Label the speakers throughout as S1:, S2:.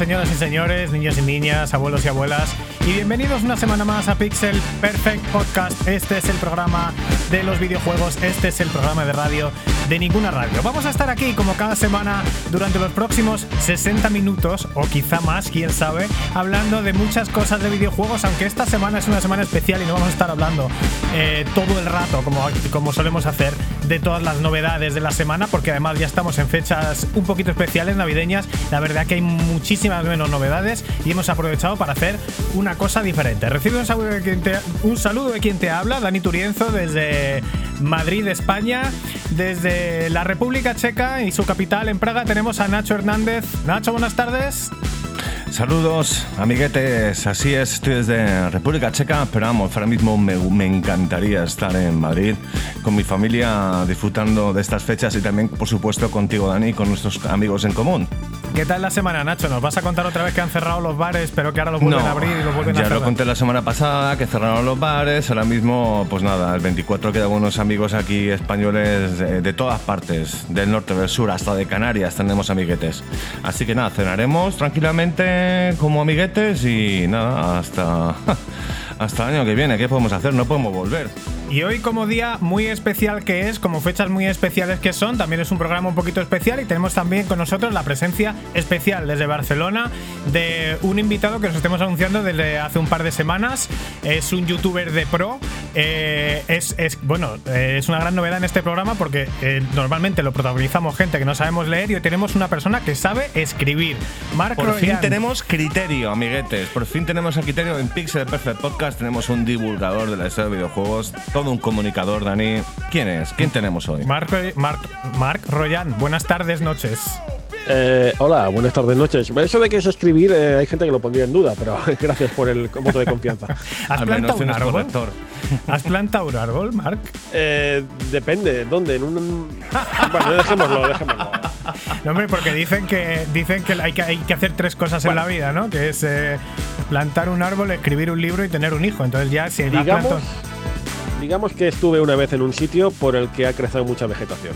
S1: señoras y señores, niños y niñas, abuelos y abuelas, y bienvenidos una semana más a Pixel Perfect Podcast. Este es el programa de los videojuegos, este es el programa de radio de ninguna radio. Vamos a estar aquí como cada semana durante los próximos 60 minutos, o quizá más, quién sabe, hablando de muchas cosas de videojuegos, aunque esta semana es una semana especial y no vamos a estar hablando eh, todo el rato, como, como solemos hacer, de todas las novedades de la semana, porque además ya estamos en fechas un poquito especiales, navideñas. La verdad que hay muchísimas menos novedades y hemos aprovechado para hacer una cosa diferente. Recibe un saludo de quien te, un saludo de quien te habla, Dani Turienzo, desde Madrid, España. Desde la República Checa y su capital en Praga tenemos a Nacho Hernández. Nacho, buenas tardes.
S2: Saludos, amiguetes. Así es, estoy desde República Checa, pero vamos, ahora mismo me, me, encantaría estar en Madrid con mi familia disfrutando de estas fechas y también, por supuesto, contigo, Dani, con nuestros amigos en común.
S1: ¿Qué tal la semana, Nacho? ¿Nos vas a contar otra vez que han cerrado los bares, pero que ahora los vuelven a abrir y los vuelven
S2: a
S1: cerrar?
S2: Ya lo conté la semana pasada, que cerraron los bares. Ahora mismo, pues nada, el 24 quedan unos amigos aquí españoles de, de, todas partes, del norte, del sur, hasta de Canarias tenemos amiguetes. Así que nada, cenaremos tranquilamente como amiguetes y nada, hasta, hasta el año que viene. ¿Qué podemos hacer? No podemos volver.
S1: Y hoy como día muy especial que es, como fechas muy especiales que son, también es un programa un poquito especial y tenemos también con nosotros la presencia especial desde Barcelona de un invitado que nos estemos anunciando desde hace un par de semanas. Es un youtuber de pro. Eh, es, es, bueno, eh, es una gran novedad en este programa porque eh, normalmente lo protagonizamos gente que no sabemos leer y hoy tenemos una persona que sabe escribir. Marco
S2: Por fin tenemos criterio, amiguetes. Por fin tenemos el criterio en Pixel Perfect Podcast. Tenemos un divulgador de la historia de videojuegos todo un comunicador, Dani. ¿Quién es? ¿Quién tenemos hoy?
S1: Marc, Marc, Marc Royan, buenas tardes, noches.
S3: Eh, hola, buenas tardes, noches. Eso de que es escribir, eh, hay gente que lo pondría en duda, pero gracias por el voto de confianza.
S1: ¿Has plantado un árbol? ¿Has plantado un árbol, Marc?
S3: Eh, depende, ¿dónde? En un. bueno, dejémoslo, dejémoslo.
S1: No, hombre, porque dicen que dicen que hay que, hay que hacer tres cosas bueno. en la vida, ¿no? Que es eh, plantar un árbol, escribir un libro y tener un hijo. Entonces ya si
S3: digamos, plantado... digamos que estuve una vez en un sitio por el que ha crecido mucha vegetación.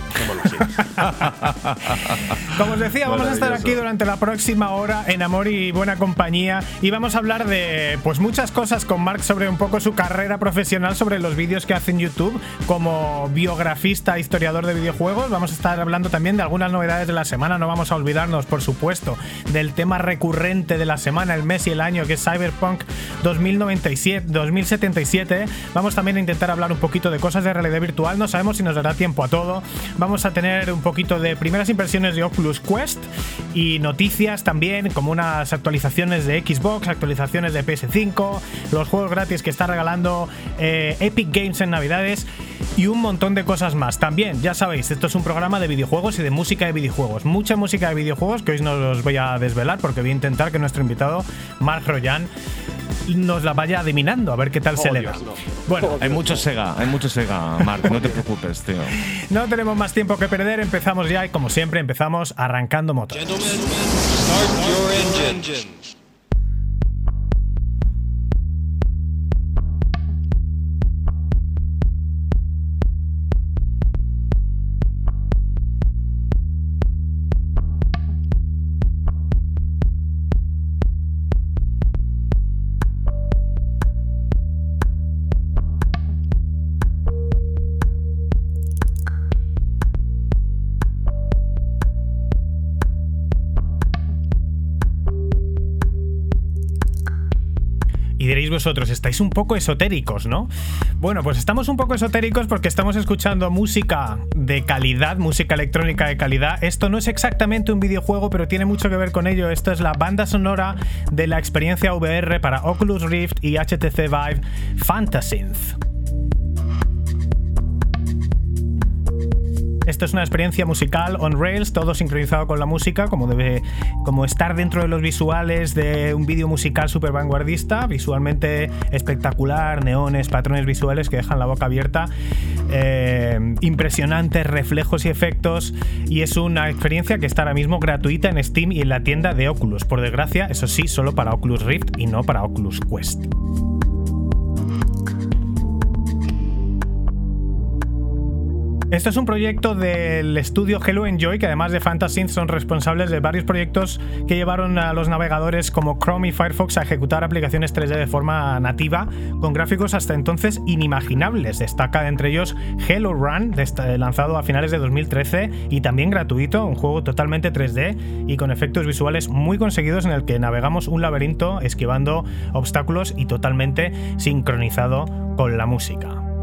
S1: Como os decía, vamos a estar aquí durante la próxima hora en Amor y Buena Compañía y vamos a hablar de pues muchas cosas con Mark sobre un poco su carrera profesional, sobre los vídeos que hace en YouTube como biografista, historiador de videojuegos. Vamos a estar hablando también de algunas novedades de la semana. No vamos a olvidarnos, por supuesto, del tema recurrente de la semana, el mes y el año, que es Cyberpunk 2097, 2077. Vamos también a intentar hablar un poquito de cosas de realidad virtual. No sabemos si nos dará tiempo a todo. Vamos a tener un poquito de primeras impresiones de Oculus Quest y noticias también, como unas actualizaciones de Xbox, actualizaciones de PS5, los juegos gratis que está regalando eh, Epic Games en Navidades y un montón de cosas más. También, ya sabéis, esto es un programa de videojuegos y de música de videojuegos. Mucha música de videojuegos que hoy no os voy a desvelar porque voy a intentar que nuestro invitado, Mark Royan, nos la vaya adivinando, a ver qué tal
S3: oh,
S1: se le da.
S3: Dios, no.
S1: Bueno,
S2: hay mucho Sega, hay mucho Sega, Mark, no te preocupes, tío.
S1: No tenemos más tiempo que perder, empezamos ya y como siempre empezamos arrancando motos.
S4: Start your engines.
S1: Vosotros, estáis un poco esotéricos, ¿no? Bueno, pues estamos un poco esotéricos porque estamos escuchando música de calidad, música electrónica de calidad. Esto no es exactamente un videojuego, pero tiene mucho que ver con ello. Esto es la banda sonora de la experiencia VR para Oculus Rift y HTC Vive Fantasynth. Esto es una experiencia musical on rails, todo sincronizado con la música, como debe, como estar dentro de los visuales de un vídeo musical súper vanguardista, visualmente espectacular, neones, patrones visuales que dejan la boca abierta, eh, impresionantes reflejos y efectos, y es una experiencia que está ahora mismo gratuita en Steam y en la tienda de Oculus. Por desgracia, eso sí, solo para Oculus Rift y no para Oculus Quest. Esto es un proyecto del estudio Hello Enjoy, que además de Fantasy son responsables de varios proyectos que llevaron a los navegadores como Chrome y Firefox a ejecutar aplicaciones 3D de forma nativa, con gráficos hasta entonces inimaginables. Destaca entre ellos Hello Run, lanzado a finales de 2013 y también gratuito, un juego totalmente 3D y con efectos visuales muy conseguidos en el que navegamos un laberinto esquivando obstáculos y totalmente sincronizado con la música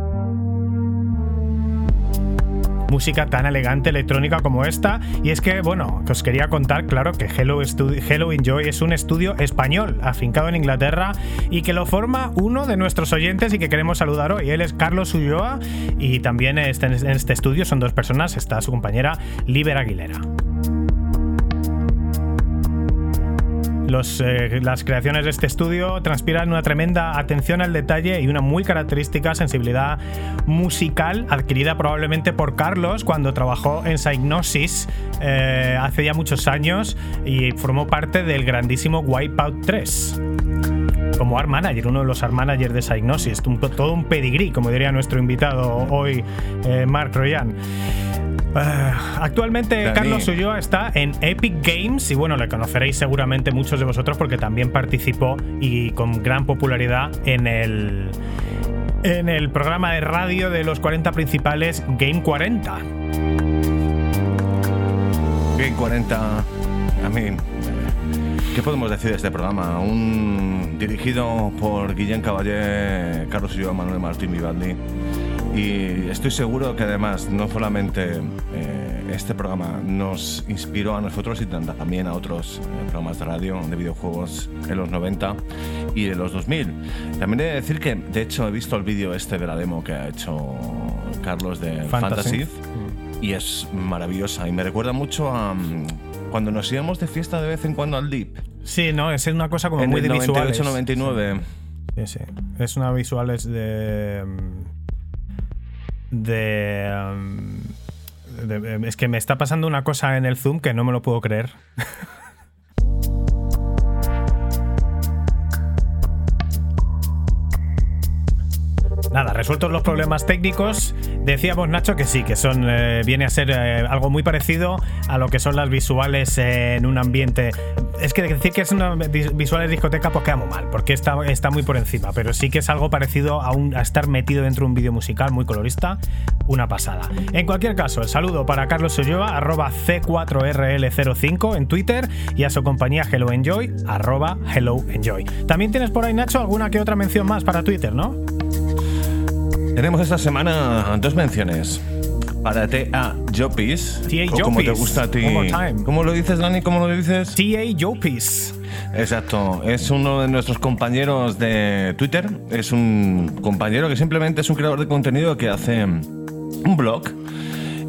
S1: música tan elegante electrónica como esta. Y es que, bueno, os quería contar, claro, que Hello, Enjoy es un estudio español afincado en Inglaterra y que lo forma uno de nuestros oyentes y que queremos saludar hoy. Él es Carlos Ulloa y también este, en este estudio son dos personas, está su compañera Liber Aguilera. Eh, las creaciones de este estudio transpiran una tremenda atención al detalle y una muy característica sensibilidad musical adquirida probablemente por Carlos cuando trabajó en Psygnosis eh, hace ya muchos años y formó parte del grandísimo Wipeout 3 como art manager, uno de los art managers de Psygnosis, todo un pedigrí, como diría nuestro invitado hoy, eh, Mark Royan. Eh, actualmente Carlos Ulloa está en Epic Games y bueno, le conoceréis seguramente muchos de vosotros porque también participó y con gran popularidad en el en el programa de radio de los 40 principales Game 40.
S2: Game 40, a mí, ¿qué podemos decir de este programa? Un dirigido por Guillén Caballé, Carlos Ulloa, Manuel Martín Vivaldi. Y estoy seguro que además no solamente eh, este programa nos inspiró a nosotros, sino también a otros eh, programas de radio de videojuegos en los 90 y en los 2000. También he de decir que, de hecho, he visto el vídeo este de la demo que ha hecho Carlos de Fantasy, y es maravillosa. Y me recuerda mucho a mm, cuando nos íbamos de fiesta de vez en cuando al Deep.
S1: Sí, no, es una cosa como muy
S2: el
S1: de 98,
S2: 99.
S1: Sí, sí. Es una visuales de mm, Um, de, Es que me está pasando una cosa en el Zoom que no me lo puedo creer. Nada, resueltos los problemas técnicos, decíamos Nacho que sí, que son eh, viene a ser eh, algo muy parecido a lo que son las visuales en un ambiente. Es que decir que es una visuales discoteca pues queda mal, porque está, está muy por encima, pero sí que es algo parecido a, un, a estar metido dentro de un vídeo musical muy colorista, una pasada. En cualquier caso, el saludo para Carlos Ulloa, arroba C4RL05 en Twitter y a su compañía Hello Enjoy, arroba Hello Enjoy. También tienes por ahí, Nacho, alguna que otra mención más para Twitter, ¿no?
S2: Tenemos esta semana dos menciones. Para T.A. Jopis.
S1: T.A.
S2: Como te gusta a ti. ¿Cómo lo dices, Dani? ¿Cómo lo dices?
S1: T.A. Jopis.
S2: Exacto, es uno de nuestros compañeros de Twitter. Es un compañero que simplemente es un creador de contenido que hace un blog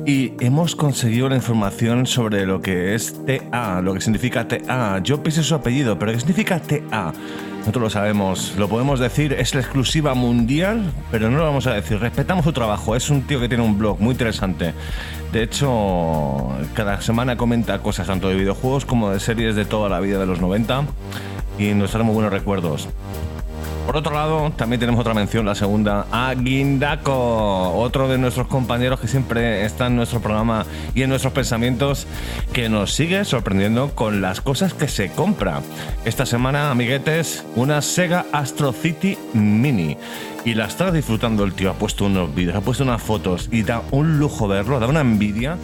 S2: y hemos conseguido la información sobre lo que es TA, lo que significa TA. Yo pensé su apellido, pero ¿qué significa TA? Nosotros lo sabemos, lo podemos decir, es la exclusiva mundial, pero no lo vamos a decir. Respetamos su trabajo, es un tío que tiene un blog muy interesante. De hecho, cada semana comenta cosas tanto de videojuegos como de series de toda la vida de los 90 y nos trae muy buenos recuerdos. Por otro lado, también tenemos otra mención, la segunda, a Guindaco, otro de nuestros compañeros que siempre está en nuestro programa y en nuestros pensamientos, que nos sigue sorprendiendo con las cosas que se compra. Esta semana, amiguetes, una Sega Astro City Mini. Y la está disfrutando el tío, ha puesto unos vídeos, ha puesto unas fotos y da un lujo verlo, da una envidia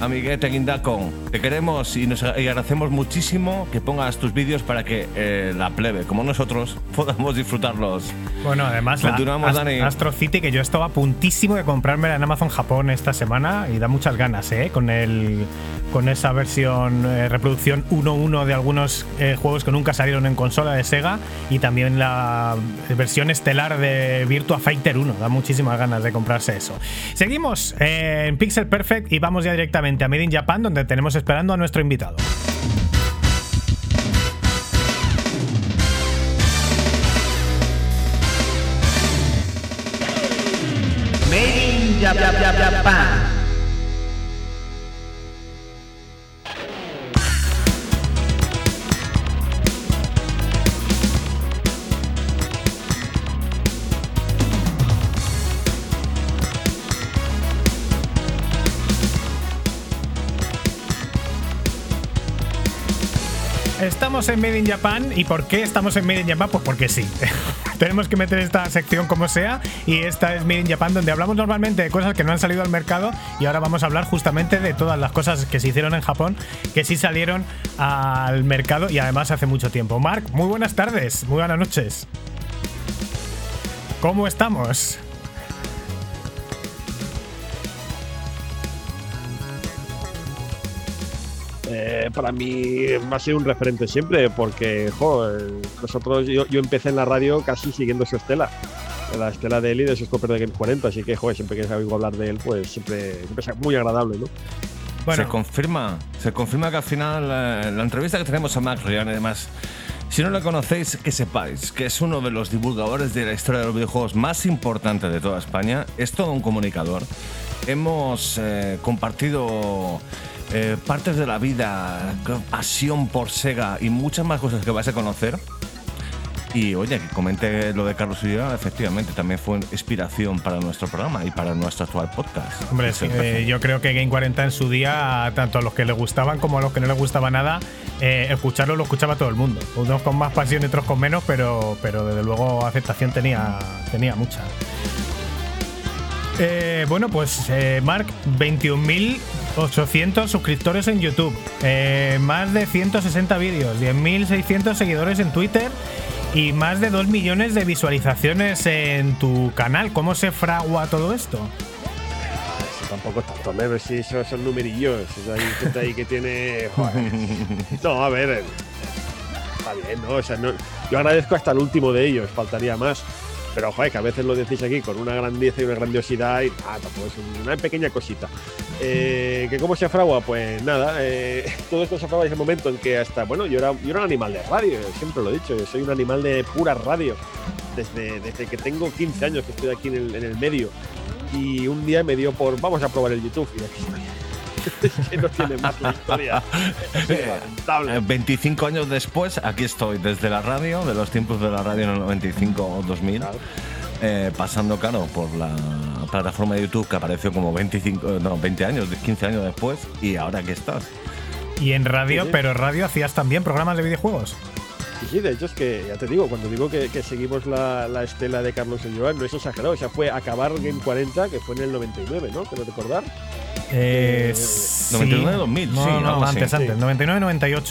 S2: amiguete Guindaco, te queremos y nos agradecemos muchísimo que pongas tus vídeos para que eh, la plebe, como nosotros, podamos disfrutarlos.
S1: Bueno, además, Continuamos, la Astro City, que yo estaba a puntísimo de comprármela en Amazon Japón esta semana y da muchas ganas, ¿eh? Con el con esa versión eh, reproducción 1.1 de algunos eh, juegos que nunca salieron en consola de Sega y también la versión estelar de Virtua Fighter 1. Da muchísimas ganas de comprarse eso. Seguimos eh, en Pixel Perfect y vamos ya directamente a Made in Japan donde tenemos esperando a nuestro invitado.
S5: Made in Japan.
S1: En Made in Japan. ¿Y por qué estamos en Made in Japan? Pues porque sí. Tenemos que meter esta sección como sea. Y esta es Made in Japan, donde hablamos normalmente de cosas que no han salido al mercado. Y ahora vamos a hablar justamente de todas las cosas que se hicieron en Japón, que sí salieron al mercado y además hace mucho tiempo. Mark, muy buenas tardes, muy buenas noches. ¿Cómo estamos?
S3: Eh, para mí va a ser un referente siempre, porque jo, nosotros, yo, yo empecé en la radio casi siguiendo su estela, la estela de él y de sus copias de Game 40, así que joder, siempre que oigo hablar de él, pues siempre, siempre es muy agradable, ¿no?
S2: Se confirma, se confirma que al final eh, la entrevista que tenemos a Max Ryan, además, si no lo conocéis, que sepáis que es uno de los divulgadores de la historia de los videojuegos más importante de toda España, es todo un comunicador. Hemos eh, compartido eh, partes de la vida, pasión por Sega y muchas más cosas que vais a conocer. Y oye, que comente lo de Carlos Ulloa, efectivamente, también fue inspiración para nuestro programa y para nuestro actual podcast.
S1: Hombre, sí, eh, yo creo que Game 40 en su día, tanto a los que le gustaban como a los que no les gustaba nada, eh, escucharlo lo escuchaba todo el mundo. Unos con más pasión y otros con menos, pero, pero desde luego aceptación tenía, tenía mucha. Eh, bueno, pues eh, Mark, 21.800 suscriptores en YouTube, eh, más de 160 vídeos, 10.600 seguidores en Twitter y más de 2 millones de visualizaciones en tu canal. ¿Cómo se fragua todo esto?
S3: Tampoco es tanto, ¿no? si eso son numerillos, hay gente ahí que tiene... joder. No, a ver, eh, está bien, ¿no? O sea, no- yo agradezco hasta el último de ellos, faltaría más. Pero, joder, que a veces lo decís aquí con una grandeza y una grandiosidad y ah, tampoco es un- una pequeña cosita. Eh, ¿Que ¿Cómo se fragua? Pues nada, eh, todo esto se fragua desde el momento en que hasta, bueno, yo era, yo era un animal de radio, siempre lo he dicho, soy un animal de pura radio. Desde, desde que tengo 15 años que estoy aquí en el, medio. Y un día me dio por, vamos a probar el YouTube. Y aquí que no tiene más la historia. Es lamentable.
S2: Eh, 25 años después, aquí estoy, desde la radio, de los tiempos de la radio en el 95 o 2000,
S3: Claro.
S2: eh, pasando, claro, por la plataforma de YouTube que apareció como 25, no, 20 años, 15 años después, y ahora aquí estás.
S1: Y en radio,
S3: Sí, sí.
S1: pero radio hacías también programas de videojuegos.
S3: Sí, sí, de hecho es que, ya te digo, cuando digo que, que seguimos la, la estela de Carlos Joan, no es exagerado, o sea, fue acabar Game 40, que fue en el 99, ¿no? Quiero recordar.
S1: Eh,
S3: Eh,
S1: sí.
S2: 99, 2000,
S1: no,
S2: sí,
S1: no, antes, antes,
S3: Sí.
S1: 99-98.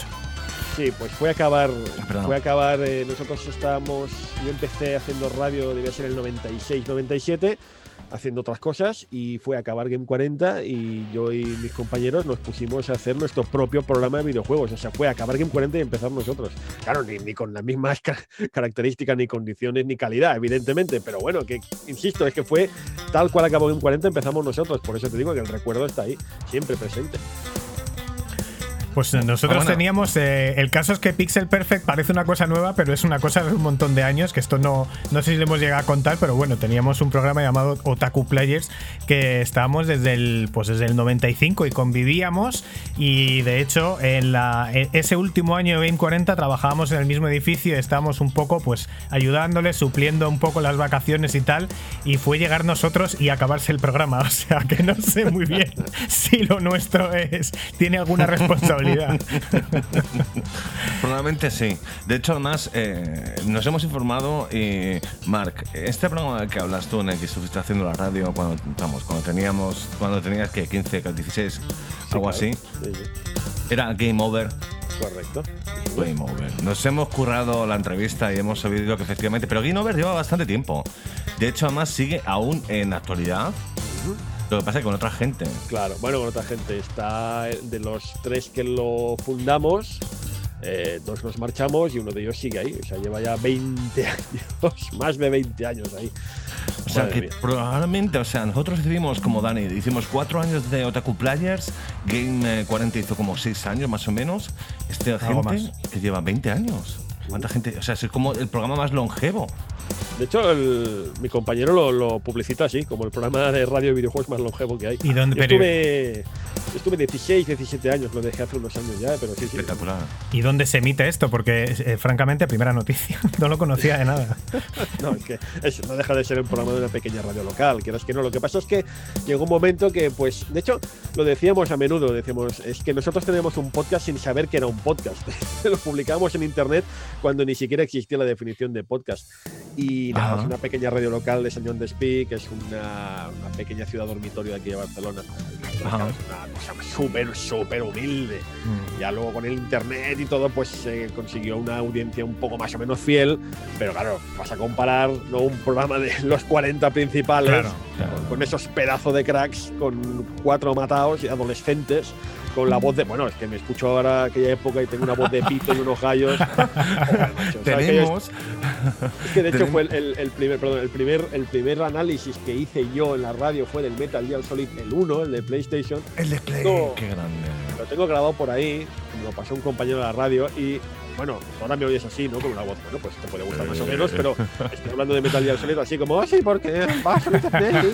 S3: Sí, pues fue a acabar,
S2: Perdón.
S3: fue a acabar, eh, nosotros estábamos, yo empecé haciendo radio, debía ser el 96, 97, haciendo otras cosas, y fue a acabar Game 40 y yo y mis compañeros nos pusimos a hacer nuestro propio programa de videojuegos, o sea, fue a acabar Game 40 y empezar nosotros. Claro, ni, ni con las mismas ca- características, ni condiciones, ni calidad, evidentemente, pero bueno, que insisto, es que fue tal cual acabó Game 40, empezamos nosotros, por eso te digo que el recuerdo está ahí, siempre presente.
S1: Pues nosotros
S2: Ah, bueno.
S1: teníamos. eh, el caso es que Pixel Perfect parece una cosa nueva, pero es una cosa de un montón de años. Que esto no, no sé si le hemos llegado a contar, pero bueno, teníamos un programa llamado Otaku Players que estábamos desde el, pues desde el 95 y convivíamos. Y de hecho, en la, en ese último año de Game 40 trabajábamos en el mismo edificio y estábamos un poco pues ayudándoles, supliendo un poco las vacaciones y tal. Y fue llegar nosotros y acabarse el programa. O sea que no sé muy bien si lo nuestro es tiene alguna responsabilidad.
S2: Probablemente sí. De hecho, además, eh, nos hemos informado y, Mark, este programa que hablas tú en el que estuviste haciendo la radio cuando, vamos, cuando teníamos, cuando tenías que 15, 16, algo
S3: claro.
S2: así,
S3: Sí, sí,
S2: era Game Over.
S3: correcto.
S2: Game Over. Nos hemos currado la entrevista y hemos sabido que efectivamente, pero Game Over lleva bastante tiempo. De hecho, además sigue aún en actualidad. Lo que pasa es que con otra gente.
S3: Claro, bueno, con otra gente. Está eh, de los tres que lo fundamos, eh, dos nos marchamos y uno de ellos sigue ahí. O sea, lleva ya 20 años, más de 20 años ahí.
S2: O sea,
S3: Madre
S2: que
S3: mía.
S2: probablemente, o sea, nosotros hicimos como Dani, hicimos cuatro años de Otaku Players, Game eh, 40 hizo como seis años más o menos. Este
S1: Algo
S2: gente que lleva 20 años. ¿Cuánta gente? O sea, es como el programa más longevo.
S3: De hecho, el- mi compañero lo, lo publicita así, como el programa de radio y videojuegos más longevo que hay.
S1: ¿Y dónde-
S3: Yo estuve, Estuve 16, 17 años, lo dejé hace unos años ya, pero sí, sí.
S2: Espectacular.
S1: ¿Y dónde se emite esto? Porque, eh, francamente, primera noticia. No lo conocía de nada.
S3: No, es que es- no deja de ser un programa de una pequeña radio local, quieras que no. Lo que pasa es que llegó un momento que, pues, de hecho, lo decíamos a menudo, decíamos, es que nosotros teníamos un podcast sin saber que era un podcast. lo publicábamos en internet cuando ni siquiera existía la definición de podcast. Y nada,
S2: Ajá.
S3: es una pequeña radio local de San John de Espí, que es una, una pequeña ciudad dormitorio de aquí de Barcelona.
S2: Ajá.
S3: Es una cosa súper, súper humilde. Ya luego con el internet y todo, pues se consiguió una audiencia un poco más o menos fiel. Pero claro, vas a comparar ¿no? un programa de los 40 principales
S1: Claro,
S3: con- con esos pedazos de cracks, con cuatro matados y adolescentes. Con la voz de. Bueno, es que me escucho ahora aquella época y tengo una voz de pito y unos gallos. Joder, macho,
S2: Tenemos.
S3: es que de hecho fue el, el- el primer, perdón, el primer, el primer análisis que hice yo en la radio fue del Metal Gear Solid el 1, el de PlayStation.
S2: El de Play. Qué grande.
S3: Lo tengo grabado por ahí, me lo pasó un compañero de la radio y bueno, ahora me oyes así, ¿no? Con una voz, bueno, pues te puede gustar más o menos, pero estoy hablando de Metal Gear Solid así como, oh, sí, porque vas a Metal Gear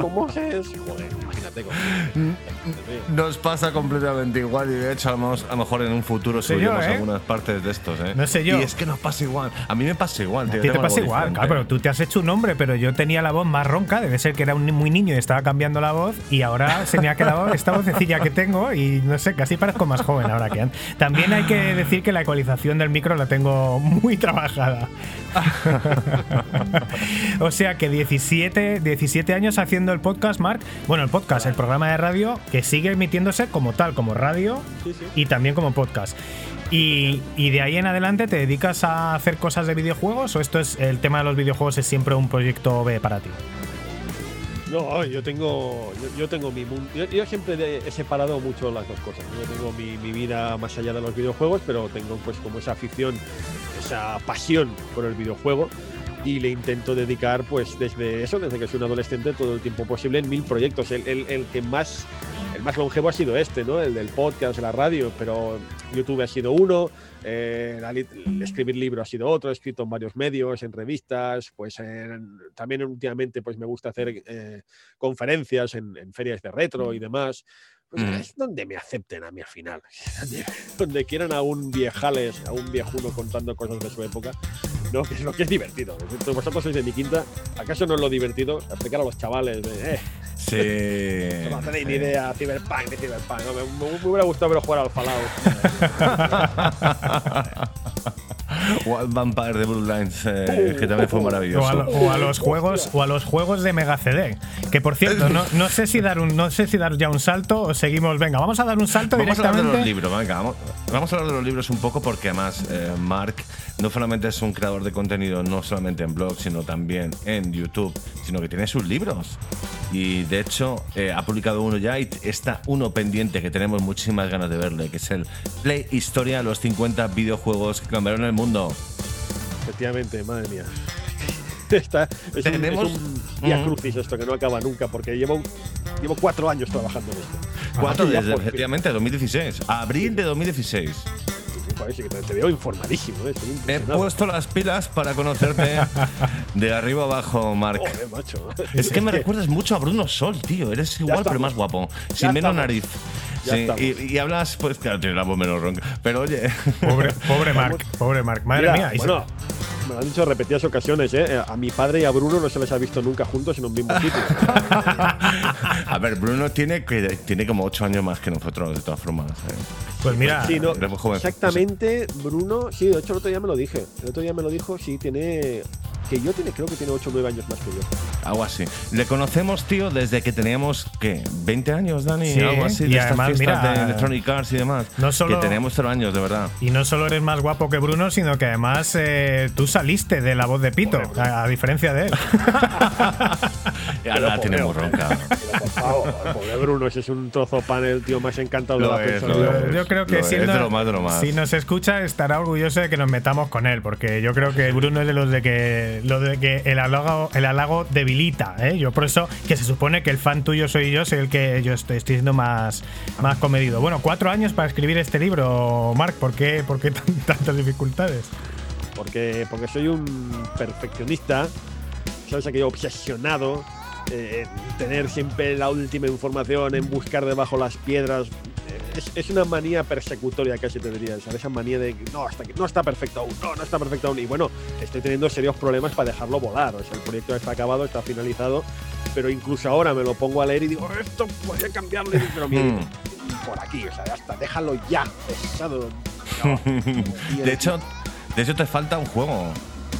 S3: Moses. Joder, imagínate
S2: Nos pasa completamente igual y de hecho vamos, a lo mejor en un futuro
S1: sé
S2: subiremos
S1: yo, ¿eh?
S2: algunas partes de estos, ¿eh?
S1: No sé yo.
S2: Y es que nos pasa igual. A mí me pasa igual, tío.
S1: A ti te pasa igual,
S2: diferente.
S1: claro, pero tú te has hecho un nombre, pero yo tenía la voz más ronca, debe ser que era muy niño y estaba cambiando la voz, y ahora se me ha quedado esta vocecilla que tengo, y no sé, casi parezco más joven ahora que antes. También hay que decir que la ecualización del micro la tengo muy trabajada. o sea que 17, 17 años haciendo el podcast, Mark. Bueno, el podcast, el programa de radio que sigue emitiéndose como tal, como radio
S3: Sí, sí.
S1: y también como podcast. Y, y de ahí en adelante te dedicas a hacer cosas de videojuegos o esto es el tema de los videojuegos es siempre un proyecto B para ti.
S3: No, yo tengo, yo, yo tengo mi mundo. Yo, yo siempre he separado mucho las dos cosas. Yo tengo mi, mi vida más allá de los videojuegos, pero tengo pues como esa afición, esa pasión por el videojuego y le intento dedicar pues desde eso, desde que soy un adolescente, todo el tiempo posible en mil proyectos. El, el- el que más, el más longevo ha sido este, ¿no? El del podcast, la radio, pero YouTube ha sido uno, eh, la li- el escribir libros ha sido otro, he escrito en varios medios, en revistas, pues en- también últimamente pues me gusta hacer eh, conferencias en, en ferias de retro y demás. Pues
S2: Mm.
S3: es donde me acepten a mí al final. Donde, donde quieran a un viejales, a un viejuno contando cosas de su época, ¿no? Que es lo que es divertido. Vosotros sois de mi quinta, ¿acaso no es lo divertido? Explicar a los chavales, de, eh,
S2: Sí.
S3: no tenéis ni idea, Cyberpunk, ni Cyberpunk. No, me, me- me hubiera gustado ver jugar al Fallout.
S2: Wild Vampire de Bloodlines, eh, que también fue
S1: O a,
S2: maravilloso.
S1: lo- o a los juegos o a los juegos de Mega CD. Que por cierto, no, no sé si dar un no sé si dar ya un salto o seguimos. Venga, vamos a dar un salto
S2: Vamos a hablar de los
S1: directamente.
S2: libros, venga, vamos, vamos a hablar de los libros un poco porque además eh, Mark no solamente es un creador de contenido, no solamente en blog, sino también en YouTube, sino que tiene sus libros. Y de hecho eh, ha publicado uno ya y está uno pendiente que tenemos muchísimas ganas de verle, que es el Play Historia, los 50 videojuegos que cambiaron el mundo.
S3: Efectivamente, madre mía. Está, es,
S2: Tenemos-
S3: un, es un crucis esto que no acaba nunca, porque llevo, llevo cuatro años trabajando en esto.
S2: Cuatro desde efectivamente 2016, abril de 2016.
S3: Que te, veo informadísimo, ¿eh?
S2: He puesto las pilas para conocerte de arriba abajo, Mark.
S3: Joder, macho.
S2: Es que me recuerdas mucho a Bruno Sol, tío. Eres igual, pero más guapo.
S3: Ya
S2: Sin menos
S3: estamos.
S2: nariz. Sí, y, y hablas, pues claro, tienes la voz menos ronca. Pero oye,
S1: Pobre, pobre Mark, pobre Mark. Madre
S3: Mira,
S1: mía.
S3: bueno, me lo han dicho repetidas ocasiones, ¿eh? A mi padre y a Bruno no se les ha visto nunca juntos en un mismo sitio.
S2: a ver, Bruno tiene, que, tiene como 8 años más que nosotros, de todas formas. ¿eh?
S1: Pues mira,
S3: Sí, no, exactamente, Bruno, sí, de hecho el otro día me lo dije. El otro día me lo dijo, sí, tiene. Que yo tiene, creo que tiene 8 o 9 años más que yo.
S2: Algo así. Le conocemos, tío, desde que teníamos, ¿qué? ¿20 años, Dani?
S1: Sí,
S2: Algo así,
S1: y
S2: de estas
S1: además,
S2: fiestas
S1: mira,
S2: de Electronic Arts y demás.
S1: no solo-
S2: Que teníamos 0 años, de verdad.
S1: Y no solo eres más guapo que Bruno, sino que además eh, tú saliste de la voz de Pito, a, a diferencia de él.
S2: Ya la tenemos ronca.
S3: Pero por favor, pobre Bruno, ese es un trozo pan, el tío más encantado de
S2: Lo
S3: la
S2: es,
S3: persona.
S2: es.
S1: Yo creo que
S2: lo
S1: si,
S2: es
S1: no-
S2: de lo más, de lo más.
S1: si nos escucha estará orgulloso de que nos metamos con él, porque yo creo que Bruno es de los de que, lo de que el, halago, el halago debilita. ¿eh? Yo por eso que se supone que el fan tuyo soy yo, soy el que yo estoy, siendo más, más comedido. Bueno, cuatro años para escribir este libro, Marc, ¿por qué, por qué tan- tantas dificultades?
S3: Porque, porque soy un perfeccionista, ¿sabes? Aquello obsesionado eh, en tener siempre la última información, en buscar debajo las piedras. Es, es una manía persecutoria casi te diría, ¿sabes? Esa manía de que no, hasta que no está perfecto aún, no, no está perfecto aún. Y bueno, estoy teniendo serios problemas para dejarlo volar. O sea, el proyecto está acabado, está finalizado, pero incluso ahora me lo pongo a leer y digo, esto podría cambiarlo, pero mira,
S2: Hmm.
S3: por aquí, o sea, ya está, déjalo ya, pesado. No,
S2: De hecho, de hecho te falta un juego.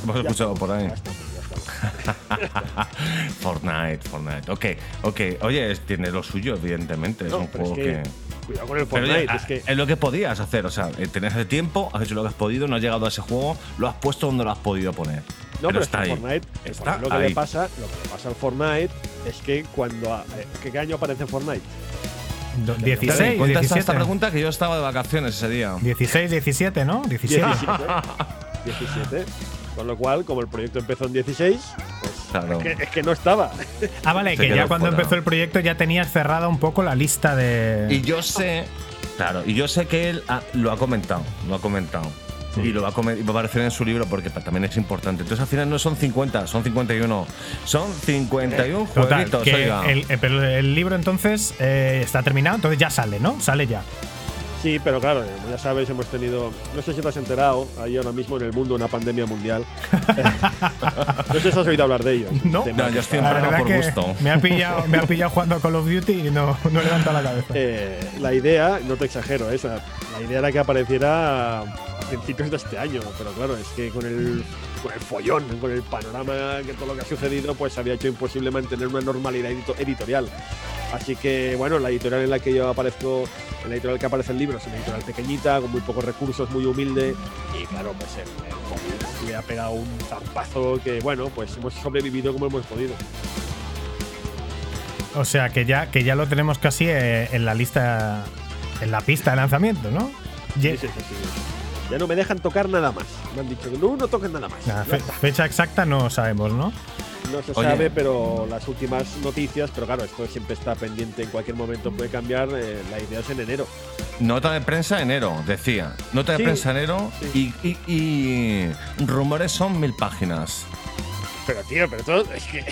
S2: Hemos escuchado por ahí. Fortnite, Fortnite. Ok, ok. Oye, tiene lo suyo, evidentemente. Es un
S3: es
S2: juego
S3: que,
S2: que.
S3: Cuidado con el
S2: Pero
S3: Fortnite, es que
S2: es lo que podías hacer, o sea, eh, tenés el tiempo, has hecho lo que has podido, no has llegado a ese juego, lo has puesto donde lo has podido poner.
S3: No, pero,
S2: está
S3: es que
S2: ahí.
S3: Fortnite, el
S2: Está
S3: lo que
S2: ahí.
S3: le pasa, lo que le pasa al Fortnite es que cuando eh, ¿qué año aparece Fortnite?
S1: Do-
S2: Claro,
S1: 16,
S2: cuenta esta-
S1: 17.
S2: esta pregunta que yo estaba de vacaciones ese día.
S1: 16, 17, ¿no? 17.
S3: 17. 17. Con lo cual, como el proyecto empezó en 16, es, que, es que no estaba.
S1: Ah, vale,
S2: Se
S1: que ya cuando
S2: fuera.
S1: empezó el proyecto ya tenías cerrada un poco la lista de.
S2: Y yo sé, claro, y yo sé que él ha- lo ha comentado, lo ha comentado. Y lo va a, comen- y va a aparecer en su libro porque también es importante. Entonces al final no son 50, son 51. Son 51
S1: Total,
S2: jueguitos,
S1: que
S2: oiga.
S1: el, eh, pero el libro entonces eh, está terminado, entonces ya sale, ¿no? Sale ya.
S3: Sí, pero claro, como ya sabéis, hemos tenido, no sé si te has enterado, hay ahora mismo en el mundo una pandemia mundial. no sé si has oído hablar de ello.
S1: No.
S2: Yo estoy
S1: verdad
S2: por gusto.
S1: me ha pillado, me ha pillado jugando a Call of Duty y no, no he levantado la cabeza.
S3: Eh, la idea, no te exagero, esa, la idea era que apareciera a principios de este año, pero claro, es que con el, con el follón, con el panorama que todo lo que ha sucedido, pues había hecho imposible mantener una normalidad edito- editorial. Así que, bueno, la editorial en la que yo aparezco, en la editorial que aparece el libro, es una editorial pequeñita, con muy pocos recursos, muy humilde, y claro, pues el, el le ha pegado un zampazo que, bueno, pues hemos sobrevivido como hemos podido.
S1: O sea que ya, que ya lo tenemos casi eh, en la lista, en la pista de lanzamiento, ¿no?
S3: Sí, sí, sí. Ya no me dejan tocar nada más. Me han dicho que no, no toques nada más.
S1: Fecha exacta no sabemos, ¿no?
S3: No se
S2: Oye.
S3: sabe, pero las últimas noticias, pero claro, esto siempre está pendiente, en cualquier momento puede cambiar. eh, la idea es en enero.
S2: Nota de prensa enero, decía. Nota de
S3: Sí,
S2: prensa enero
S3: sí.
S2: y, y- y rumores son mil páginas.
S3: Pero tío, pero todo es que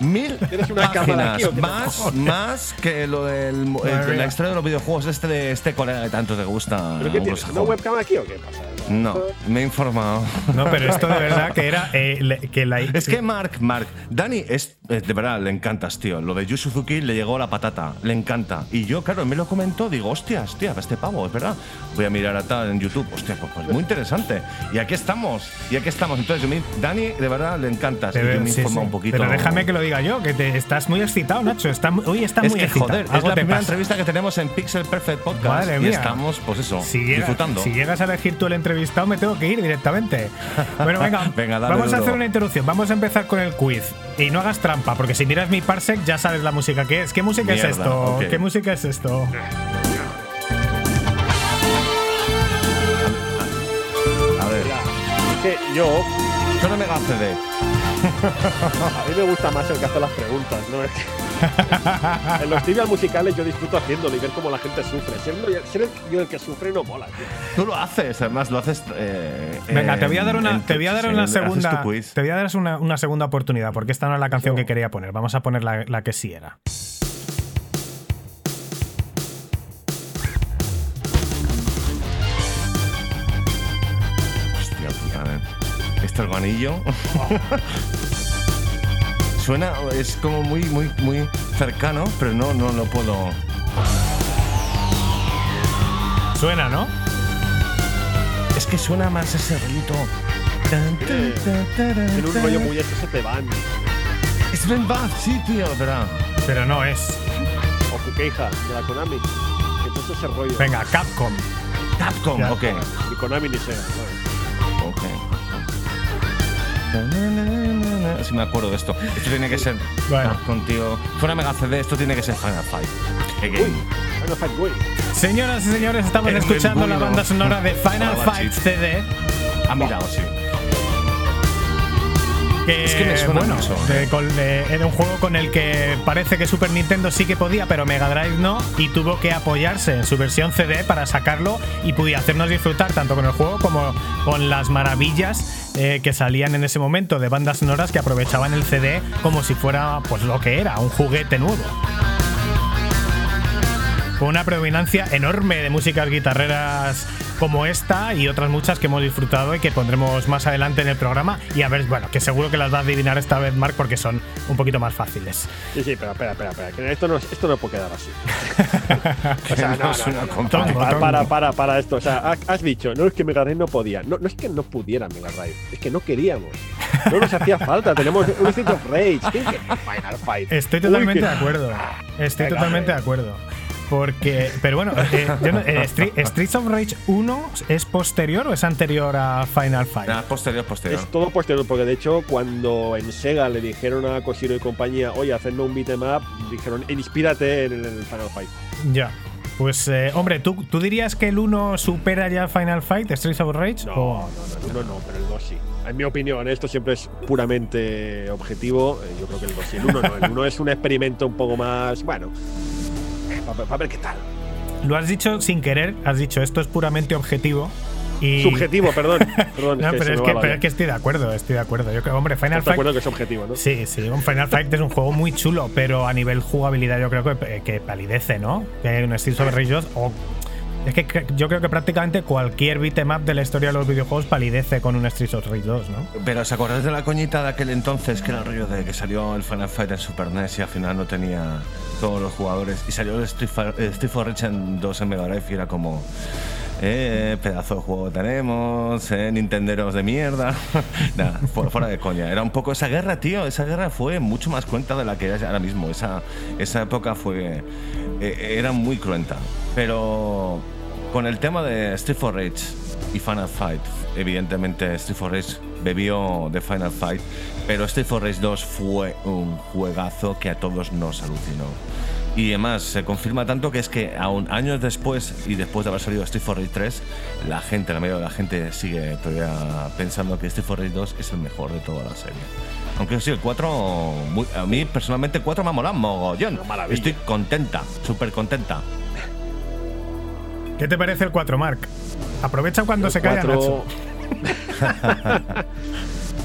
S2: Mil
S3: ¿Tienes una cámara
S2: páginas.
S3: aquí?
S2: Más, más que lo del el-
S1: Madre
S2: la historia de los videojuegos este de este colega que tanto te gusta.
S3: ¿Pero qué tienes? ¿Una webcam aquí o qué pasa?
S2: No, me he informado.
S1: No, pero esto de verdad que era eh, le- que la
S2: Es que Mark, Mark, Dani es, es de verdad, le encantas, tío. Lo de Yu Suzuki le llegó la patata, le encanta. Y yo, claro, me lo comentó, digo, hostias, hostia, este pavo, es verdad. Voy a mirar a tal en YouTube, hostia, pues, pues muy interesante. Y aquí estamos, y aquí estamos. Entonces, yo me- Dani, de verdad, le encantas. Y
S1: Pero,
S2: yo me he
S1: sí,
S2: informado
S1: sí.
S2: un poquito.
S1: Pero déjame que lo diga yo, que te, estás muy excitado, Nacho. Está, hoy está
S2: Es
S1: muy
S2: que,
S1: excitado.
S2: joder, es la primera
S1: pasa.
S2: entrevista que tenemos en Pixel Perfect Podcast.
S1: Madre
S2: y
S1: mía.
S2: estamos, pues eso,
S1: Si, llega-
S2: disfrutando.
S1: si llegas a elegir tú el entrevistado, me tengo que ir directamente. Bueno, venga,
S2: Venga, dale
S1: vamos a
S2: duro.
S1: hacer una introducción. Vamos a empezar con el quiz. Y no hagas trampa, porque si miras mi parsec ya sabes la música que es. ¿Qué música es
S2: Mierda,
S1: esto?
S2: ok.
S1: ¿Qué música es esto?
S2: A ver,
S3: es que yo,
S2: solo Mega CD.
S3: a mí me gusta más el que hace las preguntas, ¿no? Es que en los trivial musicales yo disfruto haciéndolo y ver cómo la gente sufre. Ser, yo- ser el, yo el que sufre no mola, tío.
S2: Tú lo haces, además lo haces. eh,
S1: Venga, te voy a dar una, te voy a dar una segunda,
S2: quiz.
S1: te voy a dar una, una segunda oportunidad, porque esta no es la canción que quería poner. Vamos a poner la, la que sí era.
S2: Hostia puta, eh. Este organillo. Suena, es como muy, muy, muy cercano, pero no, no lo puedo.
S1: Suena, ¿no?
S2: Es que suena más ese rollito. Tan, tan, tan, taran,
S3: Tiene un rollo muy se van
S2: Es Ben Bath, sí, tío, verdad.
S1: Pero no es.
S3: o Kukeija de la Konami. Entonces ese rollo.
S1: Venga, Capcom.
S2: Capcom,
S1: Ya.
S2: ok.
S3: Ni Konami ni Sega. ¿sabes?
S2: Si me acuerdo de esto. Esto tiene que ser
S1: Bueno.
S2: Capcom, tío. Fuera Mega CD, esto tiene que ser Final Fight. Again.
S3: Uy, Final Fight Way.
S1: Señoras y señores, estamos
S2: El
S1: escuchando la banda sonora de Final Fight. CD.
S2: Ha mirado, sí.
S1: Que,
S2: Es que me suena
S1: bueno,
S2: mucho.
S1: de- con- de- era un juego con el que parece que Super Nintendo sí que podía, pero Mega Drive no, y tuvo que apoyarse en su versión CD para sacarlo y pudiera hacernos disfrutar tanto con el juego como con las maravillas eh, que salían en ese momento de bandas sonoras que aprovechaban el CD como si fuera pues lo que era, un juguete nuevo. Con una predominancia enorme de músicas guitarreras como esta y otras muchas que hemos disfrutado y que pondremos más adelante en el programa. Y a ver, bueno, que seguro que las va a adivinar esta vez, Mark, porque son un poquito más fáciles.
S3: Sí, sí, pero espera, espera, espera. Que esto, no, esto no puede quedar así. o sea, no,
S2: No
S3: no, Para, para, para, para esto. O sea, ha- has dicho, no es que Mega Drive no podía. No, no es que no pudiera Mega Drive, es que no queríamos. No nos hacía falta. Tenemos un Street of Rage. ¿Quién quiere un Final Fight?
S1: Estoy
S3: Uy,
S1: totalmente
S3: que-
S1: de acuerdo. Estoy
S3: Venga,
S1: totalmente de acuerdo. Porque, pero bueno, eh, yo no- eh, Street- Streets of Rage 1 es posterior o es anterior a Final Fight?
S2: Nada, posterior, posterior.
S3: Es todo posterior, porque de hecho, cuando en Sega le dijeron a Koshiro y compañía, oye, hacerme un beat'em up, dijeron, inspírate en el, Final Fight.
S1: Ya. Pues, eh, hombre, ¿tú, ¿tú dirías que el 1 supera ya Final Fight, Streets of Rage?
S3: No,
S1: o-
S3: no, no, el 1 no, pero el 2 sí. En mi opinión, esto siempre es puramente objetivo. eh, Yo creo que el 2 sí. El 1 no. El 1 es un experimento un poco más. Bueno, para ver qué tal.
S1: Lo has dicho sin querer, has dicho esto es puramente objetivo. Y
S3: Subjetivo, perdón. Perdón,
S1: No,
S3: es que
S1: pero, es que, pero es que estoy de acuerdo, estoy de acuerdo. Yo creo, hombre, Final
S3: ¿Estás de
S1: Fight.
S3: acuerdo que es objetivo, no?
S1: Sí, sí, un Final Fight es un juego muy chulo, pero a nivel jugabilidad yo creo que, que palidece, ¿no? Que hay un Streets of Rage 2 o es que yo creo que prácticamente cualquier beat'em up de la historia de los videojuegos palidece con un Streets of Rage 2, ¿no?
S2: Pero ¿os acordáis de la coñita de aquel entonces que era el rollo de que salió el Final Fight en Super NES y al final no tenía todos los jugadores y salió el Street, eh, Street for Rage en 2 en Mega Drive y era como eh, pedazo de juego tenemos, eh, nintenderos de mierda. Nada, fu- fuera de coña. Era un poco esa guerra, tío. Esa guerra fue mucho más cruenta de la que es ahora mismo. Esa, esa época fue. eh, era muy cruenta. Pero con el tema de Street for Rage y Final Fight, evidentemente Street for Rage bebió de Final Fight, pero Street for Rage 2 fue un juegazo que a todos nos alucinó. Y además se confirma tanto que es que aún años después y después de haber salido Street for Rage 3, la gente, la mayoría de la gente sigue todavía pensando que Street for Rage 2 es el mejor de toda la serie. Aunque sí, el 4, muy- a mí personalmente el 4 me ha molado mogollón. Estoy contenta, súper contenta.
S1: ¿Qué te parece el 4, Mark? Aprovecha cuando
S3: El
S1: se calla
S3: cuatro-
S1: Nacho.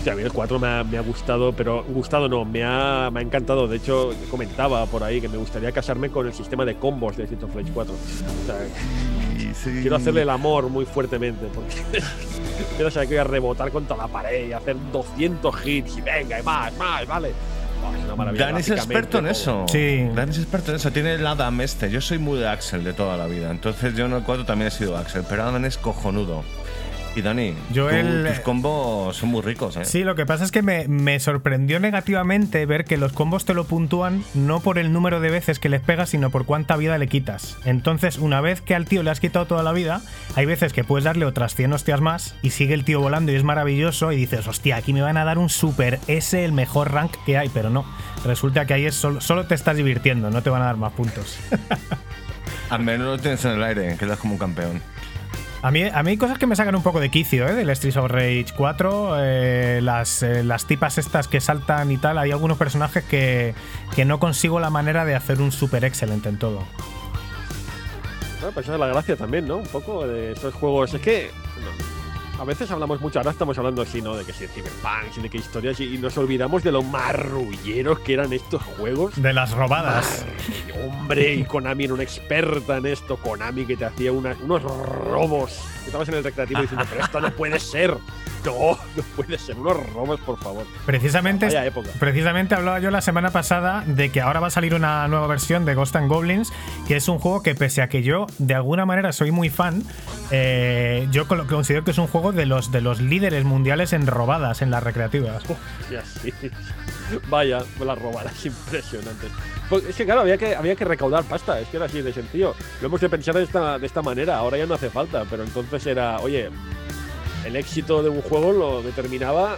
S3: Sí, a mí el 4 me ha, me ha gustado, pero gustado no, me ha, me ha encantado. De hecho, comentaba por ahí que me gustaría casarme con el sistema de combos de Street of Rage 4. O sea, quiero hacerle el amor muy fuertemente, porque quiero saber que voy a rebotar contra la pared y hacer 200 hits y venga, y más, más, vale.
S2: Dan es experto en eso.
S1: Sí.
S2: Dan es experto en eso. Tiene el Adam este. Yo soy muy de Axel de toda la vida. Entonces yo en el 4 también he sido Axel. Pero Adam es cojonudo. Y Dani,
S1: Yo el-
S2: tus combos son muy ricos, ¿eh?
S1: Sí, lo que pasa es que me, me sorprendió negativamente ver que los combos te lo puntúan no por el número de veces que les pegas, sino por cuánta vida le quitas. Entonces, una vez que al tío le has quitado toda la vida, hay veces que puedes darle otras 100 hostias más y sigue el tío volando y es maravilloso y dices, hostia, aquí me van a dar un super S, el mejor rank que hay, pero no. Resulta que ahí es solo, solo te estás divirtiendo, no te van a dar más puntos.
S2: Al menos lo tienes en el aire, quedas como un campeón.
S1: A mí, a mí hay cosas que me sacan un poco de quicio, ¿eh? Del Streets of Rage 4. eh, las, eh, las tipas estas que saltan y tal. Hay algunos personajes que, que no consigo la manera de hacer un super excelente en todo.
S3: Bueno, pues esa es la gracia también, ¿no? Un poco de estos juegos. Es que a veces hablamos mucho, ahora estamos hablando así, ¿no? De que si Cyberpunk, y de qué historias, y, y nos olvidamos de lo marrulleros que eran estos juegos.
S1: De las robadas.
S3: Ay, hombre, y Konami era una experta en esto. Konami que te hacía una- unos robos. Estabas en el recreativo diciendo, pero esto no puede ser. No, no puede ser. Unos robos, por favor.
S1: Precisamente,
S3: época.
S1: precisamente hablaba yo la semana pasada de que ahora va a salir una nueva versión de Ghost and Goblins, que es un juego que pese a que yo de alguna manera soy muy fan, eh, yo considero que es un juego de los, de los líderes mundiales en robadas en las recreativas.
S3: Y así. Vaya, las robadas impresionantes. Pues es que claro, había que, había que recaudar pasta, es que era así de sencillo. Lo hemos de pensar de esta, de esta manera, ahora ya no hace falta, pero entonces era, oye, el éxito de un juego lo determinaba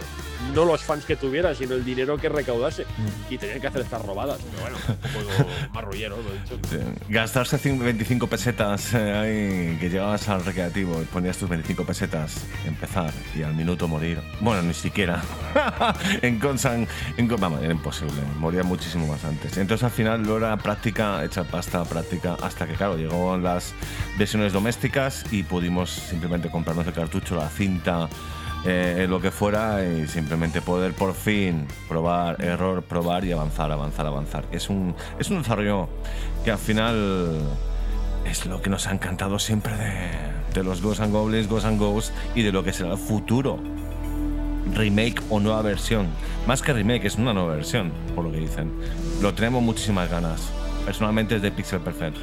S3: no los fans que tuviera, sino el dinero que recaudase. Y tenían que hacer estas robadas. Pero bueno, un juego marrullero, lo he dicho.
S2: Gastarse cin- 25 pesetas eh, ahí, que llegabas al recreativo y ponías tus 25 pesetas, empezar y al minuto morir. Bueno, ni siquiera. en Consan, en, vamos, era imposible. Moría muchísimo más antes. Entonces al final lo era práctica, hecha pasta, práctica, hasta que claro, llegó las versiones domésticas y pudimos simplemente comprarnos el cartucho, la cinta eh, lo que fuera y simplemente poder por fin probar, error, probar y avanzar, avanzar, avanzar. Es un, es un desarrollo que al final es lo que nos ha encantado siempre de, de los Ghosts and Goblins, Ghosts and y de lo que será el futuro. Remake o nueva versión. Más que remake, es una nueva versión, por lo que dicen. Lo tenemos muchísimas ganas. Personalmente es de Pixel Perfect.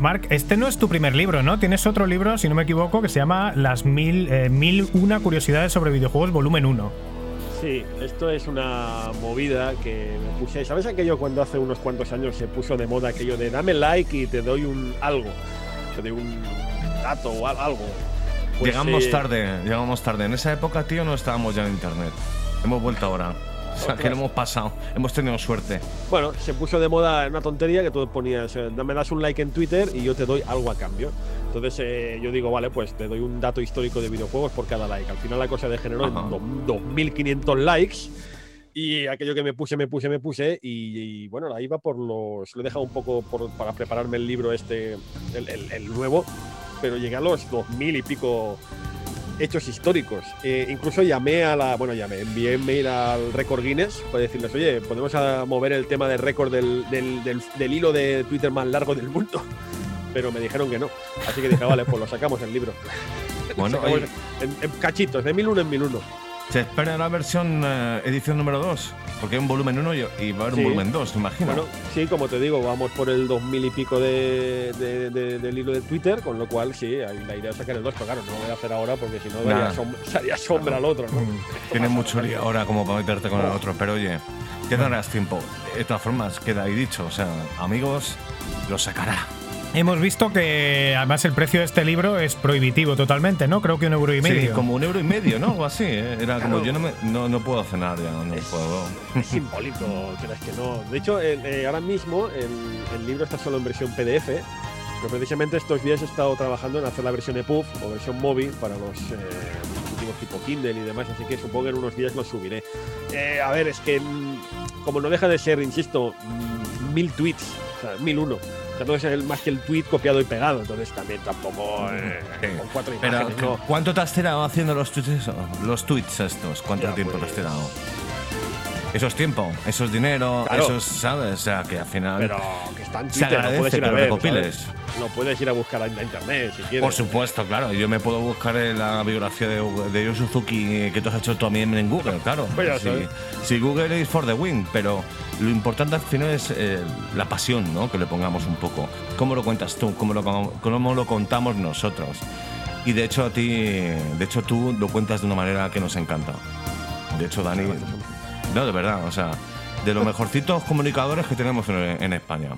S1: Mark, este no es tu primer libro, ¿no? Tienes otro libro, si no me equivoco, que se llama Las mil, eh, mil una curiosidades sobre videojuegos, volumen 1.
S3: Sí, esto es una movida que me puse. ¿Sabes aquello cuando hace unos cuantos años se puso de moda aquello de dame like y te doy un algo? Te doy un dato o al- algo. Pues,
S2: llegamos
S3: eh,
S2: tarde, llegamos tarde. En esa época, tío, no estábamos ya en internet. Hemos vuelto ahora. O sea, que lo hemos pasado. Hemos tenido suerte.
S3: Bueno, se puso de moda una tontería que tú ponías, eh, me das un like en Twitter y yo te doy algo a cambio. Entonces eh, yo digo, vale, pues te doy un dato histórico de videojuegos por cada like. Al final la cosa degeneró en
S2: Ajá.
S3: do- 2.500 likes. Y aquello que me puse, me puse, me puse. Y, y, bueno, ahí va por los. Lo he dejado un poco por- para prepararme el libro este, el, el- el nuevo. Pero llegué a los 2.000 y pico hechos históricos. Eh, incluso llamé a la. Bueno, llamé, envié un mail al Record Guinness para decirles, oye, podemos mover el tema del récord del, del- del- del hilo de Twitter más largo del mundo. Pero me dijeron que no. Así que dije, vale, pues lo sacamos el libro.
S2: Bueno,
S3: en, en cachitos, de 1001 en 1001.
S2: ¿Se espera la versión eh, edición número 2? Porque hay un volumen 1 y, y va a haber
S3: Sí.
S2: un volumen 2, me imagino.
S3: Bueno, sí, como te digo, vamos por el 2000 y pico de, de- de- del hilo de Twitter, con lo cual sí, hay la idea de sacar el 2, pero claro, no lo voy a hacer ahora porque si no
S2: Nah.
S3: daría sombra al otro, ¿no?
S2: Tienes mucho lío ahora como para meterte con el otro, pero oye, te darás tiempo. De todas formas, queda ahí dicho, o sea, amigos, lo sacará.
S1: Hemos visto que además el precio de este libro es prohibitivo totalmente, ¿no? Creo que un euro y medio.
S2: Sí, como un euro y medio, ¿no? O así, ¿eh? Era como,
S3: Claro.
S2: yo no, me- no, no puedo cenar ya, no
S3: Es-
S2: puedo.
S3: Es simbólico, crees que no. De hecho, el- eh, ahora mismo el, el libro está solo en versión PDF, pero precisamente estos días he estado trabajando en hacer la versión EPUB o versión móvil para los eh, dispositivos tipo Kindle y demás, así que supongo que en unos días lo subiré. Eh, a ver, es que mm, como no deja de ser, insisto, mm, mil tweets, o sea, mil uno. No es el- más que el tweet copiado y pegado, entonces también tampoco eh,
S2: Sí.
S3: con cuatro
S2: Pero,
S3: imágenes, ¿no?
S2: ¿cuánto te has tirado haciendo los tweets, los tweets estos? ¿Cuánto
S3: Ya,
S2: tiempo te
S3: pues-
S2: has tirado? Eso es tiempo, eso es dinero,
S3: Claro.
S2: eso es, ¿sabes? O sea, que al final.
S3: Pero que está en
S2: Se
S3: Twitter, lo
S2: agradece
S3: puedes ir a ver,
S2: recopiles.
S3: Lo puedes ir a buscar en internet si quieres.
S2: Por supuesto, claro. Yo me puedo buscar en la biografía de, de Yu Suzuki que tú has hecho también en Google, claro.
S3: Pues ya
S2: si, si Google is for the win, pero lo importante al final es eh, la pasión, ¿no? Que le pongamos un poco. ¿Cómo lo cuentas tú? ¿Cómo lo, cómo lo contamos nosotros? Y de hecho a ti, de hecho tú lo cuentas de una manera que nos encanta. De hecho, Dani, no, de verdad, o sea, de los mejorcitos comunicadores que tenemos en, en España.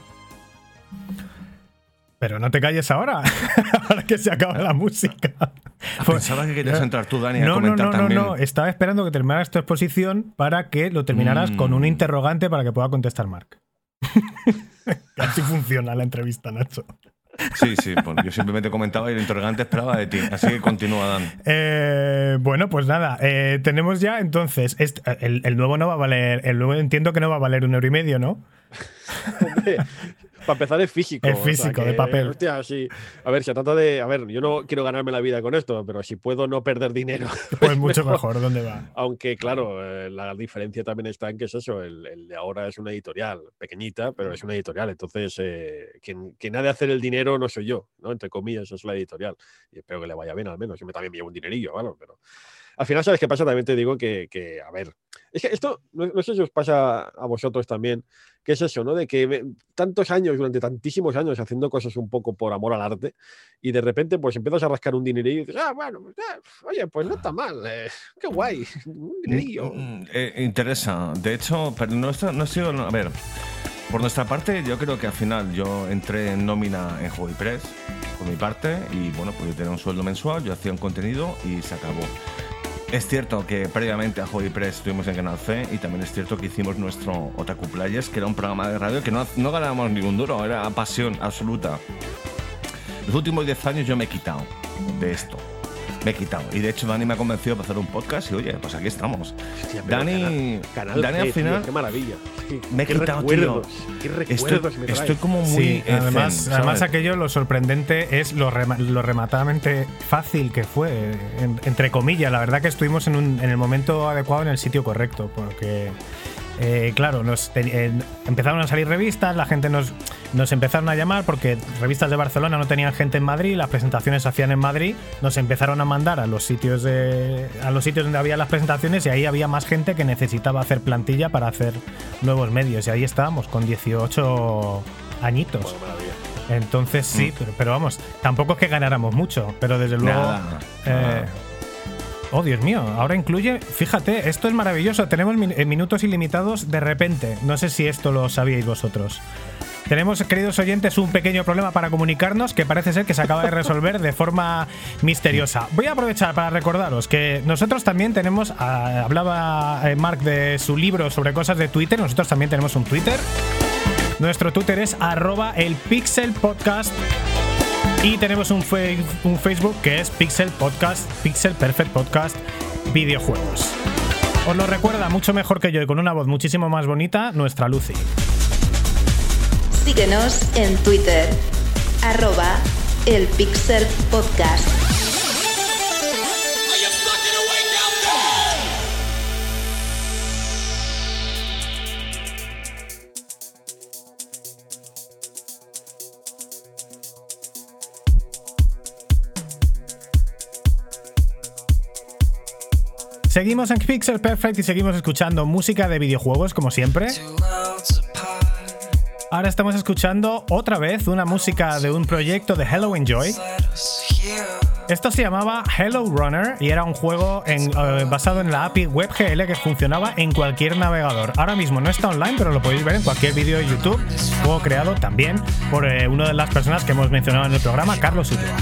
S1: Pero no te calles ahora, ahora que se acaba la música.
S2: Ah, pensaba que querías entrar tú, Dani, a
S1: no,
S2: comentar
S1: no, no,
S2: también.
S1: no, no. Estaba esperando que terminaras tu exposición para que lo terminaras con un
S2: Mm.
S1: interrogante para que pueda contestar Mark. Así funciona la entrevista, Nacho.
S2: Sí, sí, pues yo simplemente comentaba y el interrogante esperaba de ti. Así que continúa, Dan.
S1: Eh, bueno, pues nada, eh, tenemos ya entonces. este- el, el nuevo no va a valer. El nuevo entiendo que no va a valer un euro y medio, ¿no?
S3: Hombre, para empezar es físico.
S1: Es
S3: o sea
S1: físico, de
S3: que,
S1: papel.
S3: hostia, sí. A ver, se trata de. A ver, yo no quiero ganarme la vida con esto, pero si puedo no perder dinero.
S1: Pues mucho mejor, ¿dónde va?
S3: Aunque, claro, eh, la diferencia también está en que es eso. El, el de ahora es una editorial pequeñita, pero es una editorial. Entonces, eh, quien, quien ha de hacer el dinero no soy yo, ¿no? Entre comillas, es la editorial. Y espero que le vaya bien al menos. Yo me también me llevo un dinerillo, claro, pero. Al final, ¿sabes qué pasa? También te digo que, que, a ver, es que esto, no, no sé si os pasa a vosotros también, que es eso, ¿no? De que tantos años, durante tantísimos años, haciendo cosas un poco por amor al arte, y de repente, pues empiezas a rascar un dinerillo y dices, ah, bueno, ah, oye, pues no está mal, eh, qué guay, un dinerillo.
S2: Mm, eh, interesa. De hecho, pero no, está- no ha sido. A ver, por nuestra parte, yo creo que al final yo entré en nómina en Press, por mi parte, y bueno, pues yo tenía un sueldo mensual, yo hacía un contenido y se acabó. Es cierto que previamente a Hobby Press estuvimos en Canal C y también es cierto que hicimos nuestro Otaku Players, que era un programa de radio que no, no ganábamos ningún duro, era pasión absoluta. Los últimos 10 años yo me he quitado de esto. Me he quitado. Y de hecho Dani me ha convencido para hacer un podcast y oye, pues aquí estamos.
S3: Hostia,
S2: Dani,
S3: Canal- Canal
S2: Dani al
S3: tío,
S2: final
S3: qué maravilla.
S2: Me he
S3: qué
S2: quitado,
S3: recuerdos,
S2: tío.
S3: Qué
S2: Estoy,
S3: me
S2: como muy
S1: Sí,
S2: eh,
S1: además,
S2: zen,
S1: además aquello lo sorprendente es lo, rema- lo rematadamente fácil que fue, en- entre comillas. La verdad que estuvimos en, un- en el momento adecuado, en el sitio correcto, porque, eh, claro, nos te- eh, empezaron a salir revistas, la gente nos, nos empezaron a llamar porque revistas de Barcelona no tenían gente en Madrid, las presentaciones se hacían en Madrid, nos empezaron a mandar a los sitios de, a los sitios donde había las presentaciones y ahí había más gente que necesitaba hacer plantilla para hacer nuevos medios y ahí estábamos con 18 añitos. Entonces sí, pero, pero vamos, tampoco es que ganáramos mucho, pero desde luego.
S2: Nada,
S1: eh,
S2: nada.
S1: Oh, Dios mío, ahora incluye. Fíjate, esto es maravilloso. Tenemos min- eh, minutos ilimitados de repente. No sé si esto lo sabíais vosotros. Tenemos, queridos oyentes, un pequeño problema para comunicarnos que parece ser que se acaba de resolver de forma misteriosa. Voy a aprovechar para recordaros que nosotros también tenemos, ah, hablaba eh, Mark de su libro sobre cosas de Twitter, nosotros también tenemos un Twitter. Nuestro Twitter es arroba el Pixel Podcast. Y tenemos un, Facebook que es Pixel Podcast, Pixel Perfect Podcast Videojuegos. Os lo recuerda mucho mejor que yo y con una voz muchísimo más bonita, nuestra Lucy.
S6: Síguenos en Twitter, arroba el Pixel Podcast.
S1: Seguimos en Pixel Perfect y seguimos escuchando música de videojuegos como siempre. Ahora estamos escuchando otra vez una música de un proyecto de Hello Enjoy. Esto se llamaba Hello Runner y era un juego en, eh, basado en la API WebGL que funcionaba en cualquier navegador. Ahora mismo no está online, pero lo podéis ver en cualquier vídeo de YouTube. Juego creado también por eh, una de las personas que hemos mencionado en el programa, Carlos Ulloa.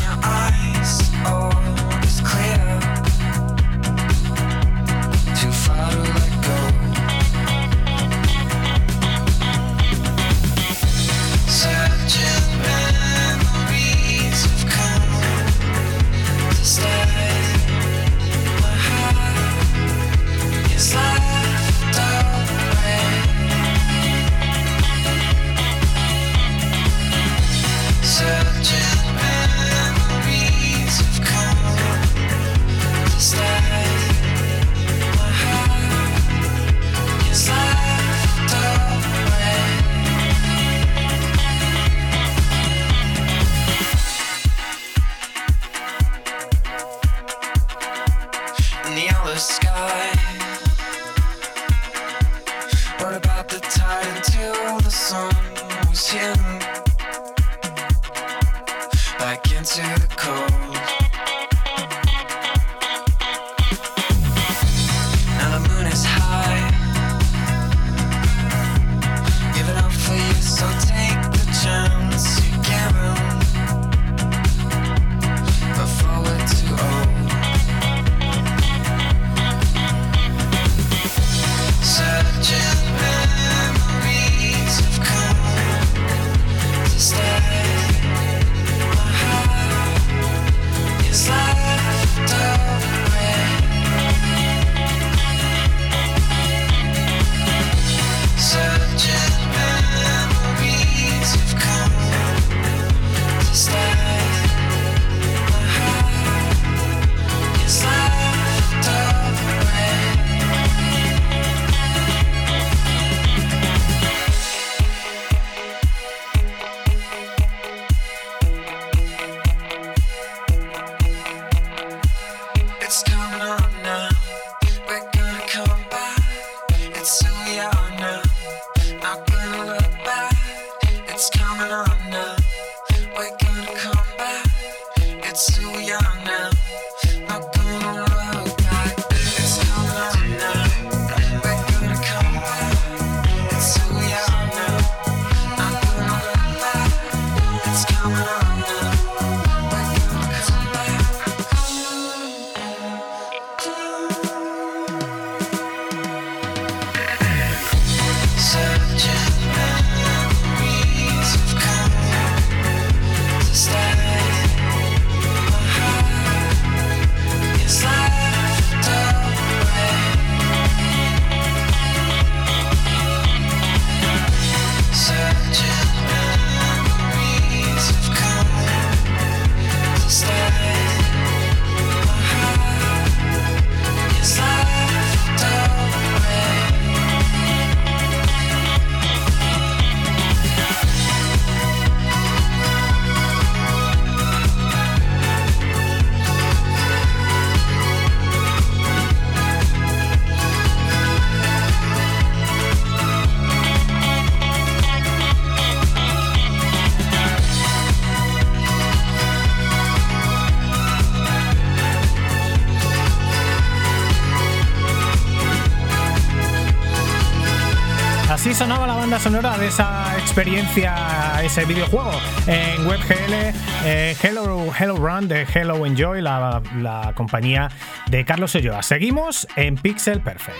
S1: Experiencia, ese videojuego en WebGL, eh, Hello, Hello Run de Hello Enjoy, la, compañía de Carlos Olloa. Seguimos en Pixel Perfect.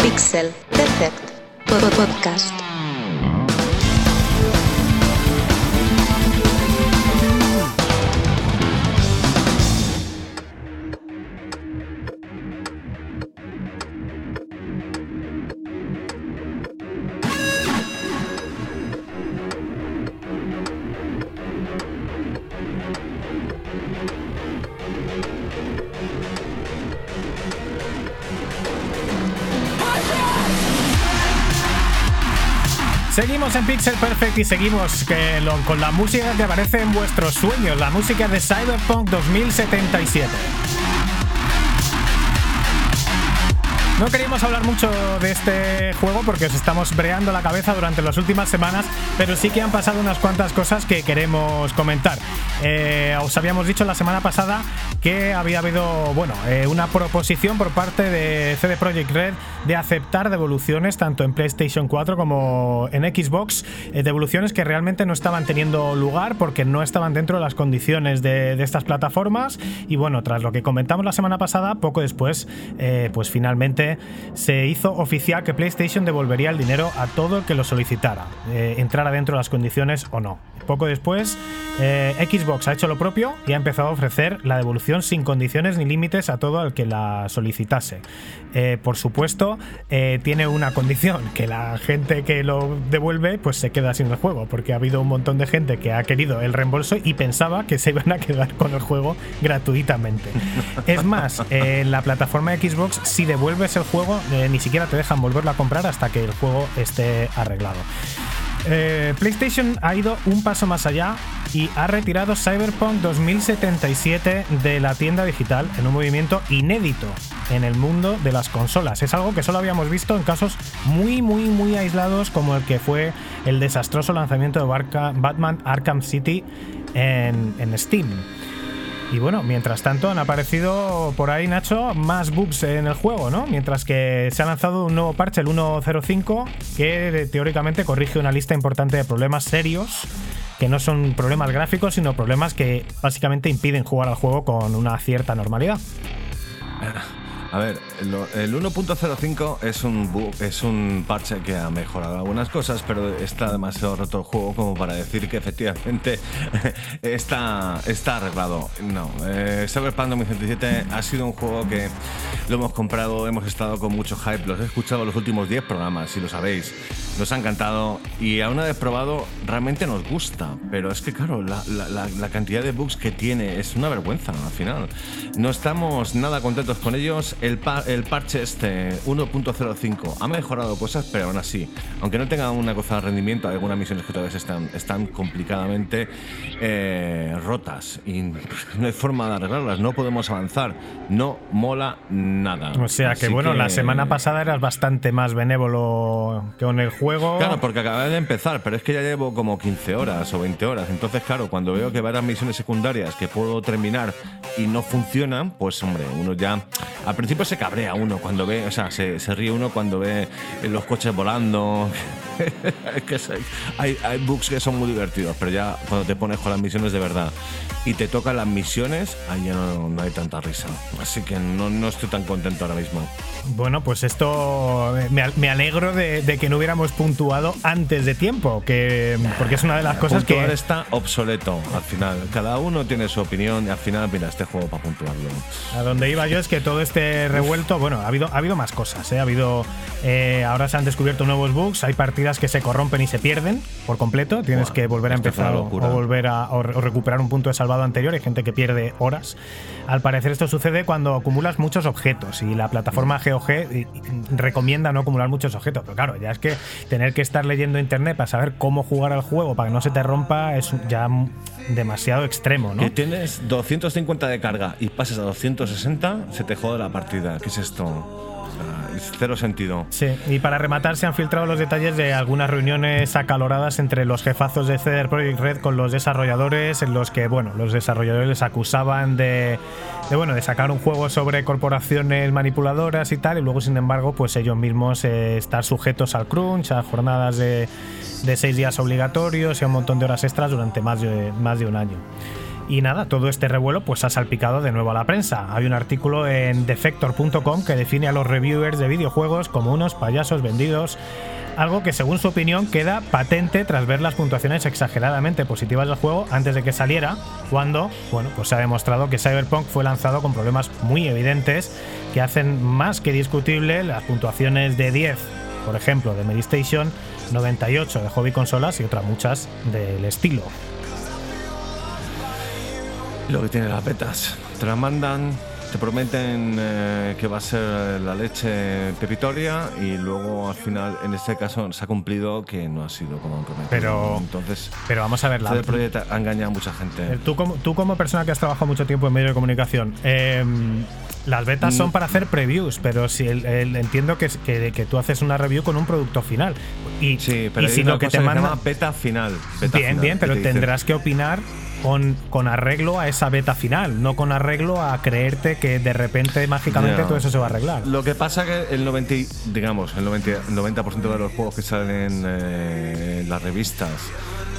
S6: Pixel Perfect Pod- Podcast.
S1: Pixel Perfect y seguimos que lo- con la música que aparece en vuestros sueños, la música de Cyberpunk 2077. No queríamos hablar mucho de este juego porque os estamos breando la cabeza durante las últimas semanas, pero sí que han pasado unas cuantas cosas que queremos comentar. Eh, os habíamos dicho la semana pasada que había habido, bueno, eh, una proposición por parte de CD Projekt Red de aceptar devoluciones tanto en PlayStation 4 como en Xbox, eh, devoluciones que realmente no estaban teniendo lugar porque no estaban dentro de las condiciones de, estas plataformas y bueno, tras lo que comentamos la semana pasada, poco después, pues finalmente se hizo oficial que PlayStation devolvería el dinero a todo el que lo solicitara, eh, entrara dentro de las condiciones o no. Poco después, eh, Xbox ha hecho lo propio y ha empezado a ofrecer la devolución sin condiciones ni límites a todo el que la solicitase. Eh, por supuesto, tiene una condición, que la gente que lo devuelve pues se queda sin el juego, porque ha habido un montón de gente que ha querido el reembolso y pensaba que se iban a quedar con el juego gratuitamente. Es más, en la plataforma Xbox, si devuelves el juego, eh, ni siquiera te dejan volverlo a comprar hasta que el juego esté arreglado. Eh, PlayStation ha ido un paso más allá y ha retirado Cyberpunk 2077 de la tienda digital en un movimiento inédito en el mundo de las consolas. Es algo que solo habíamos visto en casos muy, muy, muy aislados como el que fue el desastroso lanzamiento de Batman Arkham City en Steam. Y bueno, mientras tanto han aparecido por ahí, Nacho, más bugs en el juego, ¿no? Mientras que se ha lanzado un nuevo parche, el 1.05, que teóricamente corrige una lista importante de problemas serios, que no son problemas gráficos, sino problemas que básicamente impiden jugar al juego con una cierta normalidad.
S2: A ver, lo- el 1.05 es un es un parche que ha mejorado algunas cosas, pero está demasiado roto el juego como para decir que efectivamente está, está arreglado. No, eh, Cyberpunk 2077 ha sido un juego que lo hemos comprado, hemos estado con mucho hype, los he escuchado los últimos 10 programas, si lo sabéis. Nos ha encantado y a una vez probado realmente nos gusta, pero es que claro, la, la- la- la cantidad de bugs que tiene es una vergüenza al final. No estamos nada contentos con ellos. El, pa- el parche este 1.05 ha mejorado cosas, pero aún así, aunque no tenga una cosa de rendimiento, hay algunas misiones que todavía están, están complicadamente eh, rotas y no hay forma de arreglarlas. No podemos avanzar. No mola nada.
S1: O sea que
S2: Así
S1: bueno, la
S2: que-
S1: semana pasada eras bastante más benévolo con el juego.
S2: Claro, porque acabé de empezar, pero es que ya llevo como 15 horas o 20 horas. Entonces, claro, cuando veo que varias misiones secundarias que puedo terminar y no funcionan, pues hombre, uno ya. Al principio se cabrea uno cuando ve, o sea, se, se ríe uno cuando ve los coches volando. que se- hay, hay bugs que son muy divertidos, pero ya cuando te pones con las misiones de verdad y te tocan las misiones, ahí ya no, no hay tanta risa. Así que no, no estoy tan contento ahora mismo.
S1: Bueno, pues esto eh, me, me alegro de, de que no hubiéramos puntuado antes de tiempo, que porque es una de las cosas
S2: puntuar
S1: que
S2: está obsoleto al final. Cada uno tiene su opinión y al final, mira, este juego para puntuarlo.
S1: a donde iba yo es que todo este revuelto, bueno, ha habido ha habido más cosas, ¿eh? ha habido eh, ahora se han descubierto nuevos bugs, hay partidas que se corrompen y se pierden por completo, tienes
S2: Buah,
S1: que volver a empezar o, volver a o o recuperar un punto de salvado anterior, hay gente que pierde horas. Al parecer esto sucede cuando acumulas muchos objetos y la plataforma GOG eh, recomienda no acumular muchos objetos, pero claro, ya es que tener que estar leyendo internet para saber cómo jugar al juego para que no se te rompa es ya demasiado extremo, ¿no?
S2: Que tienes 250 de carga y pases a 260, se te jode la partida. ¿Qué es esto? Cero sentido.
S1: Sí, y para rematar se han filtrado los detalles de algunas reuniones acaloradas entre los jefazos de CD Projekt Red con los desarrolladores, en los que, bueno, los desarrolladores les acusaban de, de, bueno, de sacar un juego sobre corporaciones manipuladoras y tal, y luego, sin embargo, pues ellos mismos eh, estar sujetos al crunch, a jornadas de, de seis días obligatorios y a un montón de horas extras durante más de, más de un año. Y nada, todo este revuelo pues ha salpicado de nuevo a la prensa. Hay un artículo en defector.com que define a los reviewers de videojuegos como unos payasos vendidos, algo que según su opinión queda patente tras ver las puntuaciones exageradamente positivas del juego antes de que saliera, cuando, bueno, pues se ha demostrado que Cyberpunk fue lanzado con problemas muy evidentes que hacen más que discutible las puntuaciones de 10, por ejemplo, de Medistation, 98 de Hobby Consolas y otras muchas del estilo.
S2: Lo que tiene las betas. Te la mandan, te prometen eh, que va a ser la leche pepitoria y luego al final, en este caso, se ha cumplido que no ha sido como han prometido.
S1: Pero-
S2: Entonces,
S1: Pero vamos a ver, la,
S2: CD Projekt ha engañado a mucha gente.
S1: Eh, Tú como, tú como persona que has trabajado mucho tiempo en medios de comunicación, eh, las betas son
S2: Mm.
S1: para hacer previews, pero si el- el- entiendo que, que, que tú haces una review con un producto final. Y,
S2: Sí, pero
S1: y si lo que te
S2: llama beta final. beta
S1: Bien,
S2: final,
S1: bien, pero tendrás que opinar con, con arreglo a esa beta final, no con arreglo a creerte que de repente mágicamente todo eso se va a arreglar.
S2: Lo que pasa que el 90, y- digamos, el 90, el 90% de los juegos que salen eh, en las revistas,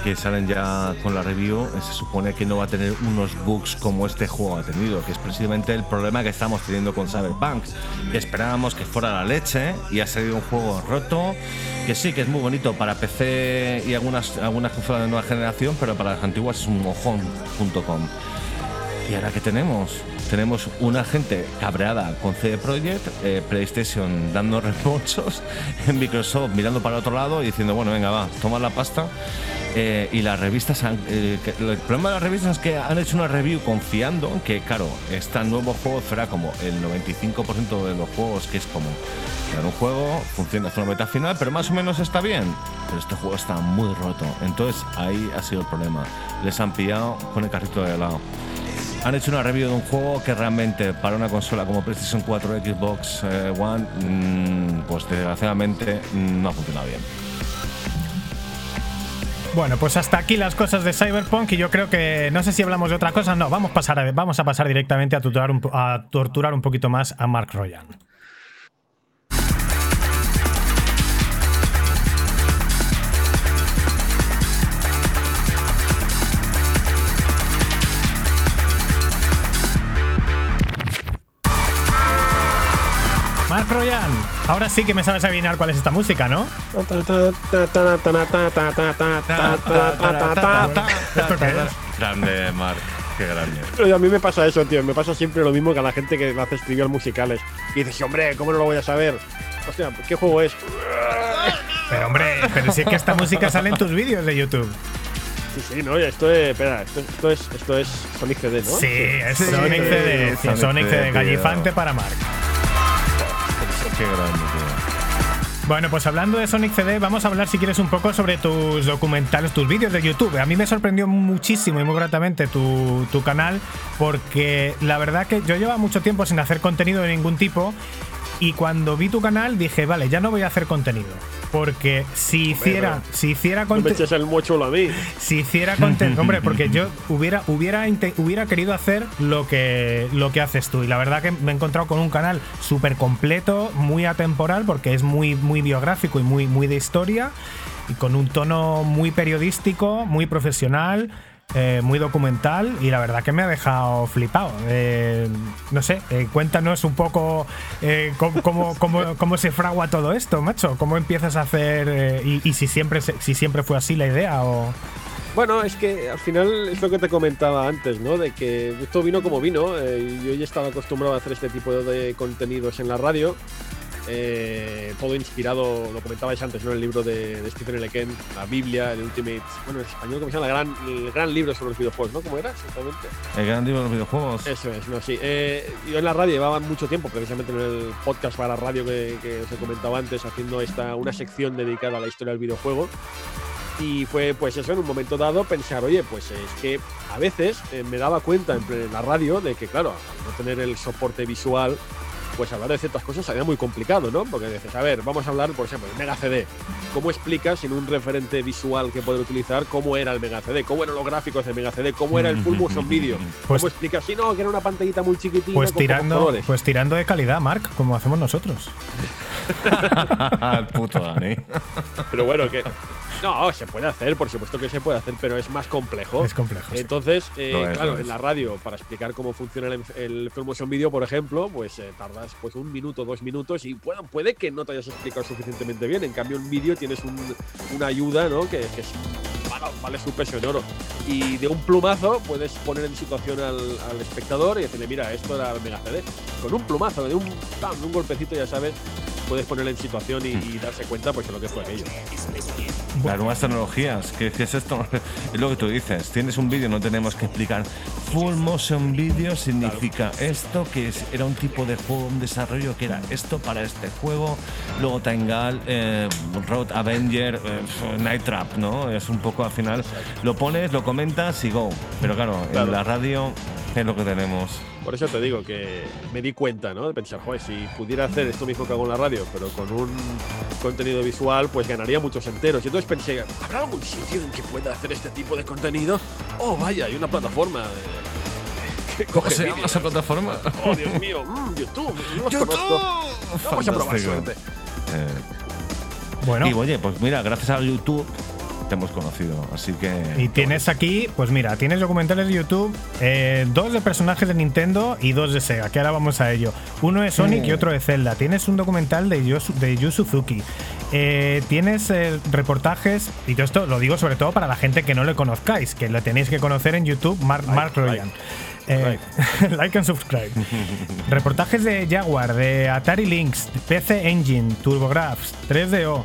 S2: que salen ya con la review, eh, se supone que no va a tener unos bugs como este juego ha tenido, que es precisamente el problema que estamos teniendo con Cyberpunk. Que esperábamos que fuera la leche y ha salido un juego roto, que sí, que es muy bonito para PC y algunas, algunas consolas de nueva generación, pero para las antiguas es un mojón.com. ¿Y ahora qué tenemos? Tenemos una gente cabreada con CD Projekt, eh, PlayStation dando reprochos, en Microsoft mirando para otro lado y diciendo, bueno, venga, va, toma la pasta. Eh, y las revistas, han- eh, el problema de las revistas es que han hecho una review confiando en que, claro, este nuevo juego será como el 95% de los juegos, que es como crear un juego, funciona hace una meta final, pero más o menos está bien. Pero este juego está muy roto. Entonces ahí ha sido el problema. Les han pillado con el carrito de lado. Han hecho una review de un juego que realmente para una consola como PlayStation 4 Xbox eh, One, mm, pues desgraciadamente mm, no ha funcionado bien.
S1: Bueno, pues hasta aquí las cosas de Cyberpunk y yo creo que no sé si hablamos de otra cosa, no, vamos, a pasar directamente a torturar un poquito más a Mark Royan. Royan, ahora sí que me sabes adivinar cuál es esta música, ¿no? ¿Esto qué es?
S2: Grande, Mark, qué grande.
S3: Pero a mí me pasa eso, tío. Me pasa siempre lo mismo que a la gente que hace trivial musicales. Y dices, hombre, ¿cómo no lo voy a saber? Hostia, ¿qué juego es?
S1: Pero hombre, pero si es que esta música sale en tus vídeos de YouTube.
S3: Sí, sí, no, esto es. Espera, esto, esto es, esto es Sonic CD, ¿no?
S1: Sí, es
S2: Sí,
S1: Sonic CD.
S2: Sonic
S1: Sonic CD,
S2: CD,
S1: gallifante
S2: tío.
S1: para Mark.
S2: Qué grande, tío.
S1: Bueno, pues hablando de Sonic CD, vamos a hablar si quieres un poco sobre tus documentales, tus vídeos de YouTube. A mí me sorprendió muchísimo y muy gratamente tu, tu canal, porque la verdad que yo llevaba mucho tiempo sin hacer contenido de ningún tipo. Y cuando vi tu canal dije, vale, ya no voy a hacer contenido. Porque si hiciera,
S3: pero
S1: si hiciera contenido.
S3: el mochuelo a mí.
S1: si hiciera contenido, hombre, porque yo hubiera, hubiera, hubiera querido hacer lo que, lo que haces tú. Y la verdad que me he encontrado con un canal súper completo, muy atemporal, porque es muy, muy biográfico y muy, muy de historia, y con un tono muy periodístico, muy profesional. Eh, muy documental y la verdad que me ha dejado flipado. Eh, no sé, eh, cuéntanos un poco cómo, cómo- cómo- se fragua todo esto, macho. ¿Cómo empiezas a hacer y, si, siempre, si siempre fue así la idea o...
S3: Bueno, es que al final es lo que te comentaba antes, ¿no? De que esto vino como vino. yo ya estaba acostumbrado a hacer este tipo de contenidos en la radio. Eh, todo inspirado, lo comentabais antes, ¿no? El libro de, de Stephen L. Kent, la Biblia, el Ultimate. Bueno, en español, ¿cómo se llama? La gran, el gran libro sobre los videojuegos, ¿no? ¿Cómo era exactamente?
S2: El gran libro de los videojuegos.
S3: Eso es, no, sí. Eh, yo en la radio llevaba mucho tiempo, precisamente en el podcast para radio que, que os he comentado antes, haciendo esta, una sección dedicada a la historia del videojuego. Y fue, pues eso, en un momento dado pensar, oye, pues es que a veces eh, me daba cuenta en, en la radio de que, claro, al no tener el soporte visual, pues hablar de ciertas cosas sería muy complicado, ¿no? Porque dices, a ver, vamos a hablar, por ejemplo, del Mega CD. ¿Cómo explicas sin un referente visual que poder utilizar cómo era el Mega CD? ¿Cómo eran los gráficos del Mega CD? ¿Cómo era el Full Motion Video?
S1: Pues-
S3: ¿Cómo explicas si no, que era una pantallita muy chiquitina
S1: Pues
S3: con
S1: tirando,
S3: colores?
S1: pues tirando de calidad, Mark, como hacemos nosotros.
S2: El puto Dani.
S3: Pero bueno, que. No, se puede hacer, por supuesto que se puede hacer, pero es más complejo.
S1: Es complejo, sí.
S3: Entonces, eh,
S2: es,
S3: claro, en la radio, para explicar cómo funciona el, el full motion video, por ejemplo, pues eh, tardas pues un minuto, dos minutos y puede, puede que no te hayas explicado suficientemente bien. En cambio, en vídeo tienes un- una ayuda, ¿no? Que, que es, vale, vale su peso en oro. Y de un plumazo puedes poner en situación al, al espectador y decirle, mira, esto era Mega CD. Con un plumazo, de un, ¡pam! un golpecito, ya sabes, puedes ponerle en situación y, y darse cuenta pues de lo que fue aquello.
S2: Las nuevas tecnologías, ¿qué, qué es esto? Es lo que tú dices. Tienes un vídeo, no tenemos que explicar. Full motion video significa esto, que es- era un tipo de juego, un desarrollo que era esto para este juego. Luego Tangal, eh, Road Avenger, eh, Night Trap, ¿no? Es un poco al final. Lo pones, lo comentas y go. Pero claro,
S3: Claro.
S2: en la radio es lo que tenemos.
S3: Por eso te digo que me di cuenta, ¿no? De pensar, joder, si pudiera hacer esto mismo que hago en la radio, pero con un contenido visual, pues ganaría muchos enteros. Y entonces pensé, ¿habrá algún sitio en que pueda hacer este tipo de contenido? Oh, vaya, hay una plataforma. eh, que
S2: ¿Cómo se llama esa plataforma?
S3: Oh, Dios mío, mm, YouTube, no los conozco. Vamos a probar suerte.
S2: Eh,
S1: Bueno,
S2: Y oye, pues mira, gracias a YouTube te hemos conocido, así que.
S1: y tienes aquí, pues mira, tienes documentales de YouTube, eh, dos de personajes de Nintendo y dos de Sega, que ahora vamos a ello. Uno de Sonic y otro de Zelda. Tienes un documental de Yu, de Yu Suzuki. Eh, tienes eh, reportajes, y todo esto lo digo sobre todo para la gente que no le conozcáis, que lo tenéis que conocer en YouTube, Mark, Mark Ryan. Eh, like and subscribe. Reportajes de Jaguar, de Atari Lynx, PC Engine, TurboGrafx, 3DO.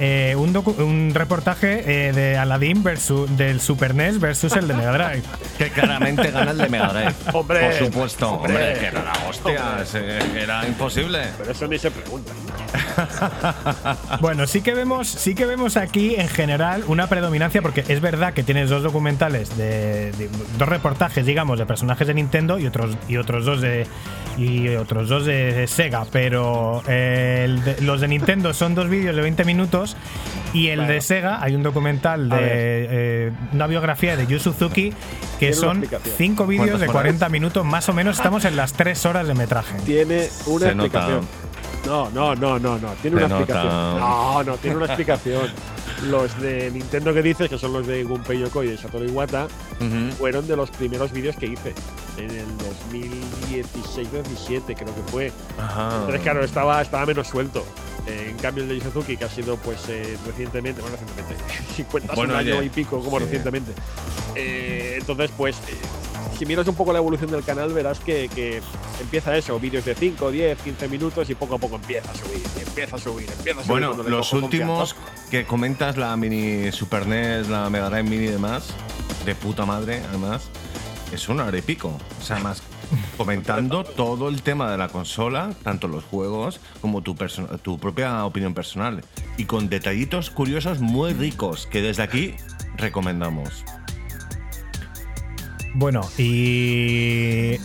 S1: Eh, un, reportaje eh, de Aladdin versus, del Super NES versus el de Mega Drive.
S2: Que claramente gana el de Mega Drive.
S3: Hombre,
S2: Por supuesto. Hombre,
S3: hombre.
S2: que era la hostia. ese- Era imposible.
S3: Pero eso ni se pregunta.
S1: Bueno, sí que vemos, sí que vemos aquí en general una predominancia, porque es verdad que tienes dos documentales de, de- dos reportajes, digamos, de personajes de Nintendo y otros y otros dos de y otros dos de Sega, pero eh, el de- los de Nintendo son dos vídeos de 20 minutos y el de Sega hay un documental
S3: A
S1: de eh, una biografía de Yu Suzuki que son
S3: explicación.
S1: cinco vídeos
S2: ¿Cuántas
S1: de
S2: horas?
S1: 40 minutos, más o menos estamos en las tres horas de metraje.
S3: Tiene una
S2: Se nota.
S3: explicación. No, no, no, no, no. Tiene
S2: Se
S3: una
S2: nota.
S3: explicación. No, no, tiene una explicación. Los de Nintendo que dices, que son los de Gunpei Yokoi y de Satoru Iwata, fueron de los primeros vídeos que hice. En el 2016-17 creo que fue.
S2: Ajá.
S3: Entonces, claro, estaba, estaba menos suelto. Eh, en cambio, el de Suzuki, que ha sido pues eh, recientemente, bueno, recientemente, 50
S2: Bueno,
S3: un año y pico, como
S2: sí.
S3: recientemente. Eh, entonces, pues, eh, si miras un poco la evolución del canal, verás que, que empieza eso, vídeos de 5, 10, 15 minutos y poco a poco empieza a subir, empieza a subir, empieza a subir.
S2: Bueno, los últimos
S3: confianza.
S2: que comentas, la mini Super NES, la Mega Drive Mini y demás, de puta madre, además, es una hora y pico. O sea, más comentando todo el tema de la consola, tanto los juegos como tu propia opinión personal. Y con detallitos curiosos muy ricos que desde aquí recomendamos.
S1: Bueno, y.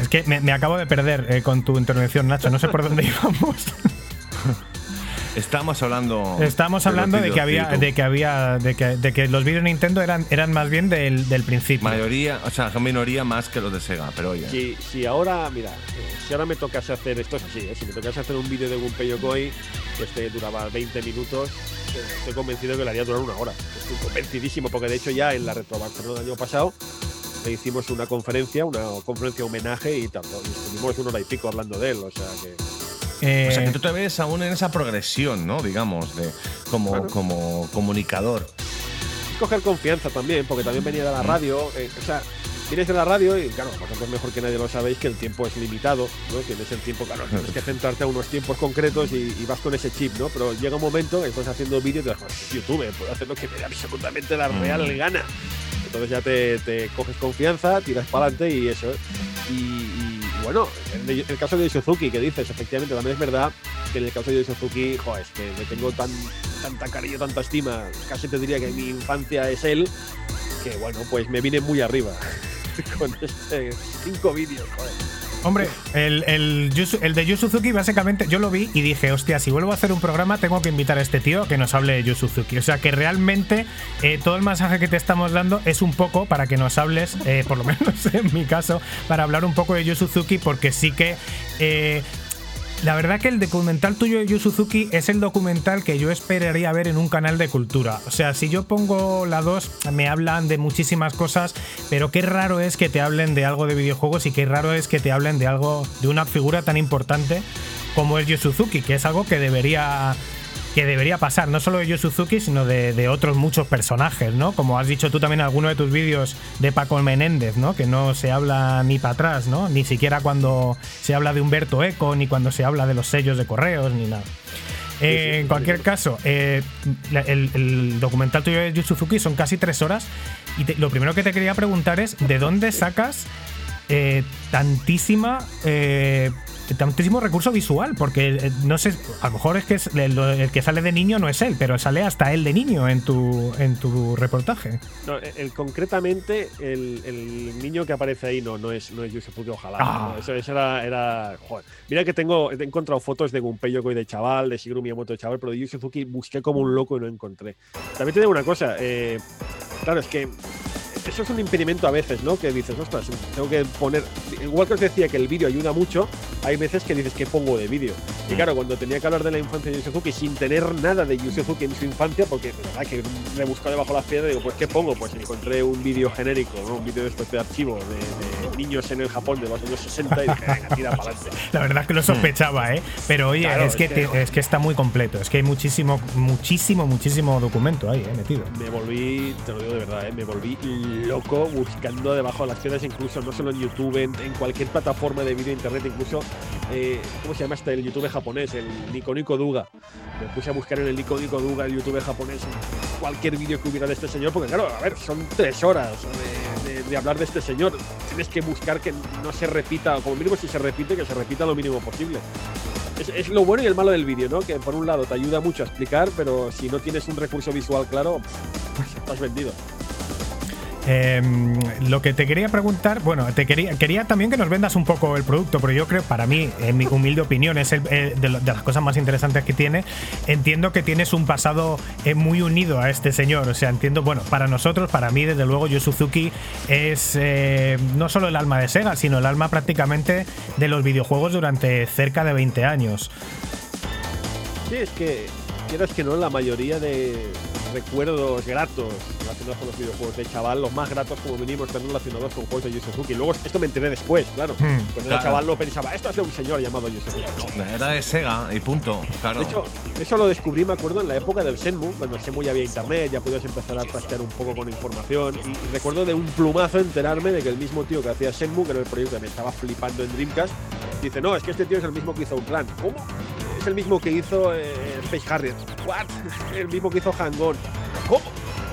S1: Es que me, me acabo de perder eh, con tu intervención, Nacho. No sé por dónde íbamos.
S2: Estamos hablando.
S1: Estamos hablando de que había, de que había, de que, de que los vídeos Nintendo eran, eran más bien del, del principio.
S2: Mayoría, o sea, son minoría más que los de Sega, pero oye.
S3: Si, si ahora, mira, eh, si ahora me tocase hacer, esto es así, ¿eh? si me tocase hacer un vídeo de Gunpei Yokoi que este duraba 20 minutos, eh, estoy convencido que le haría durar una hora. Estoy convencidísimo, porque de hecho ya en la Retro Barcelona del año pasado hicimos una conferencia, una conferencia homenaje y tanto, y estuvimos una hora y pico hablando de él, o sea que.
S1: Eh,
S2: O sea, que tú te ves aún en esa progresión, ¿no? Digamos, de como,
S3: Claro.
S2: como comunicador.
S3: coger confianza también, porque también venía de la radio. eh, o sea, vienes de la radio y, claro, vosotros mejor que nadie lo sabéis que el tiempo es limitado, ¿no? Tienes el tiempo, claro, tienes que centrarte a unos tiempos concretos y, y vas con ese chip, ¿no? Pero llega un momento que estás haciendo vídeos y te das, "Joder, YouTube, puedo hacer lo que me dé absolutamente la real gana. Entonces ya te, coges confianza, tiras para adelante y eso. Y, y, bueno, en el, el caso de Suzuki que dices, efectivamente, también es verdad que en el caso de Suzuki, joder, es que le tengo tan, tanta cariño, tanta estima, casi te diría que mi infancia es él, que bueno, pues me vine muy arriba con este cinco vídeos, joder.
S1: Hombre, el, el, de Yu Suzuki, básicamente, yo lo vi y dije, hostia, si vuelvo a hacer un programa, tengo que invitar a este tío a que nos hable de Yu Suzuki. O sea, que realmente eh, todo el mensaje que te estamos dando es un poco para que nos hables, eh, por lo menos en mi caso, para hablar un poco de Yu Suzuki, porque sí que. eh, la verdad que el documental tuyo de Yu Suzuki es el documental que yo esperaría ver en un canal de cultura. O sea, si yo pongo la 2, me hablan de muchísimas cosas, pero qué raro es que te hablen de algo de videojuegos y qué raro es que te hablen de algo, de una figura tan importante como es Yu Suzuki, que es algo que debería que debería pasar, no solo de Yu Suzuki, sino de, de otros muchos personajes, ¿no? Como has dicho tú también en alguno de tus vídeos de Paco Menéndez, ¿no? Que no se habla ni para atrás, ¿no? Ni siquiera cuando se habla de Humberto Eco, ni cuando se habla de los sellos de correos, ni nada. Eh, en cualquier caso, eh, el, el documental tuyo de Yu Suzuki son casi tres horas. Y te- lo primero que te quería preguntar es: ¿de dónde sacas eh, tantísima. eh, tantísimo recurso visual, porque eh, no sé, a lo mejor es que es el, el que sale de niño no es él, pero sale hasta él de niño en tu, en tu reportaje.
S3: No, el, concretamente, el, el niño que aparece ahí no, no es, no es Yusufuki, ojalá.
S1: Ah.
S3: No, eso, eso era, era. Joder. Mira que tengo, he encontrado fotos de Gunpei Yokoi de chaval, de Shigeru Miyamoto de chaval, pero de Yu Suzuki busqué como un loco y no encontré. También te digo una cosa, eh, claro, es que eso es un impedimento a veces, ¿no? Que dices, ostras, tengo que poner. Igual que os decía que el vídeo ayuda mucho, hay veces que dices, ¿qué pongo de vídeo? Y claro, cuando tenía que hablar de la infancia de Yu Suzuki sin tener nada de Yu Suzuki en su infancia, porque de verdad que me he buscado debajo de las piedras, digo, pues ¿qué pongo? Pues encontré un vídeo genérico, ¿no? un vídeo de archivo de, de niños en el Japón de los años 60 y dije, venga, tira para adelante.
S1: La verdad es que lo sospechaba, ¿eh? Pero oye,
S3: Claro,
S1: es, que
S3: es que-
S1: te- es que está muy completo, es que hay muchísimo, muchísimo, muchísimo documento ahí, ¿eh? Metido.
S3: Me volví, te lo digo de verdad, ¿eh? me volví loco buscando debajo de las piedras, incluso no solo en YouTube, en, cualquier plataforma de vídeo internet, incluso, eh, ¿cómo se llama este? El YouTube japonés, el Nico Nico Duga. Me puse a buscar en el Nico Nico Duga, el YouTube japonés, cualquier vídeo que hubiera de este señor, porque claro, a ver, son tres horas de, de- de hablar de este señor. Tienes que buscar que no se repita, como mínimo si se repite, que se repita lo mínimo posible. Es, lo bueno y el malo del vídeo, ¿no? Que por un lado te ayuda mucho a explicar, pero si no tienes un recurso visual claro, pues estás vendido.
S1: Eh, lo que te quería preguntar, bueno, te quería, quería también que nos vendas un poco el producto, pero yo creo, para mí, en mi humilde opinión, es el, de las cosas más interesantes que tiene. Entiendo que tienes un pasado eh, muy unido a este señor, o sea, entiendo, bueno, para nosotros, para mí, desde luego, Yu Suzuki es eh, no solo el alma de Sega, sino el alma prácticamente de los videojuegos durante cerca de 20 años.
S3: Sí, es que, quieras que no, la mayoría de recuerdos gratos relacionados con los videojuegos de chaval, los más gratos como venimos están relacionados con juegos de Yu Suzuki. Luego esto me enteré después, claro.
S1: Hmm,
S3: Cuando
S2: claro.
S3: era chaval lo pensaba, esto es de un señor llamado Yu Suzuki. No.
S2: Era de Sega y punto. Claro.
S3: De hecho, eso lo descubrí, me acuerdo, en la época del Shenmue, cuando en Shenmue ya había internet, ya podías empezar a trastear un poco con información. Y, y recuerdo de un plumazo enterarme de que el mismo tío que hacía Shenmue, que era el proyecto que me estaba flipando en Dreamcast, dice, no, es que este tío es el mismo que hizo Outrun. ¿Cómo? Es el mismo que hizo eh, Space Harrier. ¿What? El mismo que hizo Hang-On. ¿Cómo?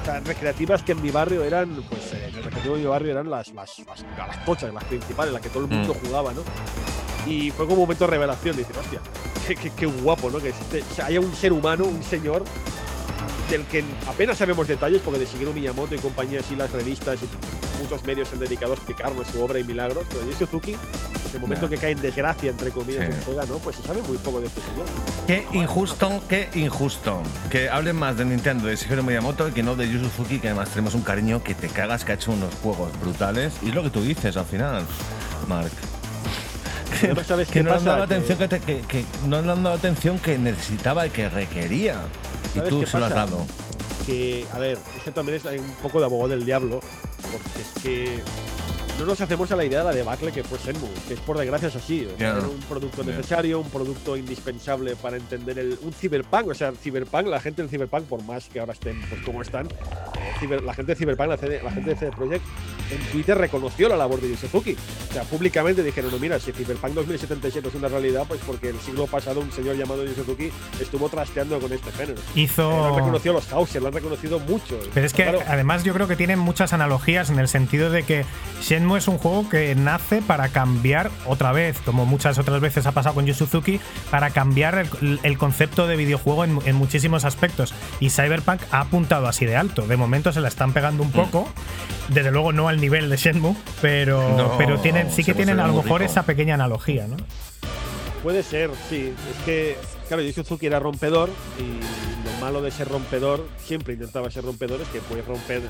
S3: O sea, recreativas que en mi barrio eran, pues eh, el recreativo de mi barrio eran las, las, las, las tochas, las principales, las que todo el mundo jugaba, ¿no? Y fue como un momento de revelación, de decir, hostia, qué, qué- qué guapo, ¿no? Que existe- o sea, haya un ser humano, un señor, del que apenas sabemos detalles, porque de Shigeru Miyamoto y compañía, así las revistas y muchos medios se han dedicado a explicarnos su obra y milagros, pero de Suzuki, en el momento que cae en desgracia, entre comillas,
S2: Sí.
S3: en Sega, ¿no? Pues se sabe muy poco de este señor.
S2: Qué injusto, qué injusto. Que hablen más de Nintendo de Shigeru Miyamoto y que no de Yu Suzuki, que además tenemos un cariño que te cagas, que ha hecho unos juegos brutales. Y es lo que tú dices al final, Mark. Que,
S3: Pero ¿sabes
S2: que no le han
S3: pasa?
S2: dado la
S3: Que-
S2: atención que, te- que- que no le han dado la atención que necesitaba y que requería. Y
S3: ¿Sabes
S2: tú se lo has dado.
S3: que, a ver, esto también es un poco de abogado del diablo, porque es que no nos hacemos a la idea de la debacle que fue Shenmue, que es por desgracia es así. O sea,
S2: Ya.
S3: era un producto necesario, un producto indispensable para entender el, un cyberpunk. O sea, el cyberpunk, la gente del cyberpunk, por más que ahora estén pues como están, eh, ciber- la gente de cyberpunk, la, CD la gente de CD Projekt, en Twitter reconoció la labor de Yu Suzuki. O sea, públicamente dijeron, no, mira, si Cyberpunk 2077 es una realidad, pues porque el siglo pasado un señor llamado Yu Suzuki estuvo trasteando con este género. Eh, lo han
S1: Hizo.
S3: reconocido los Hauser, lo han reconocido mucho.
S1: Pero es que
S3: Claro,
S1: además yo creo que tienen muchas analogías en el sentido de que Shenmue es un juego que nace para cambiar otra vez, como muchas otras veces ha pasado con Yu Suzuki, para cambiar el, el concepto de videojuego en, en muchísimos aspectos. Y Cyberpunk ha apuntado así de alto. De momento se la están pegando un poco. Desde luego no al nivel de Shenmue, pero,
S2: No,
S1: pero tienen, sí que
S2: Shenmue
S1: tienen a lo mejor
S2: rico.
S1: esa pequeña analogía, ¿no?
S3: Puede ser, sí. Es que, claro, Yu Suzuki era rompedor y lo malo de ser rompedor, siempre intentaba ser rompedor, es que puedes romper en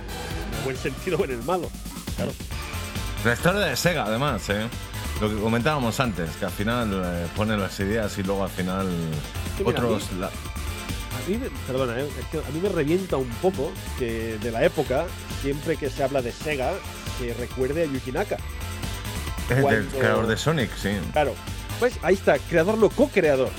S3: el buen sentido o en el malo. Claro.
S2: La historia de Sega, además, ¿eh? Lo que comentábamos antes, que al final eh, ponen las ideas y luego al final
S3: Sí, mira,
S2: otros.
S3: a mí-
S2: la-
S3: A mí, me- perdona, ¿eh? es que a mí me revienta un poco que de la época, siempre que se habla de Sega, se recuerde a Yuji Naka. Cuando-
S2: creador de Sonic, sí.
S3: Claro. Pues ahí está, creador no co-creador.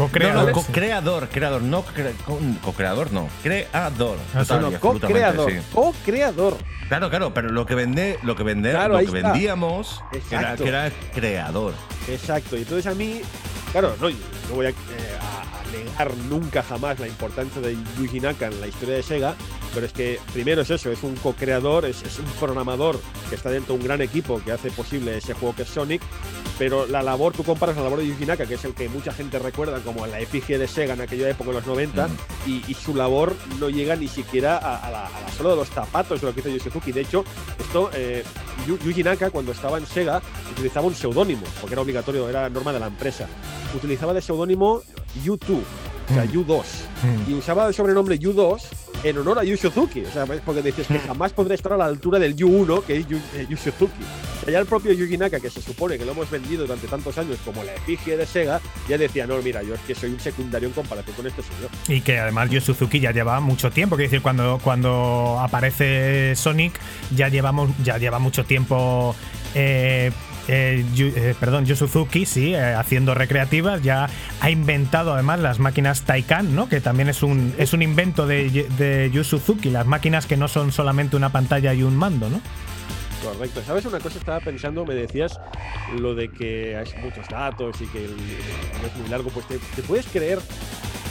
S2: No,
S1: Co-creador.
S2: no,
S1: sí.
S2: co-creador, creador, no cre- co- co-creador, no. Creador.
S1: Ah,
S2: Total y
S3: No, co-creador.
S2: sí.
S3: Co-creador.
S2: Claro, claro, pero lo que vende, lo que vende,
S3: Claro,
S2: lo que
S3: está.
S2: vendíamos era que era creador.
S3: Exacto. Y entonces a mí, claro, no, no voy a, eh, a negar nunca jamás la importancia de Yuji Naka en la historia de Sega, pero es que primero es eso, es un co-creador, es, es un programador que está dentro de un gran equipo que hace posible ese juego que es Sonic, pero la labor, tú comparas la labor de Yuji Naka, que es el que mucha gente recuerda como la efigie de Sega en aquella época, en los 90,
S2: Mm.
S3: y, y su labor no llega ni siquiera a, a la, a la sola de los zapatos de lo que hizo Yu Suzuki. De hecho, esto, eh, Yu- Yuji Naka, cuando estaba en Sega, utilizaba un seudónimo, porque era obligatorio, era norma de la empresa. Utilizaba de seudónimo U2, o sea. U2.
S1: Mm.
S3: Y usaba el sobrenombre U2 en honor a Yu Suzuki. O sea, porque dices que jamás podré estar a la altura del U1, que es Yu, eh, Yu Suzuki. O sea, ya el propio Yuji Naka, que se supone que lo hemos vendido durante tantos años como la efigie de Sega, ya decía, no, mira, yo es que soy un secundario en comparación con este señor.
S1: Y que además Yu Suzuki ya lleva mucho tiempo, quiero decir, cuando, cuando aparece Sonic ya llevamos ya lleva mucho tiempo eh, eh, eh, perdón, Yu Suzuki, sí, eh, haciendo recreativas, ya ha inventado además las máquinas Taycan, ¿no? Que también es un, es un invento de, de Yu Suzuki, las máquinas que no son solamente una pantalla y un mando, ¿no?
S3: Correcto. ¿Sabes una cosa? Estaba pensando, me decías lo de que hay muchos datos y que el, es muy largo. Pues te puedes creer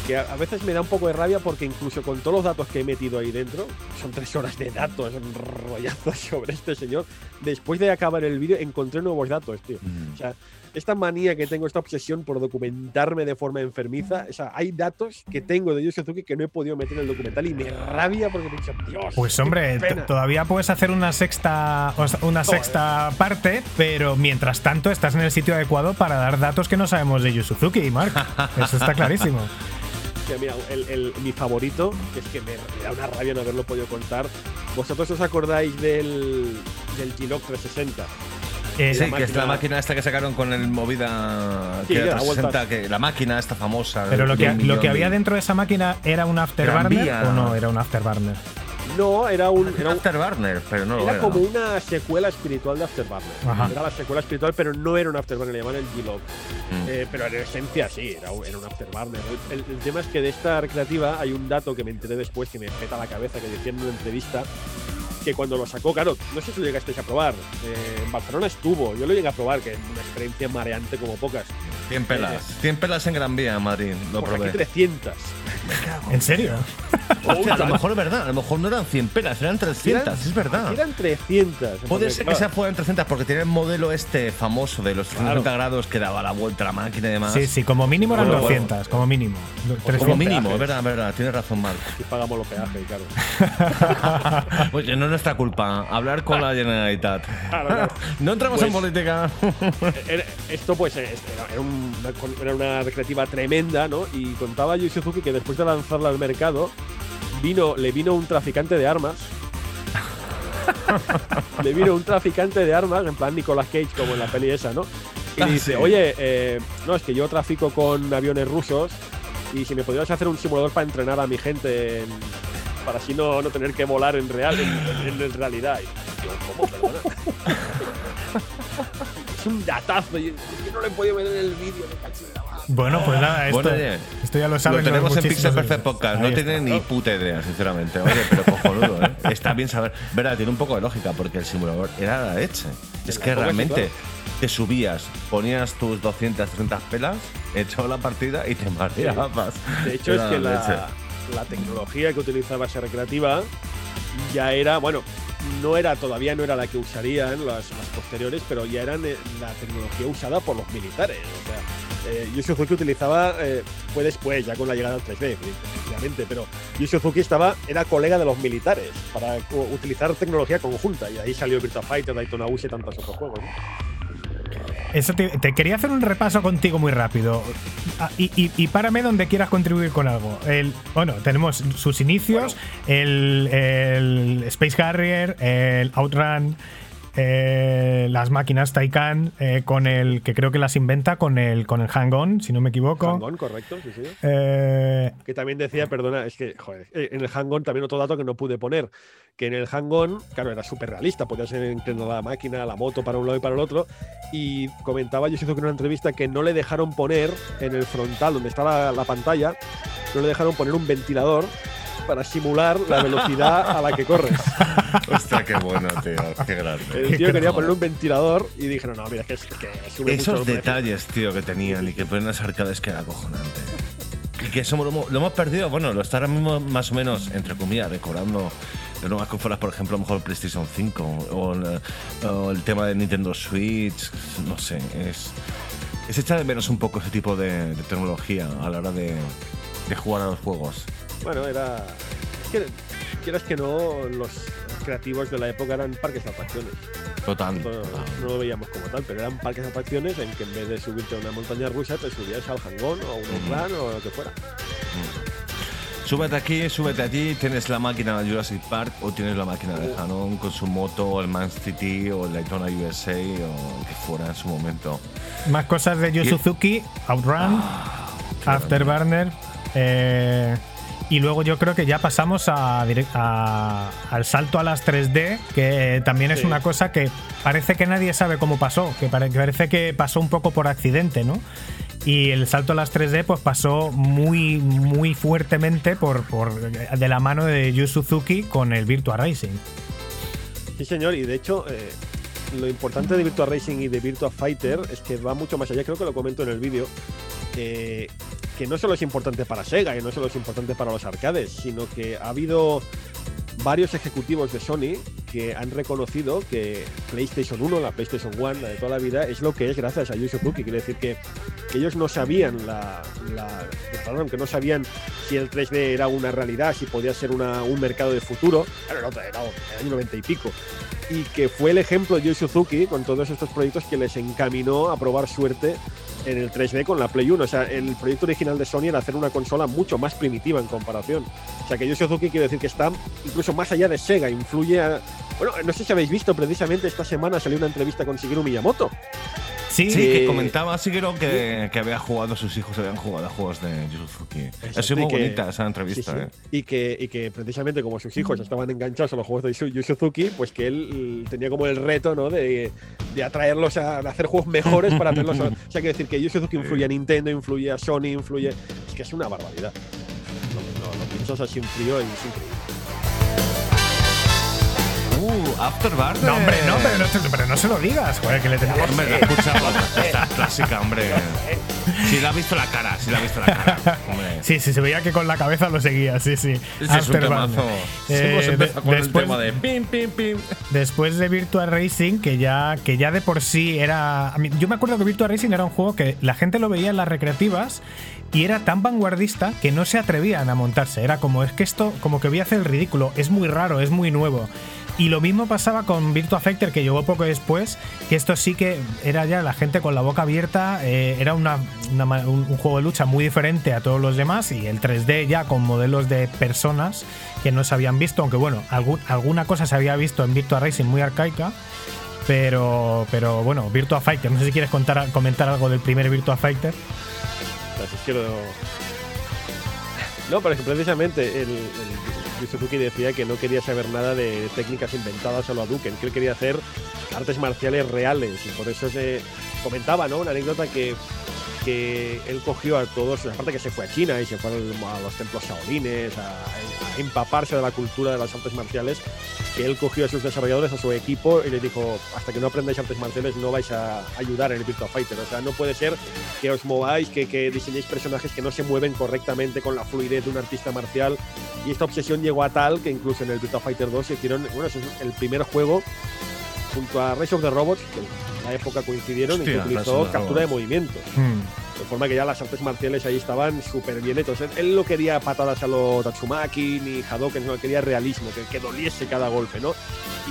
S3: que a, veces me da un poco de rabia porque incluso con todos los datos que he metido ahí dentro, son tres horas de datos, un rollazo sobre este señor. Después de acabar el vídeo encontré nuevos datos, tío.
S2: Mm.
S3: O sea, esta manía que tengo, esta obsesión por documentarme de forma enfermiza, o sea, hay datos que tengo de Yu Suzuki que no he podido meter en el documental y me rabia porque pienso, Dios.
S1: Pues hombre, t-
S3: pena".
S1: todavía puedes hacer una sexta una sexta parte, pero mientras tanto estás en el sitio adecuado para dar datos que no sabemos de Yu Suzuki, Mark. Eso está clarísimo.
S3: Mi favorito, que es que me, me da una rabia no haberlo podido contar. ¿Vosotros os acordáis del, del G-Log 360?
S1: Eh,
S2: Sí,
S3: la
S2: que es la
S3: máquina-
S2: esta que sacaron con el movida
S3: Sí,
S2: que
S3: da
S2: era 360,
S3: vueltas.
S2: que la máquina esta famosa.
S1: Pero lo que, lo que
S2: de-
S1: había dentro de esa máquina era un afterburner o no era un afterburner.
S3: No, era un.
S2: Era
S3: un-
S2: Afterburner, pero no lo
S3: era
S2: era.
S3: como
S2: ¿no?
S3: una secuela espiritual de Afterburner.
S1: Ajá.
S3: Era la secuela espiritual, pero no era un Afterburner, le llamaban el G-Log.
S2: Mm.
S3: Eh, pero en esencia sí, era un, era un Afterburner. El, el- el tema es que de esta recreativa hay un dato que me enteré después que me peta la cabeza, que decía en una entrevista que cuando lo sacó, claro, no sé si lo llegasteis a probar. eh, en Barcelona estuvo, yo lo llegué a probar, que es una experiencia mareante como pocas.
S2: 100 pelas. 100 pelas en Gran Vía, Madrid. Lo
S3: Pues aquí
S2: probé.
S3: 300.
S1: ¿En serio?
S2: Hostia, a lo mejor es verdad. A lo mejor no eran 100 pelas, eran 300.
S3: Eran-
S2: es verdad.
S3: Eran 300.
S2: Puede ser que
S3: claro,
S2: sea fueran 300 porque tiene el modelo este famoso de los 360
S3: Claro.
S2: grados que daba la vuelta a la máquina y demás.
S1: Sí, sí, como mínimo eran
S3: Bueno,
S1: 200, como mínimo.
S2: Como
S1: 300.
S2: mínimo,
S3: peajes.
S2: es verdad, es verdad. Tienes razón, Marco.
S3: Aquí pagamos los peajes, claro.
S2: Oye, no es nuestra culpa. Hablar con la Generalitat.
S3: Claro, claro.
S2: No entramos en
S3: Pues-
S2: política.
S3: Era- esto pues eh, era, una, era una recreativa tremenda, ¿no? Y contaba Yu Suzuki que después de lanzarla al mercado, vino, le vino un traficante de armas. le vino un traficante de armas, en plan Nicolas Cage, como en la peli esa, ¿no? Y
S2: Ah,
S3: dice,
S2: sí.
S3: oye, eh, no, es que yo trafico con aviones rusos y si me podrías hacer un simulador para entrenar a mi gente en- para así no, no tener que volar en real, en, en- en realidad. Y yo, ¿cómo? Perdona. es un datazo. Yo no le he podido ver en el vídeo. madre.
S1: Bueno, pues nada, esto,
S2: Bueno, oye,
S1: esto ya lo saben.
S2: Lo tenemos en Pixel Perfect. Podcast.
S1: Ahí
S2: No tiene ni puta idea, sinceramente. Oye, pero cojonudo, ¿eh? Está bien saber. Verdad, tiene un poco de lógica porque el simulador era la leche. Es que realmente te subías, ponías tus 200, 300 pelas, echabas la partida y te mareabas.
S3: De hecho,
S2: Era
S3: es que
S2: leche.
S3: la, la tecnología que utilizaba esa recreativa ya era, bueno, no era todavía no era la que usarían las, posteriores, pero ya eran eh, la tecnología usada por los militares. O sea, eh, utilizaba, eh, fue después, ya con la llegada al 3D, obviamente, pero Yu Suzuki estaba, era colega de los militares para utilizar tecnología conjunta y ahí salió Virtua Fighter, Daytona y tantos otros juegos. ¿no?
S1: Eso te, te quería hacer un repaso contigo muy rápido. Ah, y, y, y párame donde quieras contribuir con algo. El, bueno, tenemos sus inicios, el, el Space Harrier, el Outrun, eh, las máquinas Taycan, eh, con el que creo que las inventa con el, con el Hang-On, si no me equivoco.
S3: Hang-On, correcto, sí, sí.
S1: Eh,
S3: Que también decía, perdona, es que, joder, en el Hang-On también otro dato que no pude poner, que en el Hang-On, claro, era súper realista, podías entrenar la máquina, la moto para un lado y para el otro, y comentaba yo en una entrevista que no le dejaron poner en el frontal, donde está la, la pantalla, no le dejaron poner un ventilador para simular la velocidad a la que corres.
S2: Hostia, qué bueno, tío. Qué grande.
S3: El tío quería poner un ventilador y dijeron, no, mira, es que, es que sube
S2: Esos
S3: el precio".
S2: detalles, tío, que tenían y que ponen las arcades que era acojonante. Y que eso lo, hemos- lo hemos perdido, bueno, lo está ahora mismo más o menos, entre comillas, recordando de nuevas consolas, por ejemplo, a lo mejor el PlayStation 5 o el, o el tema de Nintendo Switch, no sé, es, es echar de menos un poco ese tipo de, de tecnología a la hora de, de jugar a los juegos.
S3: Bueno, era. es que, quieras que no, los creativos de la época eran parques de atracciones.
S2: Total.
S3: No, lo veíamos como tal, pero eran parques de atracciones en que en vez de subirte a una montaña rusa, te subías al hangón o a un plan o lo que fuera.
S2: Súbete aquí, súbete allí, tienes la máquina de Jurassic Park o tienes la máquina de Hanon con su moto, o el Man City o el Daytona USA o el que fuera en su momento.
S1: más cosas de Yu. Suzuki, Outrun, Afterburner. eh, y luego yo creo que ya pasamos a, a- al salto a las 3D, que también es
S3: Sí.
S1: una cosa que parece que nadie sabe cómo pasó, que parece que pasó un poco por accidente, ¿no? Y el salto a las 3D pues pasó muy, muy fuertemente por, por de la mano de Yu Suzuki con el Virtua Racing.
S3: Sí, señor, y de hecho, eh, lo importante de Virtua Racing y de Virtua Fighter es que va mucho más allá, creo que lo comento en el vídeo, que no solo es importante para Sega y no solo es importante para los arcades, sino que ha habido varios ejecutivos de Sony que han reconocido que PlayStation 1, la PlayStation 1, la de toda la vida, es lo que es gracias a Yu Suzuki. Quiere decir que, ellos no sabían la, que no sabían si el 3D era una realidad, si podía ser un mercado de futuro. Claro, no, era el año 90 y pico. Y que fue el ejemplo de Yu Suzuki con todos estos proyectos que les encaminó a probar suerte en el 3D con la Play 1. O sea, el proyecto original de Sony era hacer una consola mucho más primitiva en comparación. O sea, que Yu Suzuki quiere decir que está incluso más allá de Sega, influye a... Bueno, no sé si habéis visto, precisamente esta semana salió una entrevista con Shigeru Miyamoto.
S1: Sí,
S2: Sí, que comentaba Siguro que, que había jugado, sus hijos habían jugado a juegos de Yu Suzuki. Ha sido
S3: y
S2: muy
S3: que-
S2: bonita esa entrevista,
S3: Sí, sí.
S2: ¿eh?
S3: Y, que, y que precisamente como sus hijos estaban enganchados a los juegos de Yu Yu Suzuki, pues que él mm, tenía como el reto ¿no? de, de atraerlos a, de hacer juegos mejores para tenerlos. a- o sea, quiere decir que Yu Suzuki influye a Nintendo, influye a Sony, influye. Es que es una barbaridad. Lo, lo, lo piensas así en frío y es increíble.
S2: Uh, Afterburner.
S1: No, hombre, no, pero no, pero no se lo digas, joder, que le tenemos.
S2: Hombre, la he escuchado. Esta clásica, hombre. Sí, le ha visto la cara, sí le ha visto la cara. Hombre.
S1: Sí, sí, se veía que con la cabeza lo seguía, sí, sí.
S2: Ese es un temazo.
S1: Eh, de-
S2: empezado con el
S1: después-
S2: tema de pim, pim, pim.
S1: Después de Virtua Racing, que ya, que ya de por sí era. mí- yo me acuerdo que Virtua Racing era un juego que la gente lo veía en las recreativas y era tan vanguardista que no se atrevían a montarse. Era como, es que esto, como que voy a hacer el ridículo, es muy raro, es muy nuevo. Y lo mismo pasaba con Virtua Fighter, que llegó poco después, que esto sí que era ya la gente con la boca abierta, eh, era una, una un, un juego de lucha muy diferente a todos los demás, y el 3D ya con modelos de personas que no se habían visto, aunque bueno, algún- alguna cosa se había visto en Virtua Racing muy arcaica, pero, pero bueno, Virtua Fighter, no sé si quieres contar, comentar algo del primer Virtua Fighter.
S3: No, pero es que precisamente el, el Suzuki decía que no quería saber nada de técnicas inventadas a lo Hadouken, que él quería hacer artes marciales reales y por eso se comentaba, ¿no? Una anécdota que, que él cogió a todos, aparte que se fue a China y se fue a los templos shaolines, a, a empaparse de la cultura de las artes marciales, que él cogió a sus desarrolladores, a su equipo y les dijo, hasta que no aprendáis artes marciales no vais a ayudar en el Virtua Fighter. O sea, no puede ser que os mováis, que, que diseñéis personajes que no se mueven correctamente con la fluidez de un artista marcial. Y esta obsesión llegó a tal que incluso en el Virtua Fighter 2 se hicieron, bueno, es el primer juego junto a Race of the Robots, que en la época coincidieron y
S2: Hostia,
S3: que
S2: Rise
S3: utilizó captura de
S2: Robots.
S3: movimientos.
S1: Hmm.
S3: De forma que ya las artes marciales ahí estaban súper bien hechos. Él, él no quería patadas a lo Tatsumaki ni Hadoken, no quería realismo, que, que doliese cada golpe, ¿no?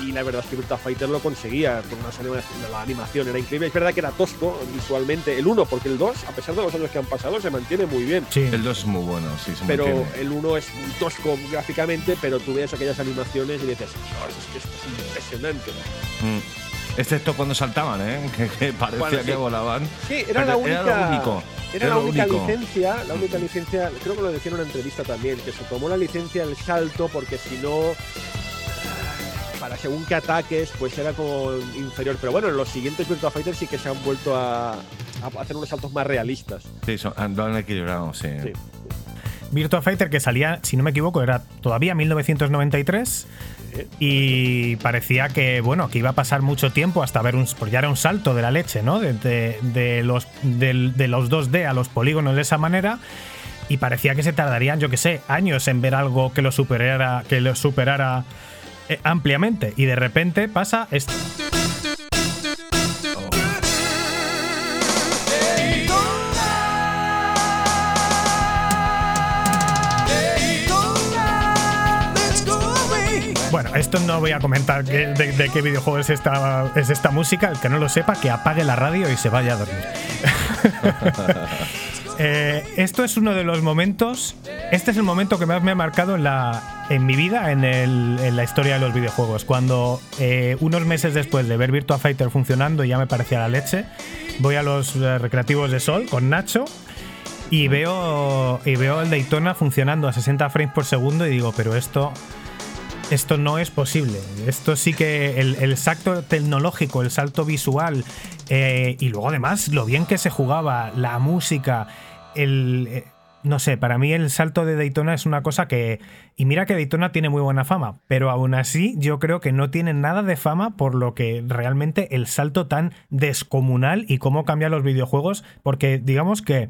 S3: Y la verdad es que Virtua Fighter lo conseguía, con unas anima- la animación era increíble. Es verdad que era tosco visualmente el 1, porque el 2, a pesar de los años que han pasado, se mantiene muy bien.
S1: Sí.
S2: El 2 es muy bueno, sí, se
S3: Pero
S2: mantiene.
S3: el 1 es muy tosco gráficamente, pero tú ves aquellas animaciones y dices, "Dios, es que esto es impresionante.
S2: Mm. Excepto cuando saltaban, ¿eh? Que, que parecía
S3: Bueno, sí.
S2: que volaban.
S3: Sí, era la única.
S2: era lo único.
S3: Era
S2: Era
S3: la
S2: lo
S3: única
S2: único.
S3: licencia, la única licencia, creo que lo decía en una entrevista también, que se tomó la licencia del salto porque si no, para según qué ataques, pues era como inferior. Pero bueno, en los siguientes Virtua Fighter sí que se han vuelto a, a hacer unos saltos más realistas.
S2: Sí, son, lo han equilibrado, sí.
S3: Sí.
S1: Virtua Fighter que salía, si no me equivoco, era todavía 1993 y parecía que bueno que iba a pasar mucho tiempo hasta ver un porque ya era un salto de la leche, ¿no? De, de- de los del- de, los 2D a los polígonos de esa manera y parecía que se tardarían, yo que sé, años en ver algo que lo superara que lo superara eh, ampliamente y de repente pasa esto. Esto no voy a comentar de, de qué videojuego es esta, es esta música. El que no lo sepa, que apague la radio y se vaya a dormir. Eh, esto es uno de los momentos. Este es el momento que más me ha marcado en, la, en mi vida, en, el- en la historia de los videojuegos. Cuando eh, unos meses después de ver Virtua Fighter funcionando y ya me parecía la leche, voy a los eh, recreativos de Sol con Nacho y veo, y veo el Daytona funcionando a 60 frames por segundo y digo, pero esto esto no es posible. Esto sí que el, salto tecnológico, el salto visual eh, y luego además lo bien que se jugaba, la música, el... eh, no sé, para mí el salto de Daytona es una cosa que... Y mira que Daytona tiene muy buena fama, pero aún así yo creo que no tiene nada de fama por lo que realmente el salto tan descomunal y cómo cambian los videojuegos, porque digamos que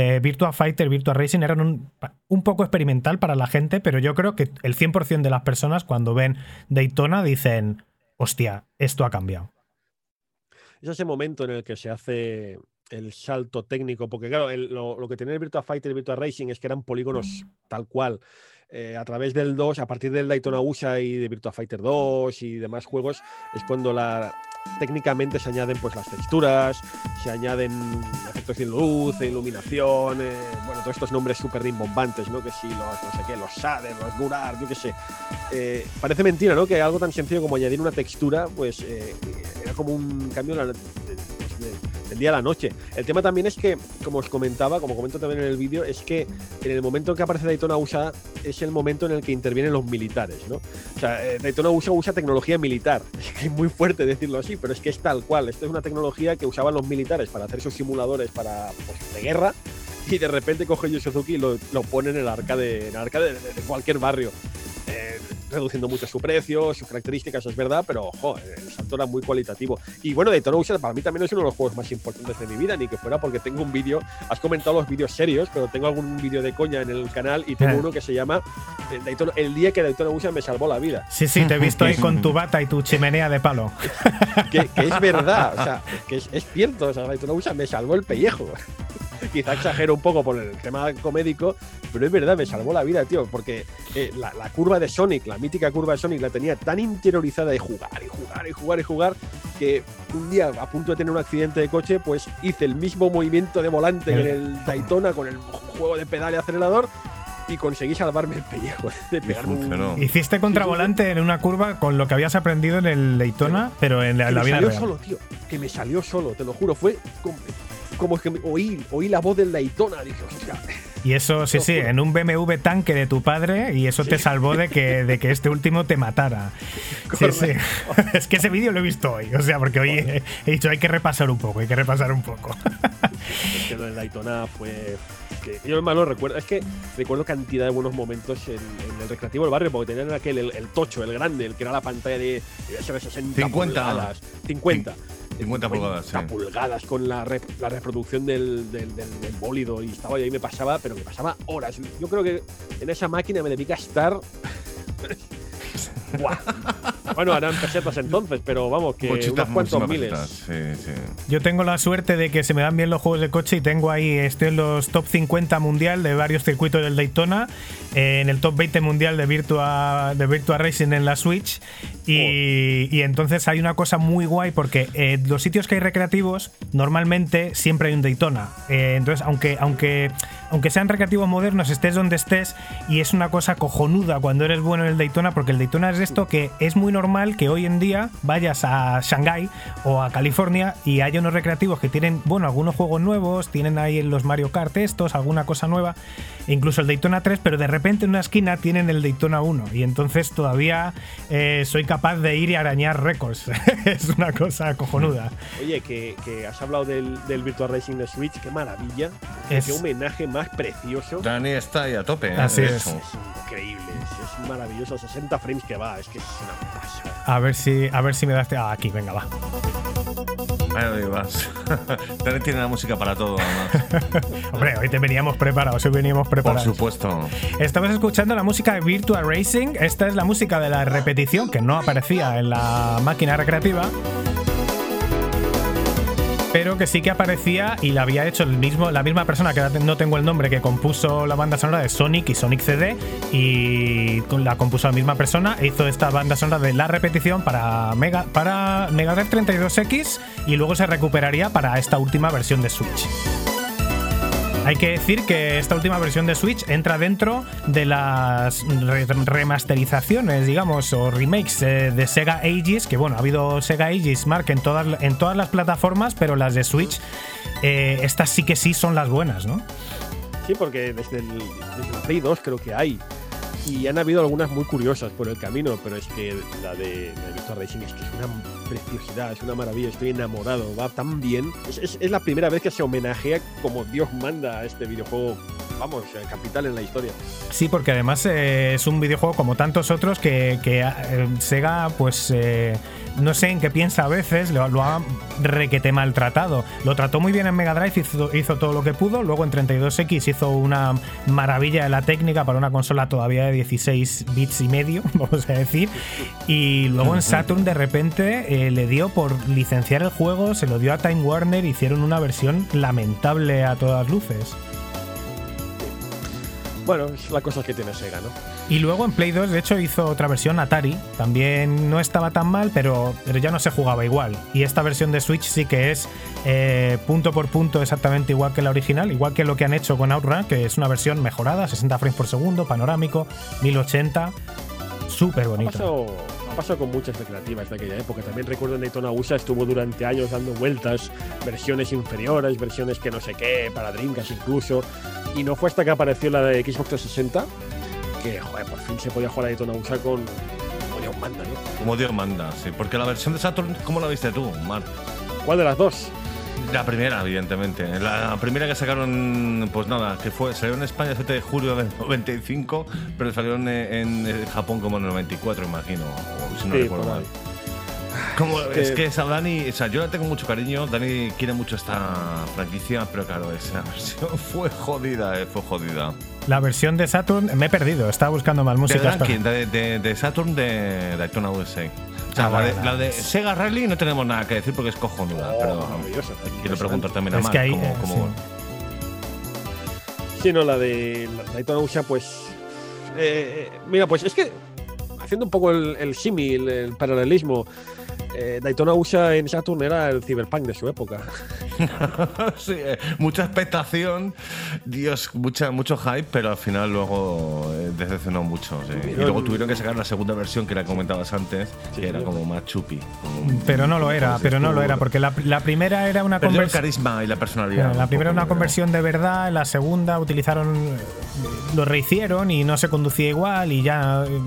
S1: eh, Virtua Fighter, Virtua Racing eran un, poco experimental para la gente, pero yo creo que el 100% de las personas cuando ven Daytona dicen, hostia, esto ha cambiado.
S3: Es ese momento en el que se hace el salto técnico, porque claro, el- lo, que tenía el Virtua Fighter y Virtua Racing es que eran polígonos tal cual. Eh, a través del 2, a partir del Daytona USA y de Virtua Fighter 2 y demás juegos, es cuando la, técnicamente se añaden pues las texturas, se añaden efectos de luz, de iluminación, eh, bueno, todos estos nombres súper rimbombantes, ¿no? Que si los, no sé qué, los shader, los Gurar, yo qué sé. Eh, parece mentira, ¿no? Que algo tan sencillo como añadir una textura, pues eh, era como un cambio de la- del día a la noche. El tema también es que, como os comentaba, como comento también en el vídeo, es que en el momento en que aparece Daytona USA es el momento en el que intervienen los militares, ¿no? O sea, eh, Daytona USA usa tecnología militar. Es es muy fuerte decirlo así, pero es que es tal cual. Esto es una tecnología que usaban los militares para hacer sus simuladores para, pues, de guerra y de repente coge Yu Suzuki y lo, lo pone en el arcade, en el arcade de, de cualquier barrio. Eh, reduciendo mucho su precio, sus características, es verdad, pero ojo, el salto era muy cualitativo. Y bueno, Daytona USA para mí también es uno de los juegos más importantes de mi vida, ni que fuera porque tengo un vídeo, has comentado los vídeos serios, pero tengo algún vídeo de coña en el canal y tengo
S1: Eh.
S3: uno que se llama eh, Daytona- El día que Daytona USA me salvó la vida.
S1: Sí, sí, te he visto ahí con tu bata y tu chimenea de palo.
S3: que, que es verdad, o sea, que es, es cierto, o sea, Daytona USA me salvó el pellejo. Quizá exagero un poco por el tema comédico, pero es verdad, me salvó la vida, tío, porque eh, la, la curva de Sonic, la mítica curva de Sonic, la tenía tan interiorizada de jugar y jugar y jugar y jugar, que un día, a punto de tener un accidente de coche, pues hice el mismo movimiento de volante que en el Daytona con el juego de pedal y acelerador y conseguí salvarme el pellejo de pegarme un-.
S1: Hiciste contravolante en una curva con lo que habías aprendido en el Daytona, pero en la,
S3: que
S1: la
S3: me
S1: vida
S3: salió
S1: real.
S3: solo, tío. Que me salió solo, te lo juro. Fue como, como que me- oí, oí la voz del Daytona. Dije, hostia.
S1: Y eso, sí, sí, en un BMW tanque de tu padre y eso te salvó de que, de que este último te matara. Sí, sí. Es que ese vídeo lo he visto hoy, o sea, porque hoy he, he dicho hay que repasar un poco, hay que repasar un poco.
S3: Es que lo del Daytona fue. Que yo más lo recuerdo. Es que recuerdo cantidad de buenos momentos en, en el recreativo del barrio, porque tenían aquel, el, el tocho, el grande, el que era la pantalla de, de 60
S2: 50.
S3: pulgadas. 50.
S2: 50 pulgadas, sí.
S3: pulgadas con la, rep- la reproducción del, del, del- del bólido y estaba yo ahí me pasaba, pero me pasaba horas. Yo creo que en esa máquina me debí gastar. Buah, Bueno, harán pesetas entonces, pero vamos, que
S2: Muchitas,
S3: unos cuantos miles.
S2: pesetas, Sí, sí.
S1: Yo tengo la suerte de que se me dan bien los juegos de coche y tengo ahí, estoy en los top 50 mundial de varios circuitos del Daytona, eh, en el top 20 mundial de Virtua, de Virtua Racing en la Switch. Y, y entonces hay una cosa muy guay porque eh, los sitios que hay recreativos, normalmente siempre hay un Daytona. Eh, entonces, aunque, aunque, aunque sean recreativos modernos, estés donde estés, y es una cosa cojonuda cuando eres bueno en el Daytona, porque el Daytona es esto que es muy normal que hoy en día vayas a Shanghái o a California y haya unos recreativos que tienen, bueno, algunos juegos nuevos, tienen ahí en los Mario Kart estos, alguna cosa nueva, incluso el Daytona 3, pero de repente en una esquina tienen el Daytona 1 y entonces todavía eh, soy capaz de ir y arañar récords. es una cosa cojonuda.
S3: Oye, que, que has hablado del, del Virtual Racing de Switch, qué maravilla.
S1: Es-
S3: Qué homenaje más precioso.
S2: Dani está ahí a tope. ¿eh?
S1: Así es.
S3: increíble, es, es maravilloso. 60 frames que va, es que es una.
S1: A ver si, a ver si me das. Ah, aquí, venga, va.
S2: Ahí vas. Dani tiene la música para todo, además.
S1: Hombre, hoy te veníamos preparados, hoy veníamos
S2: Por
S1: preparados.
S2: supuesto.
S1: Estamos escuchando la música de Virtua Racing. Esta es la música de la repetición que no aparecía en la máquina recreativa. Pero que sí que aparecía y la había hecho el mismo, la misma persona, que no tengo el nombre, que compuso la banda sonora de Sonic y Sonic CD. Y la compuso la misma persona. e Hizo esta banda sonora de la repetición para Mega, para Mega Drive 32X y luego se recuperaría para esta última versión de Switch. Hay que decir que esta última versión de Switch entra dentro de las re- remasterizaciones, digamos, o remakes eh, de Sega Ages, que bueno, ha habido Sega Ages Mark en todas, en todas las plataformas, pero las de Switch, eh, estas sí que sí son las buenas, ¿no?
S3: Sí, porque desde el, desde el Play 2 creo que hay. Y han habido algunas muy curiosas por el camino, pero es que la de, la Racing es que es una preciosidad, es una maravilla, estoy enamorado, va tan bien. Es, es- la primera vez que se homenajea como Dios manda a este videojuego, vamos, capital en la historia.
S1: Sí, porque además eh, es un videojuego como tantos otros que, que, eh, Sega, pues eh, no sé en qué piensa a veces, lo, lo ha requete maltratado. Lo trató muy bien en Mega Drive, hizo, hizo todo lo que pudo. Luego en 32X hizo una maravilla de la técnica para una consola todavía de 16 bits y medio, vamos a decir. Y luego en Saturn de repente eh, le dio por licenciar el juego, se lo dio a Time Warner, hicieron una versión lamentable a todas luces.
S3: Bueno, es la cosa que tiene Sega, ¿no?
S1: Y luego en Play 2, de hecho, hizo otra versión Atari. También no estaba tan mal, pero, pero ya no se jugaba igual. Y esta versión de Switch sí que es eh, punto por punto exactamente igual que la original, igual que lo que han hecho con Outrun, que es una versión mejorada, 60 frames por segundo, panorámico, 1080. Súper bonito.
S3: pasado con muchas recreativas de aquella época. También recuerdo en Daytona USA estuvo durante años dando vueltas, versiones inferiores, versiones que no sé qué, para Dreamcast incluso. Y no fue hasta que apareció la de Xbox 360 que, joder, por fin se podía jugar a Daytona USA con, con Dios manda, ¿no?
S2: Como Dios manda, sí. Porque la versión de Saturn, ¿cómo la viste tú, Mark?
S3: ¿Cuál de las dos?
S2: La primera, evidentemente. La primera que sacaron, pues nada, que fue, salió en España el 7 de julio del 95, pero salió en, en Japón como en el 94, imagino. O si no
S3: Sí,
S2: recuerdo mal. Como-
S3: que-
S2: es que esa Dani, o sea, yo la tengo mucho cariño, Dani quiere mucho esta franquicia, pero claro, esa versión fue jodida, eh, fue jodida.
S1: La versión de Saturn, me he perdido, estaba buscando más
S2: De
S1: música.
S2: ranking, de, de- de Saturn de Daytona USA. O sea,
S1: Ah,
S2: la, de, la de Sega Rally no tenemos nada que decir porque es cojonuda,
S3: Oh,
S2: pero quiero preguntar también a Mark
S1: que ahí,
S2: cómo-
S1: eh,
S2: cómo-
S1: sí.
S3: Sí, no, la de Daytona USA, pues. eh, eh, mira, pues es que. Haciendo un poco el, el símil, el paralelismo. Eh, Daytona USA en Saturn era el cyberpunk de su época.
S2: Sí, eh, mucha expectación, Dios, mucha, mucho hype, pero al final luego eh, decepcionó mucho. sí. Y luego tuvieron que sacar la segunda versión que la comentabas antes,
S3: Sí,
S2: que era
S3: sí.
S2: como más chupi. como-
S1: Pero no lo era, pero no lo era, porque la, la primera era una
S2: Perdió el
S1: conversión.
S2: carisma y la personalidad.
S1: La primera
S2: poco,
S1: una conversión de verdad, la segunda utilizaron, lo rehicieron y no se conducía igual y ya eh,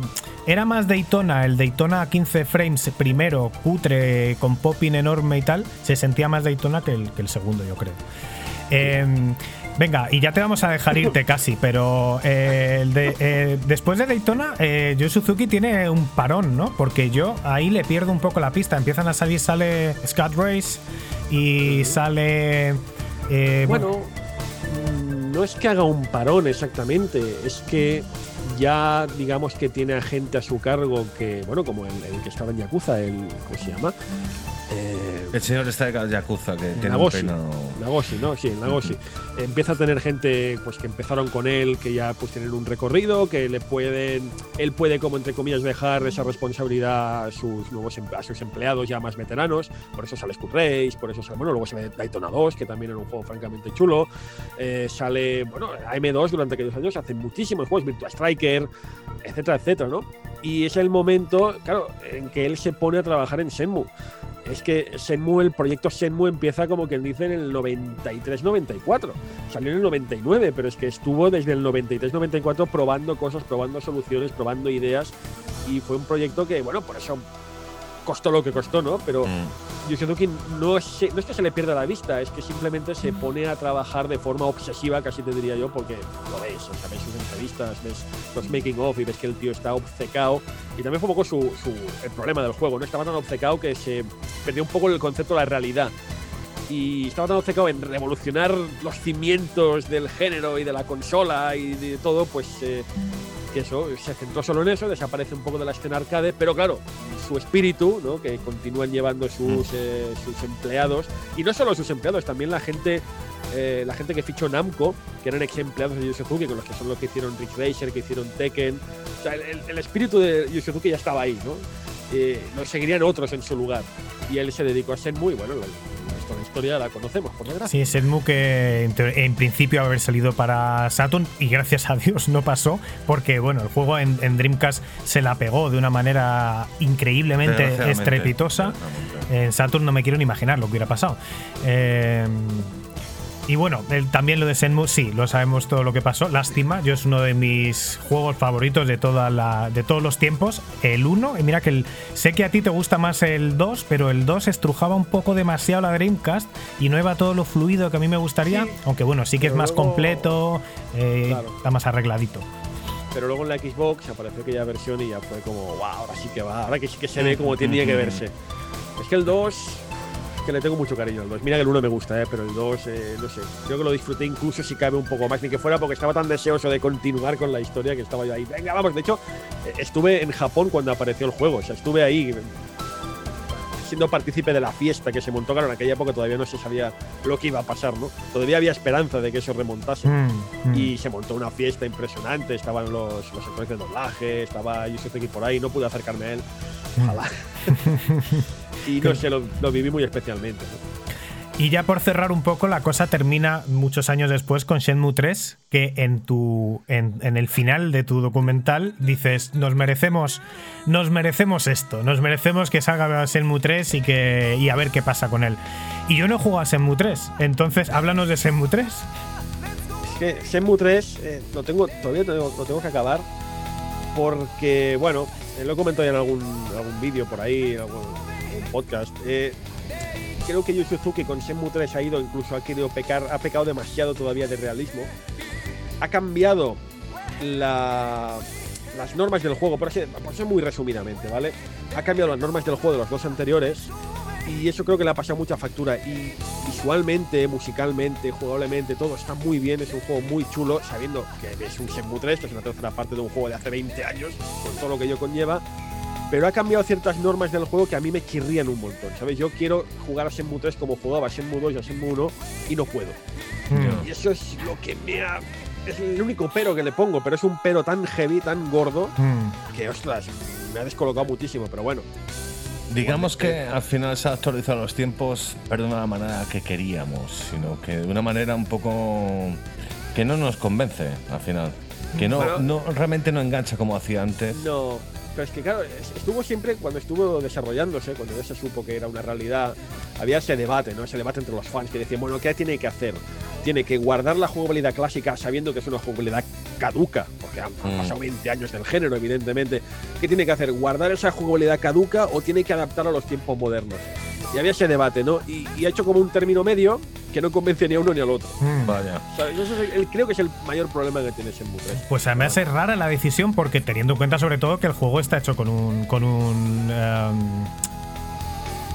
S1: era más Daytona, el Daytona a 15 frames primero, cutre, con popping enorme y tal, se sentía más Daytona que el, que el segundo, yo creo. Eh, venga, y ya te vamos a dejar irte casi, pero eh, de- eh, después de Daytona, eh, Suzuki tiene un parón, ¿no? Porque yo ahí le pierdo un poco la pista. Empiezan a salir, sale Scott Race y sale. eh,
S3: Bueno, mm, no es que haga un parón exactamente, es que ya digamos que tiene a gente a su cargo que, bueno, como el, el que estaba en Yakuza, el, ¿cómo se llama? Eh,
S2: El señor está de Yakuza, que tiene un
S3: Nagoshi,
S2: peinado.
S3: Nagoshi, ¿no? Sí, Nagoshi. Empieza a tener gente pues que empezaron con él, que ya pues tienen un recorrido, que le pueden, él puede como entre comillas dejar esa responsabilidad a sus nuevos em- a sus empleados ya más veteranos. Por eso sale Scud Race, por eso sale, bueno, luego se ve Daytona 2, que también era un juego francamente chulo. Eh, sale, bueno, AM2 durante aquellos años hace muchísimos juegos, Virtua Striker, etcétera, etcétera, ¿no? Y es el momento, claro, en que él se pone a trabajar en Shenmue. Es que Shenmue, el proyecto Shenmue empieza como quien dice en el 93-94. Salió en el 99, pero es que estuvo desde el 93-94 probando cosas, probando soluciones, probando ideas. Y fue un proyecto que, bueno, por eso costó lo que costó, ¿no? Pero
S2: Mm.
S3: Yu Suzuki no es, no es que se le pierda la vista, es que simplemente se pone a trabajar de forma obsesiva, casi te diría yo, porque lo ves, o sea, ves sus entrevistas, ves los making of y ves que el tío está obcecado. Y también fue un poco su, su- el problema del juego, ¿no? Estaba tan obcecado que se perdió un poco el concepto de la realidad. Y estaba tan obcecado en revolucionar los cimientos del género y de la consola y de todo, pues eh, que eso, se centró solo en eso, desaparece un poco de la escena arcade, pero claro, su espíritu, ¿no? que continúan llevando sus, eh, sus empleados, y no solo sus empleados, también la gente eh, la gente que fichó Namco, que eran ex empleados de Yu Suzuki, con los que son los que hicieron Rick Racer, que hicieron Tekken. O sea, el, el- espíritu de Yu Suzuki ya estaba ahí, ¿no? Eh, lo seguirían otros en su lugar. Y él se dedicó a Shenmue, y bueno, la historia la conocemos, por desgracia.
S1: Sí, Shenmue que en, principio haber salido para Saturn y gracias a Dios no pasó porque bueno, el juego en, en Dreamcast se la pegó de una manera increíblemente estrepitosa. En Saturn no me quiero ni imaginar lo que hubiera pasado. Eh, y bueno, el- también lo de Shenmue, sí, lo sabemos todo lo que pasó. Lástima, yo es uno de mis juegos favoritos de, toda la, de todos los tiempos. El 1, y mira que el- sé que a ti te gusta más el 2, pero el 2 estrujaba un poco demasiado la Dreamcast y no iba todo lo fluido que a mí me gustaría.
S3: Sí,
S1: aunque bueno, sí que es más
S3: luego-
S1: completo, eh,
S3: Claro.
S1: está más arregladito.
S3: Pero luego en la Xbox apareció aquella versión y ya fue como, wow, ahora sí que va, ahora que sí que se ve como tenía que verse. Es que el 2, es que le tengo mucho cariño al 2. Mira que el 1 me gusta, ¿eh? pero el 2, eh, no sé, creo que lo disfruté incluso si cabe un poco más, ni que fuera porque estaba tan deseoso de continuar con la historia que estaba yo ahí. Venga, vamos, de hecho, eh, estuve en Japón cuando apareció el juego, o sea, estuve ahí eh, siendo partícipe de la fiesta que se montó, claro, en aquella época todavía no se sabía lo que iba a pasar, ¿no? Todavía había esperanza de que eso remontase.
S1: Mm, mm.
S3: Y se montó una fiesta impresionante. Estaban los, los actores de doblaje, estaba Yusuke por ahí, no pude acercarme a él. Ojalá. y no sé, lo, lo viví muy especialmente. ¿no?
S1: Y ya por cerrar un poco, la cosa termina muchos años después con Shenmue 3, que en tu en, en el final de tu documental dices, nos merecemos nos merecemos esto, nos merecemos que salga Shenmue 3 y que y a ver qué pasa con él. Y yo no he jugado a Shenmue 3, entonces háblanos de Shenmue 3.
S3: Es que Shenmue 3 eh, lo tengo, todavía tengo- lo tengo que acabar porque, bueno, eh, lo he comentado ya en algún, algún vídeo por ahí, en algún podcast. eh, creo que Yu Suzuki con Shenmue 3 ha ido, incluso ha querido pecar, ha pecado demasiado todavía de realismo. Ha cambiado la- las normas del juego, por ser, por ser muy resumidamente, ¿vale? Ha cambiado las normas del juego de los dos anteriores y eso creo que le ha pasado mucha factura. Y visualmente, musicalmente, jugablemente, todo está muy bien. Es un juego muy chulo, sabiendo que es un Shenmue 3, que es una tercera parte de un juego de hace 20 años, con todo lo que ello conlleva. Pero ha cambiado ciertas normas del juego que a mí me chirrían un montón, ¿sabes? Yo quiero jugar a Shenmue 3 como jugaba a Shenmue 2 y a Shenmue 1 y no puedo.
S1: Mm.
S3: Y eso es lo que me ha... Es el único pero que le pongo, pero es un pero tan heavy, tan gordo,
S1: Mm.
S3: que ostras, me ha descolocado muchísimo, pero bueno.
S2: Digamos que al final se han actualizado los tiempos, pero de una manera que queríamos, sino que de una manera un poco que no nos convence al final. Que no,
S3: Bueno.
S2: no realmente no engancha como hacía antes.
S3: No, pero es que claro, es- estuvo siempre, cuando estuvo desarrollándose, cuando ya se supo que era una realidad, había ese debate, ¿no? Ese debate entre los fans que decían, bueno, ¿qué tiene que hacer? Tiene que guardar la jugabilidad clásica sabiendo que es una jugabilidad caduca, porque han, han
S2: Mm.
S3: pasado 20 años del género, evidentemente. ¿Qué tiene que hacer? ¿Guardar esa jugabilidad caduca o tiene que adaptar a los tiempos modernos? Y había ese debate, ¿no? Y, y ha hecho como un término medio que no convence ni a uno ni al otro.
S1: Mm.
S2: Vaya.
S3: O sea, eso es el- el- creo que es el mayor problema que tiene Shenmue 3.
S1: Pues además es rara la decisión porque teniendo en cuenta sobre todo que el juego está hecho con un con un em,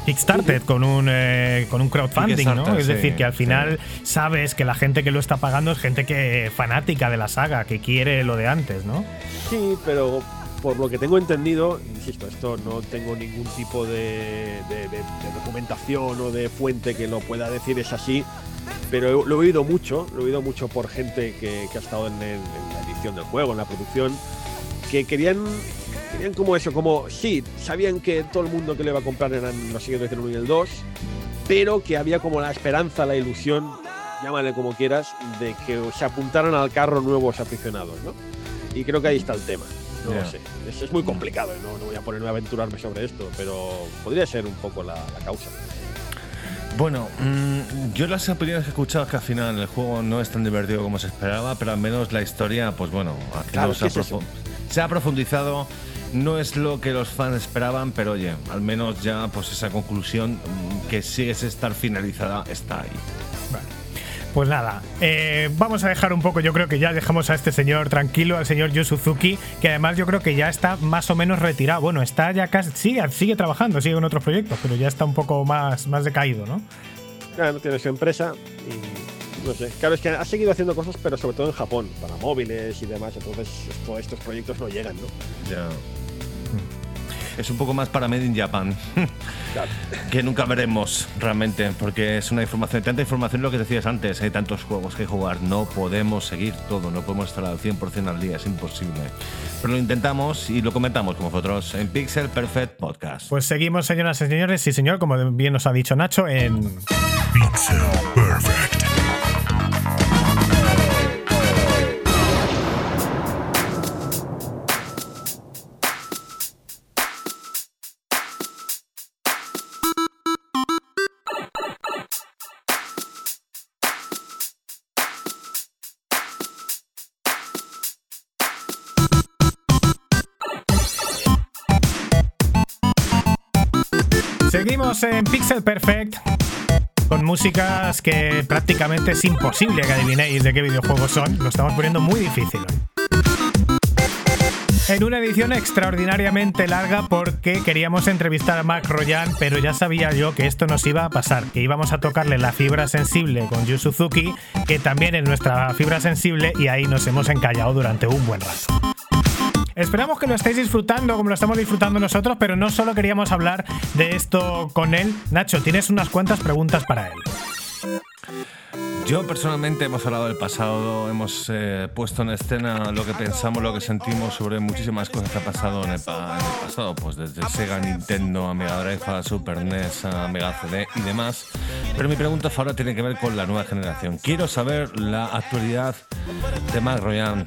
S1: Kickstarter con un eh, con un crowdfunding, ¿no? Es
S2: sí,
S1: decir, que al
S2: sí.
S1: final sabes que la gente que lo está pagando es gente que fanática de la saga, que quiere lo de antes, ¿no?
S3: Sí, pero por lo que tengo entendido, insisto, esto no tengo ningún tipo de, de- de- de documentación o de fuente que lo pueda decir es así, pero lo he oído mucho, lo he oído mucho por gente que, que ha estado en, el- en la edición del juego, en la producción, que querían, querían como eso, como sí, sabían que todo el mundo que le iba a comprar eran los seguidores del 1 y el 2, pero que había como la esperanza, la ilusión, llámale como quieras, de que se apuntaran al carro nuevos aficionados, ¿no? Y creo que ahí está el tema. No sé. Es, es muy complicado, ¿no? no voy a ponerme a aventurarme sobre esto, pero podría ser un poco la, la causa.
S2: Bueno, mm, yo las opiniones que he escuchado es que al final el juego no es tan divertido como se esperaba, pero al menos la historia, pues bueno,
S3: Claro,
S2: se, ha
S3: es
S2: se ha profundizado. No es lo que los fans esperaban, pero oye, al menos ya pues esa conclusión mm, que sigue sin estar finalizada está ahí.
S1: Pues nada, eh, vamos a dejar un poco, yo creo que ya dejamos a este señor tranquilo, al señor Yu Suzuki, que además yo creo que ya está más o menos retirado. Bueno, está ya casi, sigue, sigue trabajando, sigue en otros proyectos, pero ya está un poco más, más decaído, ¿no?
S3: Ya no tiene su empresa y no sé. Claro, es que ha seguido haciendo cosas, pero sobre todo en Japón, para móviles y demás. Entonces, todos estos proyectos no llegan, ¿no?
S2: Ya. Es un poco más para Made in Japan.
S3: Claro.
S2: que nunca veremos realmente, porque es una información, tanta información lo que decías antes, hay tantos juegos que jugar, no podemos seguir todo, no podemos estar al 100% al día, es imposible. Pero lo intentamos y lo comentamos con vosotros en Pixel Perfect Podcast.
S1: Pues seguimos, señoras y señores, sí señor, como bien nos ha dicho Nacho, en...
S7: Pixel Perfect.
S1: En Pixel Perfect con músicas que prácticamente es imposible que adivinéis de qué videojuegos son. Lo estamos poniendo muy difícil. En una edición extraordinariamente larga porque queríamos entrevistar a Mark Royan, pero ya sabía yo que esto nos iba a pasar, que íbamos a tocarle la fibra sensible con Yu Suzuki, que también es nuestra fibra sensible, y ahí nos hemos encallado durante un buen rato. Esperamos que lo estéis disfrutando como lo estamos disfrutando nosotros, pero no solo queríamos hablar de esto con él. Nacho, tienes unas cuantas preguntas para él.
S2: Yo personalmente hemos hablado del pasado, hemos eh, puesto en escena lo que pensamos, lo que sentimos sobre muchísimas cosas que ha pasado en el, pa- en el pasado, pues desde Sega, Nintendo, a Mega Drive, Super NES, a Mega CD y demás. Pero mi pregunta ahora tiene que ver con la nueva generación. Quiero saber la actualidad de Mark Royan.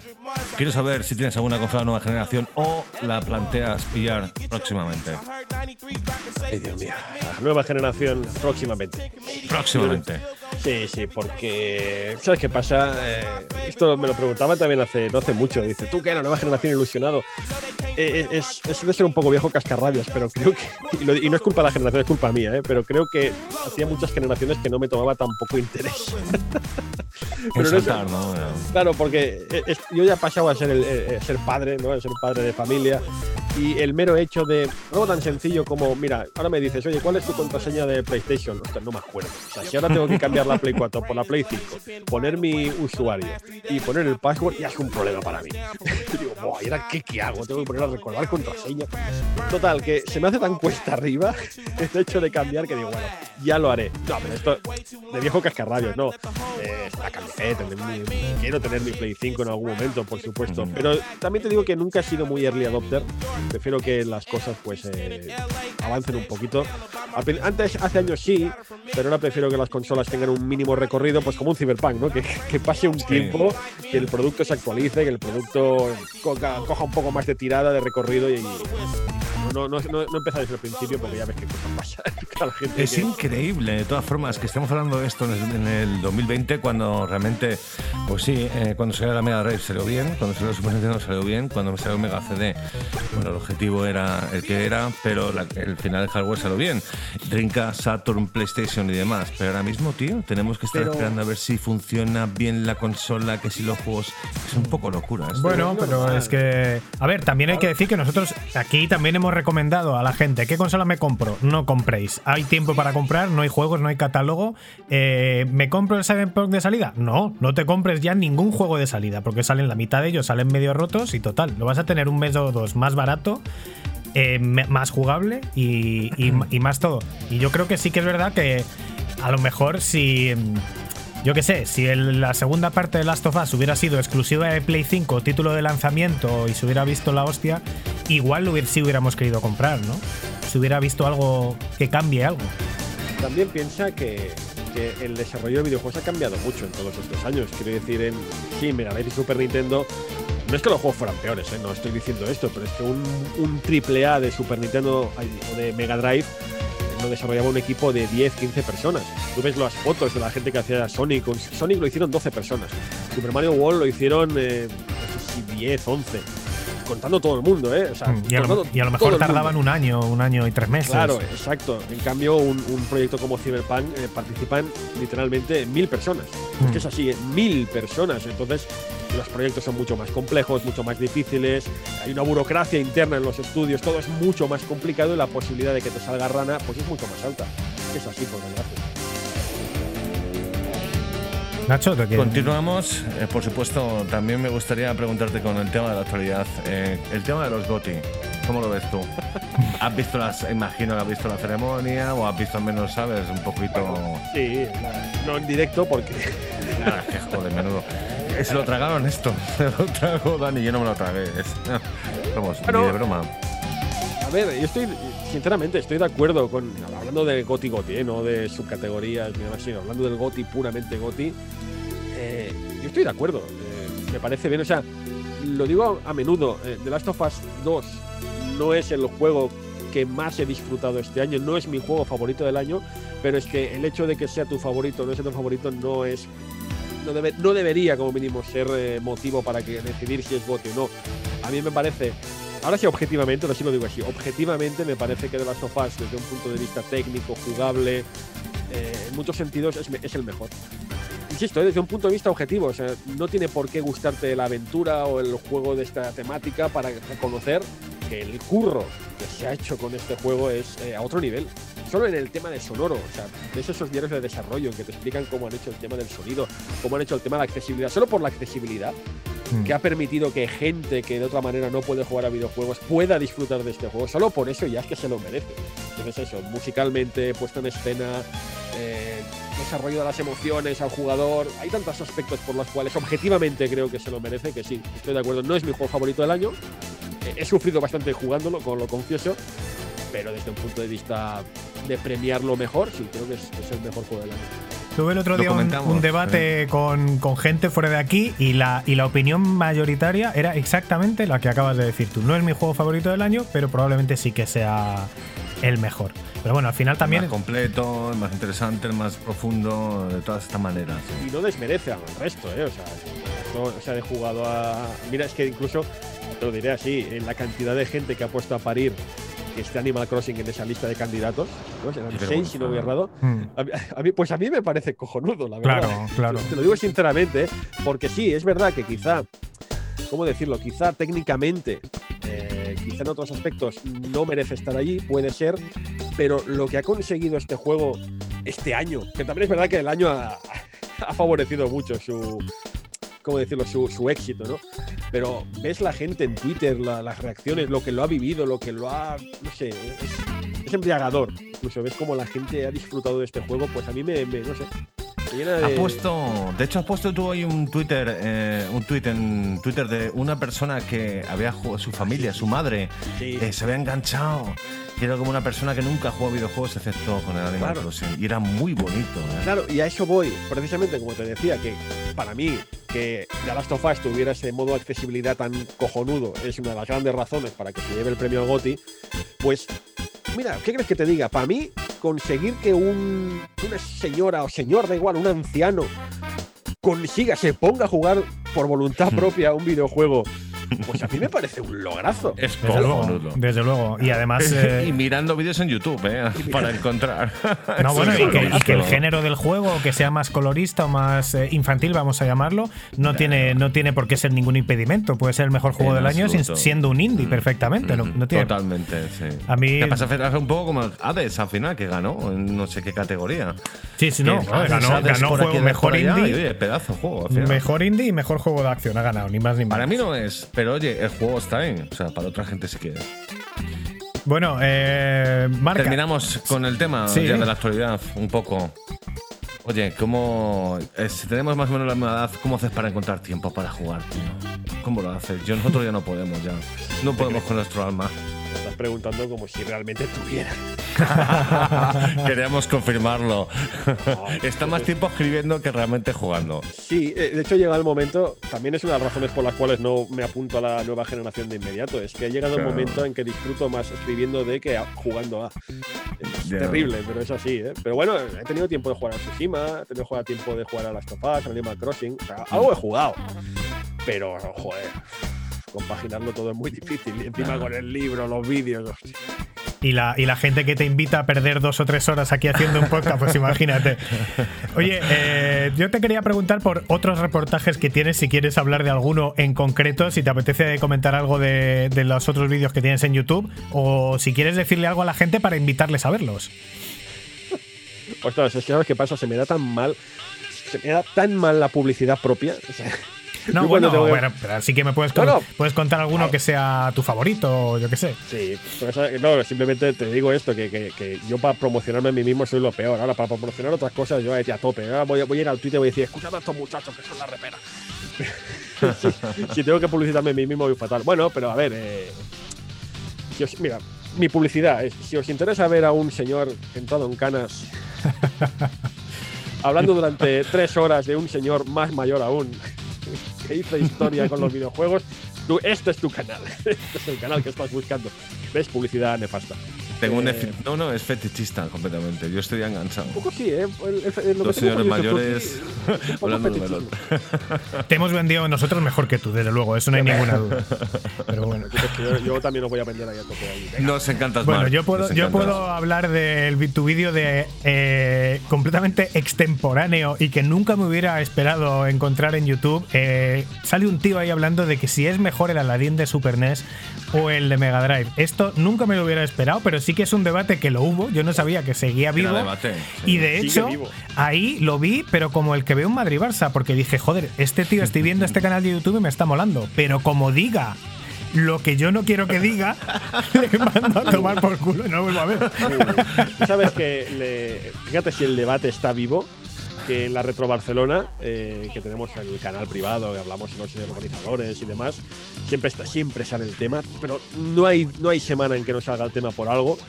S2: Quiero saber si tienes alguna cosa de la nueva generación o la planteas pillar próximamente.
S3: Ay, Dios mío. La nueva generación próximamente.
S2: Próximamente.
S3: Sí, sí, porque ¿sabes qué pasa? Eh, esto me lo preguntaba también hace no hace mucho. Dice, ¿tú qué? La nueva generación ilusionado. Eh, es, es de ser un poco viejo cascarrabias, pero creo que. Y, lo- y no es culpa de la generación, es culpa mía, ¿eh? pero creo que hacía muchas generaciones que no me tomaba tan poco interés. Pero no es-
S2: saltar, ¿no?
S3: Claro, porque eh, es- yo ya pasado a ser, el, eh, eh, ser padre, ¿no? A ser padre de familia. Y el mero hecho de algo tan sencillo como, mira, ahora me dices, oye, ¿cuál es tu contraseña de PlayStation? Ostras, no me acuerdo. O si ahora tengo que cambiar la Play 4 por la Play 5, poner mi usuario y poner el password, ya es un problema para mí. Y digo, "Buah, ¿y ahora qué, qué hago? Tengo que poner a recordar contraseña. Total, que se me hace tan cuesta arriba el hecho de cambiar que digo, bueno, ya lo haré. No, pero esto de viejo cascarrabios, no. Eh, la camiseta, tener mi- quiero tener mi Play 5 en algún momento, por supuesto. Pero también te digo que nunca he sido muy early adopter. Prefiero que las cosas pues eh, avancen un poquito. Antes, hace años sí, pero ahora prefiero que las consolas tengan un mínimo recorrido, pues como un Cyberpunk, ¿no? Que, que pase un tiempo, que el producto se actualice, que el producto coca- coja un poco más de tirada, de recorrido y. No, no, no, no empezar desde el principio porque ya ves qué cosas pasa. a la gente
S2: Es
S3: que-
S2: increíble, de todas formas, que estemos hablando de esto en el, en el 2020, cuando realmente, pues sí, eh, cuando salió la Mega Drive salió bien, cuando salió la Super Nintendo salió bien, cuando me salió el Mega CD, bueno, el objetivo era el que era, pero la- el final del hardware salió bien. Dreamcast, Saturn, PlayStation y demás, pero ahora mismo, tío, tenemos que estar
S3: Pero-
S2: esperando a ver si funciona bien la consola, que si los juegos... Es un poco locura esto.
S1: Bueno, pero
S3: normal.
S1: es que. A ver, también hay que decir que nosotros aquí también hemos recomendado a la gente. ¿Qué consola me compro? No compréis. Hay tiempo para comprar, no hay juegos, no hay catálogo. Eh, ¿Me compro el Cyberpunk de salida? No, no te compres ya ningún juego de salida, porque salen la mitad de ellos, salen medio rotos y total. Lo vas a tener un mes o dos más barato. eh, más jugable y, y- más todo. Y yo creo que sí que es verdad que a lo mejor si yo qué sé, si la segunda parte de Last of Us hubiera sido exclusiva de Play 5, título de lanzamiento y se hubiera visto la hostia, igual lo sí hubiéramos querido comprar, ¿no? Si hubiera visto algo que cambie algo.
S3: También piensa que, el desarrollo de videojuegos ha cambiado mucho en todos estos años. Quiero decir, en sí, Mega y Super Nintendo. No es que los juegos fueran peores, ¿eh? no estoy diciendo esto, pero es que un, un triple A de Super Nintendo o de Mega Drive lo desarrollaba un equipo de 10, 15 personas. Tú ves las fotos de la gente que hacía Sonic. con- Sonic lo hicieron 12 personas. Super Mario World lo hicieron eh, no sé si 10, 11. Contando todo el mundo, ¿eh? O sea,
S1: Mm, Y a lo,
S3: contando
S1: y a lo
S3: todo
S1: mejor tardaban un año, un año y tres meses.
S3: Claro, exacto. En cambio, un, un proyecto como Cyberpunk eh, participan literalmente mil personas. Es
S1: Mm.
S3: que es así, eh, mil personas. Entonces, los proyectos son mucho más complejos, mucho más difíciles. Hay una burocracia interna en los estudios, todo es mucho más complicado y la posibilidad de que te salga rana, pues es mucho más alta. Es así, por desgracia.
S1: Nacho, ¿te?
S2: Continuamos, eh, por supuesto, también me gustaría preguntarte con el tema de la actualidad, eh, el tema de los GOTI, ¿cómo lo ves tú? ¿Has visto las, imagino que has visto la ceremonia o has visto al menos, sabes, un poquito...
S3: Sí, no en directo porque
S2: Ah, qué joder, menudo. Se lo tragaron esto, se lo tragó Dani, yo no me lo tragué. Es, vamos,
S3: Bueno.
S2: ni de broma.
S3: A ver, yo estoy, sinceramente, estoy de acuerdo con. Hablando de Goti Goti, ¿eh? no de subcategorías ni demás, sino hablando del Goti puramente Goti. eh, yo estoy de acuerdo. eh, me parece bien. O sea, lo digo a menudo: eh, The Last of Us 2 no es el juego que más he disfrutado este año, no es mi juego favorito del año, pero es que el hecho de que sea tu favorito o no sea tu favorito no es. No, debe- no debería, como mínimo, ser eh, motivo para que decidir si es Goti o no. A mí me parece Ahora sí, objetivamente, ahora sí lo digo así, objetivamente me parece que The Last of Us, desde un punto de vista técnico, jugable, eh, en muchos sentidos es, el mejor. Insisto, eh, desde un punto de vista objetivo, no tiene por qué gustarte la aventura o el juego de esta temática para reconocer que el curro que se ha hecho con este juego es eh, a otro nivel. Solo en el tema de sonoro, o sea, ves esos diarios de desarrollo que te explican cómo han hecho el tema del sonido, cómo han hecho el tema de la accesibilidad, solo por la accesibilidad,
S1: Mm.
S3: que ha permitido que gente que de otra manera no puede jugar a videojuegos pueda disfrutar de este juego. Solo por eso ya es que se lo merece. Entonces eso, musicalmente, puesta en escena, eh, desarrollo de las emociones al jugador, hay tantos aspectos por los cuales objetivamente creo que se lo merece, que sí, estoy de acuerdo, no es mi juego favorito del año, eh, he sufrido bastante jugándolo, con lo confieso, pero desde un punto de vista de premiarlo mejor, sí, creo que es, es el mejor juego del año.
S1: Tuve el otro
S2: Lo
S1: día un, un debate con, con gente fuera de aquí y la, y la opinión mayoritaria era exactamente la que acabas de decir tú. No es mi juego favorito del año, pero probablemente sí que sea el mejor. Pero bueno, al final también.
S2: El más completo, el más interesante, el más profundo, de todas estas maneras.
S3: y no desmerece al resto, ¿eh? O sea, esto, o sea, he jugado a. Mira, es que incluso, te lo diré así, en la cantidad de gente que ha puesto a parir que esté Animal Crossing en esa lista de candidatos, ¿no? Eran
S2: Qué
S3: seis, si no voy errado.
S1: Mm,
S3: A mí, a mí- pues a mí me parece cojonudo, la verdad.
S1: Claro, claro.
S3: Te lo digo sinceramente, porque sí, es verdad que quizá, ¿cómo decirlo? Quizá técnicamente, eh, quizá en otros aspectos no merece estar allí, puede ser, pero lo que ha conseguido este juego este año, que también es verdad que el año ha, ha favorecido mucho su, ¿cómo decirlo? Su, su éxito, ¿no? Pero ves la gente en Twitter, la- las reacciones, lo que lo ha vivido, lo que lo ha, no sé, es, es embriagador. Incluso ves cómo la gente ha disfrutado de este juego, pues a mí me, me- no sé. llena
S2: Ha
S3: de-
S2: puesto, de hecho, has puesto tú hoy un Twitter, eh, un tweet en Twitter de una persona que había jugado, su familia, su madre,
S3: Sí.
S2: eh, se había enganchado. Y era como una persona que nunca jugó a videojuegos excepto con el Animal
S3: Claro.
S2: Crossing. Y era muy bonito. ¿eh?
S3: Claro, y a eso voy. Precisamente como te decía, que para mí que The Last of Us tuviera ese modo de accesibilidad tan cojonudo es una de las grandes razones para que se lleve el premio al GOTY. Pues, mira, ¿qué crees que te diga? Para mí, conseguir que un, una señora o señor, da igual, un anciano, consiga, se ponga a jugar por voluntad
S2: Hmm.
S3: propia un videojuego pues a mí me parece un lograzo.
S2: Es
S1: Desde luego, desde luego. Y además. eh,
S2: y mirando vídeos en YouTube, ¿eh? Para encontrar.
S1: No, bueno, y que,
S2: es
S1: y que el género del juego, que sea más colorista o más eh, infantil, vamos a llamarlo, no tiene, no tiene por qué ser ningún impedimento. Puede ser el mejor juego
S2: En
S1: del año sin- siendo un indie
S2: Mm,
S1: perfectamente. no,
S2: mm,
S1: no tiene-
S2: Totalmente, sí.
S1: A mí-
S2: Te pasa a hacer un poco como el Hades al final, que ganó en no sé qué categoría.
S1: Sí, sí, no.
S2: Hades,
S1: ganó,
S2: Hades
S1: ganó juego
S2: aquí,
S1: mejor
S2: allá,
S1: indie.
S2: y, oye, pedazo de juego. al final.
S1: Mejor indie y mejor juego de acción ha ganado, ni más ni menos.
S2: Para mí no es, pero oye, el juego está bien. O sea, para otra gente sí quiere.
S1: Bueno, eh, Marca.
S2: Terminamos con el tema
S1: Sí.
S2: ya de la actualidad, un poco. Oye, ¿cómo. eh, si tenemos más o menos la misma edad, ¿cómo haces para encontrar tiempo para jugar, tío? ¿Cómo lo haces? Yo, nosotros ya no podemos, ya. No podemos con nuestro alma.
S3: Preguntando como si realmente tuviera.
S2: Queríamos confirmarlo. Está más tiempo escribiendo que realmente jugando.
S3: Sí, eh, de hecho llega el momento, también es una de las razones por las cuales no me apunto a la nueva generación de inmediato, es que ha llegado
S2: Claro.
S3: el momento en que disfruto más escribiendo de que jugando a. Es terrible, pero es así, ¿eh? Pero bueno, he tenido tiempo de jugar a Tsushima, he tenido tiempo de jugar a las Tofas, a Animal Crossing, o sea, algo he jugado. Pero, joder, compaginarlo todo es muy difícil. Y encima con el libro, los vídeos, hostia.
S1: Y la, y la gente que te invita a perder dos o tres horas aquí haciendo un podcast, pues imagínate. Oye, eh, yo te quería preguntar por otros reportajes que tienes, si quieres hablar de alguno en concreto, si te apetece comentar algo de, de los otros vídeos que tienes en YouTube, o si quieres decirle algo a la gente para invitarles a verlos.
S3: Ostras, es que sabes qué pasa, se me da tan mal, se me da tan mal la publicidad propia. o sea,
S1: No, bueno,
S3: tengo
S1: bueno, pero sí que me puedes, con-
S3: No, no.
S1: puedes contar alguno que sea tu favorito, o yo qué sé.
S3: Sí, pero eso- no, simplemente te digo esto, que, que- que yo para promocionarme a mí mismo soy lo peor. Ahora, para promocionar otras cosas, yo voy a tope. Ahora voy, a- voy a ir al Twitter y voy a decir, escuchad a estos muchachos que son la repera. si, si tengo que publicitarme a mí mismo, voy fatal. Bueno, pero a ver, eh, si os- mira, mi publicidad es, si os interesa ver a un señor entrado en canas hablando durante tres horas de un señor más mayor aún que hizo historia con los videojuegos, tú, este es tu canal. Este es el canal que estás buscando. ¿Ves? Publicidad nefasta.
S2: Tengo un
S3: Eh,
S2: No, no, es fetichista completamente. Yo estoy enganchado.
S3: Un poco sí, ¿eh? El- el- el- lo
S2: Los
S3: que
S2: señores mayores hablando de
S3: fetichismo.
S2: melón.
S1: Te hemos vendido nosotros mejor que tú, desde luego, eso no hay ninguna duda. Pero bueno.
S3: Yo, yo también os voy a vender ahí a tope ahí.
S2: Nos encantas,
S1: Bueno, yo puedo, yo puedo hablar de tu vídeo de eh, completamente extemporáneo y que nunca me hubiera esperado encontrar en YouTube. Eh, sale un tío ahí hablando de que si es mejor el Aladdin de Super NES o el de Mega Drive. Esto nunca me lo hubiera esperado, pero sí que es un debate que lo hubo. Yo no sabía que seguía vivo.
S2: debate, sí.
S1: Y de hecho, ahí lo vi, pero como el que ve un Madrid Barça, porque dije, joder, este tío estoy viendo este canal de YouTube y me está molando. Pero como diga lo que yo no quiero que diga, le mando a tomar por culo y no vuelvo a ver.
S3: Tú sabes que, le- fíjate si el debate está vivo, que en la Retro Barcelona, eh, que tenemos el canal privado, que hablamos con los organizadores y demás, siempre, está, siempre sale el tema, pero no hay, no hay semana en que no salga el tema por algo.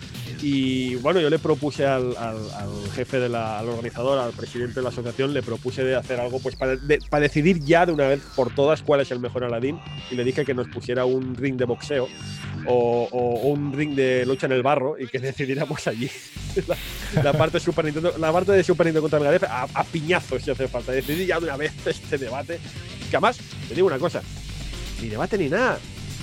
S3: Y bueno, yo le propuse al, al- al jefe de la, al organizador, al presidente de la asociación, le propuse de hacer algo pues para, de- para decidir ya de una vez por todas cuál es el mejor Aladdin y le dije que nos pusiera un ring de boxeo o, o- un ring de lucha en el barro y que decidiéramos allí la, la parte Super Nintendo, la parte de Super Nintendo contra Mega a, a piñazos si hace falta. Decidir ya de una vez este debate. Que además, te digo una cosa, ni debate ni nada.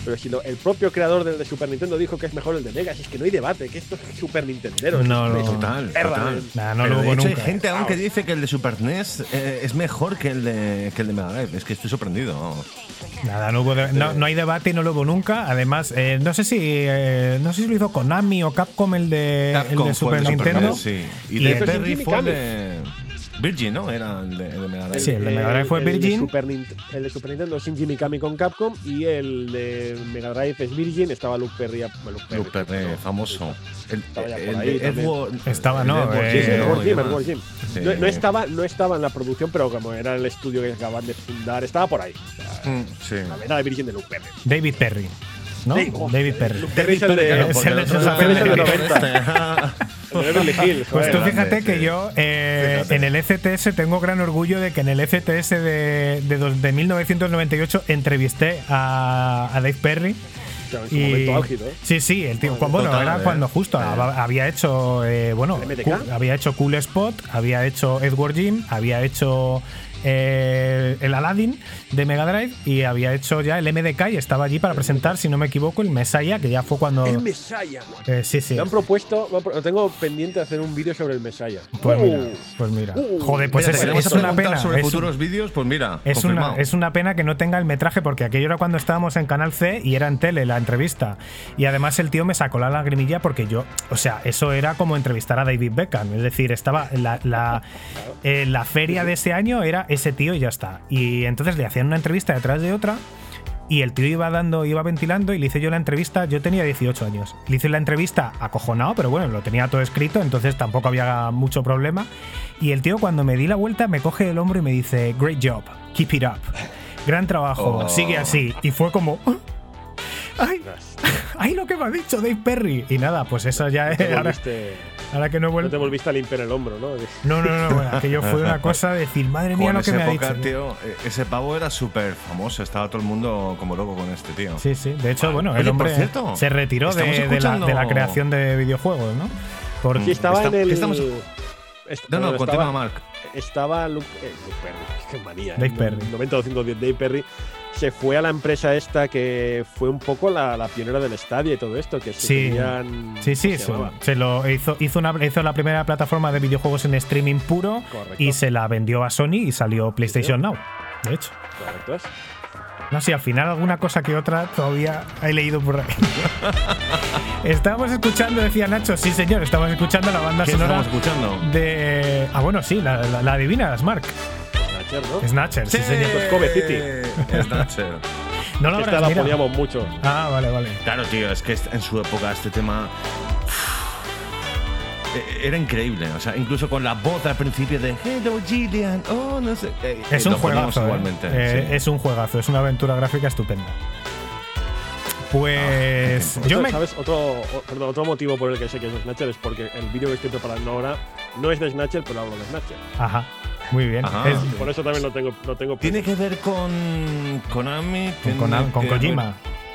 S3: Pero si lo- el propio creador del de Super Nintendo dijo que es mejor el de Mega, si es que no hay debate, que esto es Super Nintendero.
S1: No, no.
S2: Total, total.
S3: ¿eh?
S1: Nah, no lo
S2: de
S1: hubo
S2: hecho,
S1: nunca.
S2: hay gente aún que dice que el de Super NES eh, es mejor que el de, que el de Mega Drive. Es que estoy sorprendido.
S1: Nada, no, hubo de- no, no hay debate y no lo hubo nunca. Además, eh, no sé si eh, no sé si lo hizo Konami o Capcom el de, el
S2: Capcom
S1: de
S2: fue
S1: Super
S2: el de
S1: Nintendo.
S2: NES, sí. Y,
S1: Y
S2: de
S1: el-
S2: Perry fue el de Virgin, ¿no? Era el de, el de Mega Drive.
S1: Sí, el de Mega Drive fue
S3: el de
S1: Virgin.
S3: Super el de Super Nintendo es Shinji Mikami con Capcom y el de Mega Drive es Virgin. Estaba Luke Perry. Luke Perry,
S2: Luke Perry,
S3: no,
S2: famoso.
S3: Estaba
S1: ¿no?
S2: ¿no?
S3: Estaba, no estaba en la producción, pero como era el estudio que acaban de fundar, estaba por ahí.
S2: Mm, Sí.
S3: Era de Virgin de Luke Perry.
S1: David Perry. ¿No?
S3: David- oh,
S1: David Perry.
S3: Es el de,
S1: Perry,
S3: el
S1: es el de
S3: de
S1: Sensación de
S3: los
S1: Perry.
S3: 90. El de Beverly Hills.
S1: Pues tú fíjate que
S2: sí.
S1: yo eh, en el ECTS tengo gran orgullo de que en el ECTS de, de, dos- de 1998 entrevisté a, a Dave Perry.
S3: Claro, en su momento álgido, ¿eh?
S1: Sí, sí, el tío. Bueno, era
S2: eh.
S1: cuando justo
S2: Eh.
S1: hab- había hecho, bueno, había hecho Cool Spot, había hecho Edward Jim, había hecho eh, el Aladdin de Mega Drive y había hecho ya el MDK y estaba allí para presentar, si no me equivoco, el Messiah, que ya fue cuando.
S3: El Messiah.
S1: Eh, sí, sí.
S3: Me han propuesto, pro- tengo pendiente de hacer un vídeo sobre el Messiah.
S1: Pues mira,
S3: Uh,
S1: pues mira.
S3: Uh,
S1: Joder, pues
S2: Mira,
S1: es, una pena.
S2: sobre
S1: es un-
S2: futuros vídeos, pues mira,
S1: Es una, es una pena que no tenga el metraje porque aquello era cuando estábamos en Canal C y era en tele la entrevista. Y además el tío me sacó la lagrimilla porque yo, o sea, eso era como entrevistar a David Beckham. Es decir, estaba la, la, eh, la feria de ese año era ese tío y ya está. Y entonces le hacían una entrevista detrás de otra. Y el tío iba dando, iba ventilando y le hice yo la entrevista, yo tenía 18 años. Le hice la entrevista acojonado, pero bueno, lo tenía todo escrito, entonces tampoco había mucho problema. Y el tío cuando me di la vuelta me coge el hombro y me dice, great job, keep it up. Gran trabajo,
S2: Oh.
S1: sigue así. Y fue como... ¡Ay! ¡Ay, lo que me ha dicho Dave Perry! Y nada, pues eso ya es. Ahora, ahora que no he
S3: no te volviste a limpiar el hombro, ¿no?
S1: No, no, no, bueno, aquello fue una cosa de decir, madre mía, lo que
S2: esa
S1: me ha
S2: época,
S1: dicho.
S2: tío, eh, ese pavo era súper famoso. Estaba todo el mundo como loco con este tío.
S1: Sí, sí. De hecho, bueno,
S2: Oye,
S1: el hombre
S2: cierto,
S1: se retiró de, de la, de la creación de videojuegos, ¿no? Por,
S3: Sí, estaba
S2: Está-
S3: en el.
S2: estamos-
S3: est-
S2: No, no,
S3: bueno,
S2: continúa, Mark.
S3: estaba Luke, eh, Luke Perry, qué manía.
S1: Dave
S3: ¿eh?
S1: Perry.
S3: 90 210 Dave Perry se fue a la empresa esta que fue un poco la, la pionera del estadio y todo esto, que se
S1: Sí.
S3: tenían-
S1: Sí, sí,
S3: ¿cómo se
S1: se,
S3: llamaba?
S1: se lo hizo, hizo, una, hizo la primera plataforma de videojuegos en streaming puro
S3: Correcto.
S1: y se la vendió a Sony y salió PlayStation Now. De hecho.
S3: Correcto es.
S1: No sé, al final alguna cosa que otra todavía he leído por ahí. estábamos escuchando, decía Nacho, sí señor, estábamos escuchando la banda
S2: ¿Qué
S1: sonora
S2: estamos escuchando?
S1: de... Ah, bueno, sí, la, la, la adivinas, Mark.
S3: Snatcher, ¿no?
S1: Snatcher, sí, señor.
S3: Pues Kobe City.
S2: Snatcher.
S1: No lo
S3: Esta
S1: habrás
S3: la
S1: mirado.
S3: poníamos mucho.
S1: Ah, vale, vale.
S2: Claro, tío, es que en su época este tema eh, era increíble. O sea, incluso con la voz al principio de Hello Gillian, oh, no sé. eh,
S1: Es
S2: eh,
S1: un juegazo. ¿eh?
S2: igualmente.
S1: Eh,
S2: sí.
S1: Es un juegazo, es una aventura gráfica estupenda. Pues yo
S3: Otro,
S1: me.
S3: ¿Sabes? Otro, perdón, otro motivo por el que sé que es de Snatcher es porque el vídeo que estoy preparando ahora no es de Snatcher, pero hablo de Snatcher.
S1: Ajá, muy bien. Es-
S3: Por eso también lo tengo, lo tengo
S2: Tiene que ver con Konami,
S1: con,
S2: tiene
S1: Konami- con Kojima.
S2: ver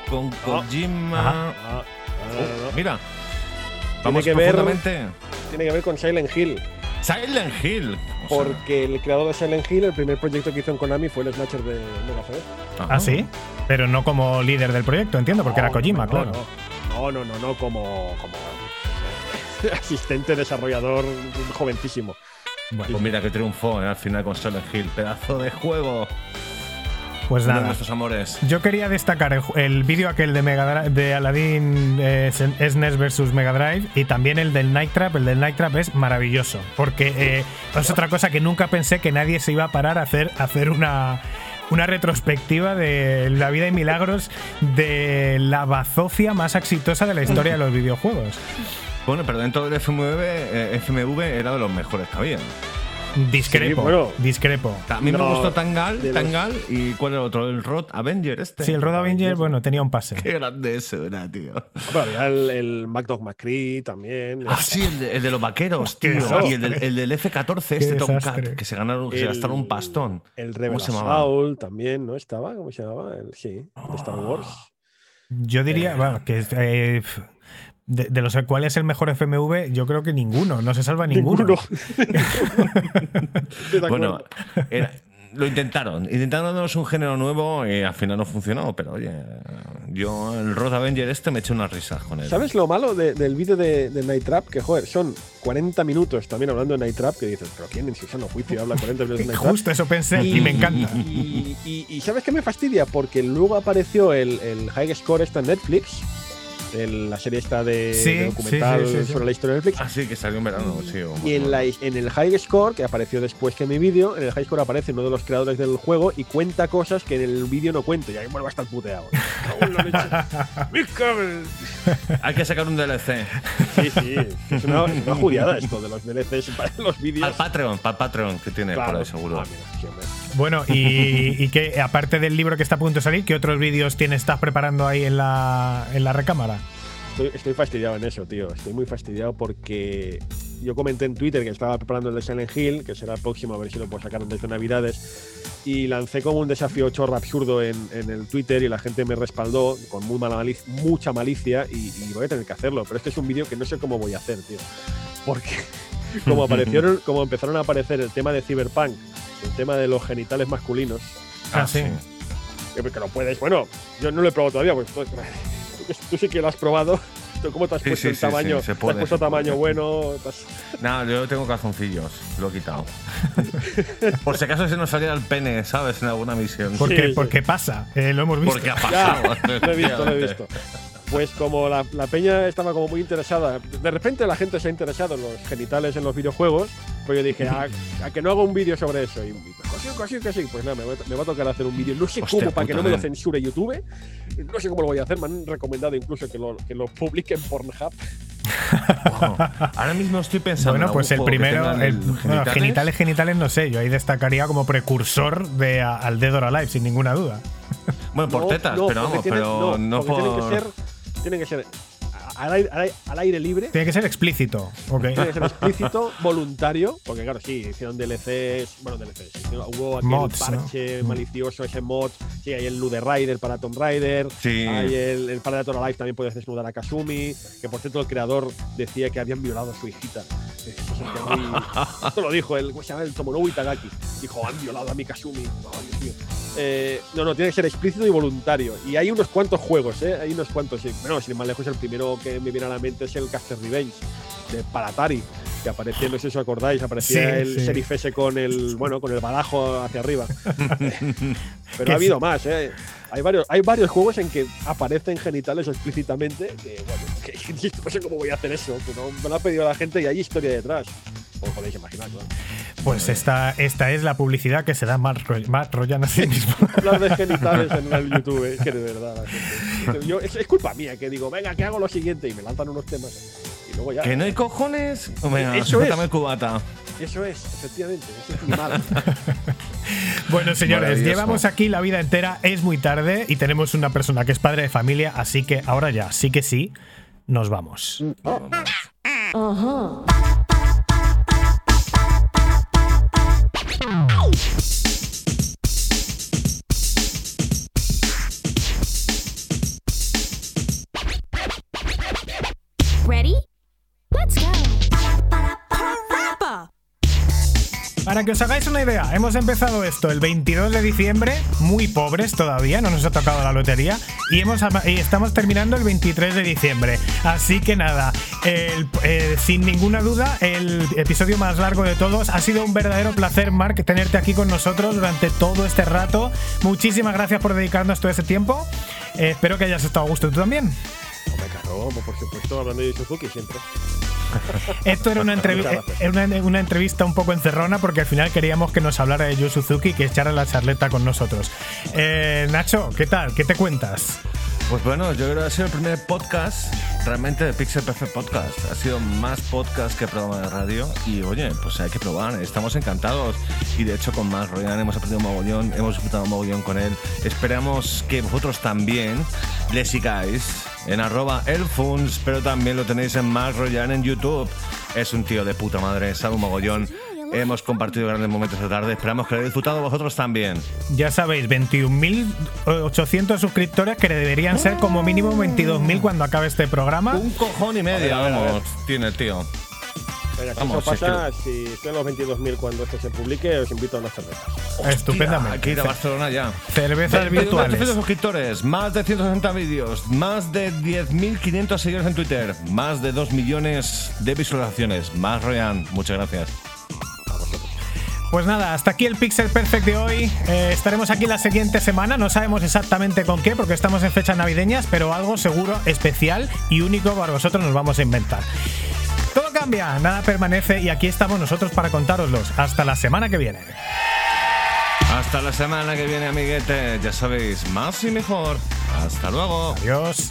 S2: Con Kojima.
S3: Ah, no, no, no.
S2: Mira, vamos
S3: que ver-. Tiene que ver con Silent Hill.
S2: Silent Hill. O sea,
S3: Porque el creador de Silent Hill, el primer proyecto que hizo en Konami fue el Snatcher de Mega.
S1: ¿Ah, sí? Pero no como líder del proyecto, entiendo, porque
S3: No,
S1: era Kojima,
S3: no,
S1: claro.
S3: No, no, no, no, como, como asistente desarrollador jovencísimo.
S1: Bueno,
S2: Pues mira que triunfó eh, al final con Silent Hill. Pedazo de juego.
S1: pues
S2: de
S1: nada.
S2: nuestros amores.
S1: Yo quería destacar el, el vídeo aquel de Mega de Aladdin eh, SNES versus Mega Drive y también el del Night Trap. El del Night Trap es maravilloso porque eh, es otra cosa que nunca pensé que nadie se iba a parar a hacer, a hacer una, una retrospectiva de la vida y milagros de la bazofia más exitosa de la historia de los videojuegos.
S2: Bueno, pero dentro del FMV, eh, FMV era de los mejores que había.
S1: Discrepo,
S3: Sí, bueno.
S1: discrepo.
S2: A mí me
S3: No,
S2: gustó Tangal,
S3: los-
S2: Tangal y ¿cuál era el otro? El Rod Avenger este.
S1: Sí, el Road Avenger, bueno, tenía un pase.
S2: Qué grande eso era, tío.
S3: Pero había el, el MacDog McCree también.
S2: Ah, sí, el de, el de los vaqueros, tío. Y el del, el del F-14, este Tomcat, que se ganaron, que se gastaron un pastón.
S3: El
S2: ¿Cómo
S3: Rebel? Assault también, ¿no estaba? ¿Cómo se llamaba? El- sí, de Star Wars.
S1: Yo diría, bueno, que eh, de, de los cuales es el mejor FMV, yo creo que ninguno, no se salva ninguno.
S3: Estoy de
S2: Bueno, era- lo intentaron. Intentaron darnos un género nuevo y al final no funcionó. Pero oye, yo el Rod Avenger este me eché unas risas con él.
S3: ¿Sabes lo malo de- del vídeo de, de Night Trap? Que, joder, son 40 minutos también hablando de Night Trap, que dices, pero ¿quién en su sano juicio habla 40 minutos de Night Trap?
S1: Justo eso pensé y me encanta.
S3: Y, y- y ¿sabes qué me fastidia? Porque luego apareció el, el High Score esta en Netflix, el- la serie esta de,
S1: Sí,
S3: de documental
S1: sí, sí, sí, sí.
S3: sobre la historia de Netflix.
S2: Ah, sí, que salió en verano, sí. o-
S3: Y en, la- en el High Score, que apareció después que mi vídeo, en el High Score aparece uno de los creadores del juego y cuenta cosas que en el vídeo no cuento. Y ahí vuelvo a estar puteado.
S2: Hay que sacar un DLC.
S3: Sí, sí. Es una, es una judiada esto de los DLCs para los vídeos.
S2: Al Patreon, para Patreon que tiene por ahí seguro.
S3: Ah, mira.
S1: Bueno, y, que aparte del libro que está a punto de salir, ¿qué otros vídeos tienes, estás preparando ahí en la, en la recámara?
S3: Estoy, fastidiado en eso, tío. Estoy muy fastidiado porque yo comenté en Twitter que estaba preparando el de Silent Hill, que será el próximo, a ver si lo puedo sacar antes de Navidades. Y lancé como un desafío chorro absurdo en, en el Twitter y la gente me respaldó con muy mala malic- mucha malicia y, y voy a tener que hacerlo. Pero es que es un vídeo que no sé cómo voy a hacer, tío. Porque como aparecieron, como empezaron a aparecer el tema de Cyberpunk, el tema de los genitales masculinos,
S1: Ah, sí.
S3: que, que lo puedes. Bueno, yo no lo he probado todavía, pues tú, tú que- tú sí que lo has probado. ¿Tú ¿Cómo te has
S2: Sí,
S3: puesto
S2: sí,
S3: el
S2: sí,
S3: tamaño?
S2: sí, se
S3: ¿Te
S2: puede,
S3: has puesto
S2: se puede.
S3: tamaño bueno? ¿Te has-
S2: No, yo tengo calzoncillos, lo he quitado. Por si acaso se nos salía el pene, ¿sabes? En alguna misión.
S1: ¿Por
S3: Sí,
S1: qué,
S3: sí.
S1: por qué pasa? Eh, lo hemos visto.
S2: Porque ha
S3: Ya,
S2: pasado.
S3: lo he visto, lo he visto. Pues como la, la peña estaba como muy interesada, de repente la gente se ha interesado en los genitales en los videojuegos, pues yo dije, a, a que no hago un vídeo sobre eso. Y, y que sí, que sí, que sí. Pues nada, me, va a- me va a tocar hacer un vídeo. No sé
S2: Hostia
S3: cómo, para que no me lo censure YouTube. No sé cómo lo voy a hacer. Me han recomendado incluso que lo, que lo publique en Pornhub.
S2: Wow. Ahora mismo estoy pensando.
S1: Bueno,
S2: en
S1: pues el primero, el, bueno, genitales. genitales, no sé, yo ahí destacaría como precursor de a- al Dead or Alive, sin ninguna duda.
S2: Bueno, por
S3: No,
S2: tetas,
S3: no,
S2: pero vamos,
S3: tienen-
S2: pero no,
S3: tienen
S2: por.
S3: que ser, tienen que ser al aire, al aire- al aire libre.
S1: Tiene que ser explícito. Ok.
S3: Tiene que ser explícito, voluntario, porque claro, sí, hicieron DLCs, bueno, DLCs, hicieron- hubo aquel
S1: Mods, ¿no?
S3: parche malicioso, ese mod, sí, hay el Lude Rider para Tomb Raider,
S2: Sí.
S3: hay el, el para Alive también puedes desnudar a Kasumi, que por cierto el creador decía que habían violado a su hijita. Eso muy- Esto lo dijo el, ¿cómo se llama? El Tomonobu Itagaki. Dijo, han violado a mi Kasumi. Oh, Dios mío. Eh, no, no, tiene que ser explícito y voluntario. Y hay unos cuantos juegos, ¿eh? Hay unos cuantos. Bueno, sin ir más lejos, el primero que me viene a la mente es el Caster Revenge de para Atari. Que aparecía, no sé si os acordáis, aparecía
S1: Sí,
S3: el
S1: sí.
S3: sheriff ese con el, bueno, con el badajo hacia arriba. Pero
S1: Que
S3: ha habido
S1: sí.
S3: más, ¿eh? Hay varios, hay varios juegos en que aparecen genitales explícitamente. Que, bueno, que, no sé cómo voy a hacer eso, pero me lo ha pedido la gente y hay historia detrás. Os podéis imaginar, claro.
S1: Pues esta, esta es la publicidad que se da Matt, Roy- Matt Ryan a sí mismo.
S3: Hablar de genitales en el YouTube, es que de verdad. la gente- Yo- es, es culpa mía que digo, venga, que hago lo siguiente y me lanzan unos temas. Y luego ya.
S2: ¿Que no hay cojones? Venga,
S3: Eso es.
S2: el cubata.
S3: Eso es, efectivamente. Eso es mi mal.
S1: Bueno, señores, llevamos aquí la vida entera, es muy tarde y tenemos una persona que es padre de familia, así que ahora ya, sí que sí, nos vamos.
S8: Ready? Ow!
S1: Para que os hagáis una idea, hemos empezado esto el 22 de diciembre, muy pobres todavía, no nos ha tocado la lotería, y, hemos, y estamos terminando el 23 de diciembre. Así que nada, el- eh, sin ninguna duda, el episodio más largo de todos. Ha sido un verdadero placer, Mark, tenerte aquí con nosotros durante todo este rato. Muchísimas gracias por dedicarnos todo ese tiempo. Eh, espero que hayas estado a gusto tú también.
S3: Hombre, claro, por supuesto, hablando de Suzuki siempre.
S1: Esto era una,
S3: gracias.
S1: era una, una entrevista un poco encerrona porque al final queríamos que nos hablara de Yu Suzuki y que echara la charleta con nosotros. Eh, Nacho, ¿qué tal? ¿Qué te cuentas?
S2: Pues bueno, yo creo que ha sido el primer podcast realmente de Pixel Perfect Podcast. Ha sido más podcast que programa de radio y oye, pues hay que probar, estamos encantados. Y de hecho con Mark Royan hemos aprendido un mogollón, hemos disfrutado un mogollón con él. Esperamos que vosotros también le sigáis en arroba elfuns, pero también lo tenéis en Mark Royan en YouTube. Es un tío de puta madre, sabe un mogollón. Hemos compartido grandes momentos de tarde, esperamos que lo hayáis disfrutado vosotros también.
S1: Ya sabéis, 21.800 suscriptores que deberían ser como mínimo 22.000 cuando acabe este programa.
S2: Un cojón y medio,
S3: A ver, a ver, a ver.
S2: vamos, tiene el tío.
S3: Venga,
S2: Vamos,
S3: eso
S2: es que
S3: pasa, si en los 22.000 cuando esto se publique, os invito a unas cervezas.
S1: Estupendamente.
S2: Hay que ir a Barcelona ya.
S1: Cervezas
S2: 22.800
S1: virtuales.
S2: suscriptores, más de 160 vídeos, más de 10.500 seguidores en Twitter, más de 2 millones de visualizaciones. Más Royan, muchas gracias.
S1: Pues nada, hasta aquí el Pixel Perfect de hoy. Eh, estaremos aquí la siguiente semana. No sabemos exactamente con qué, porque estamos en fechas navideñas, pero algo seguro, especial y único para vosotros nos vamos a inventar. Todo cambia, nada permanece y aquí estamos nosotros para contároslos. Hasta la semana que viene.
S2: Hasta la semana que viene, amiguetes. Ya sabéis, más y mejor. Hasta luego.
S1: Adiós.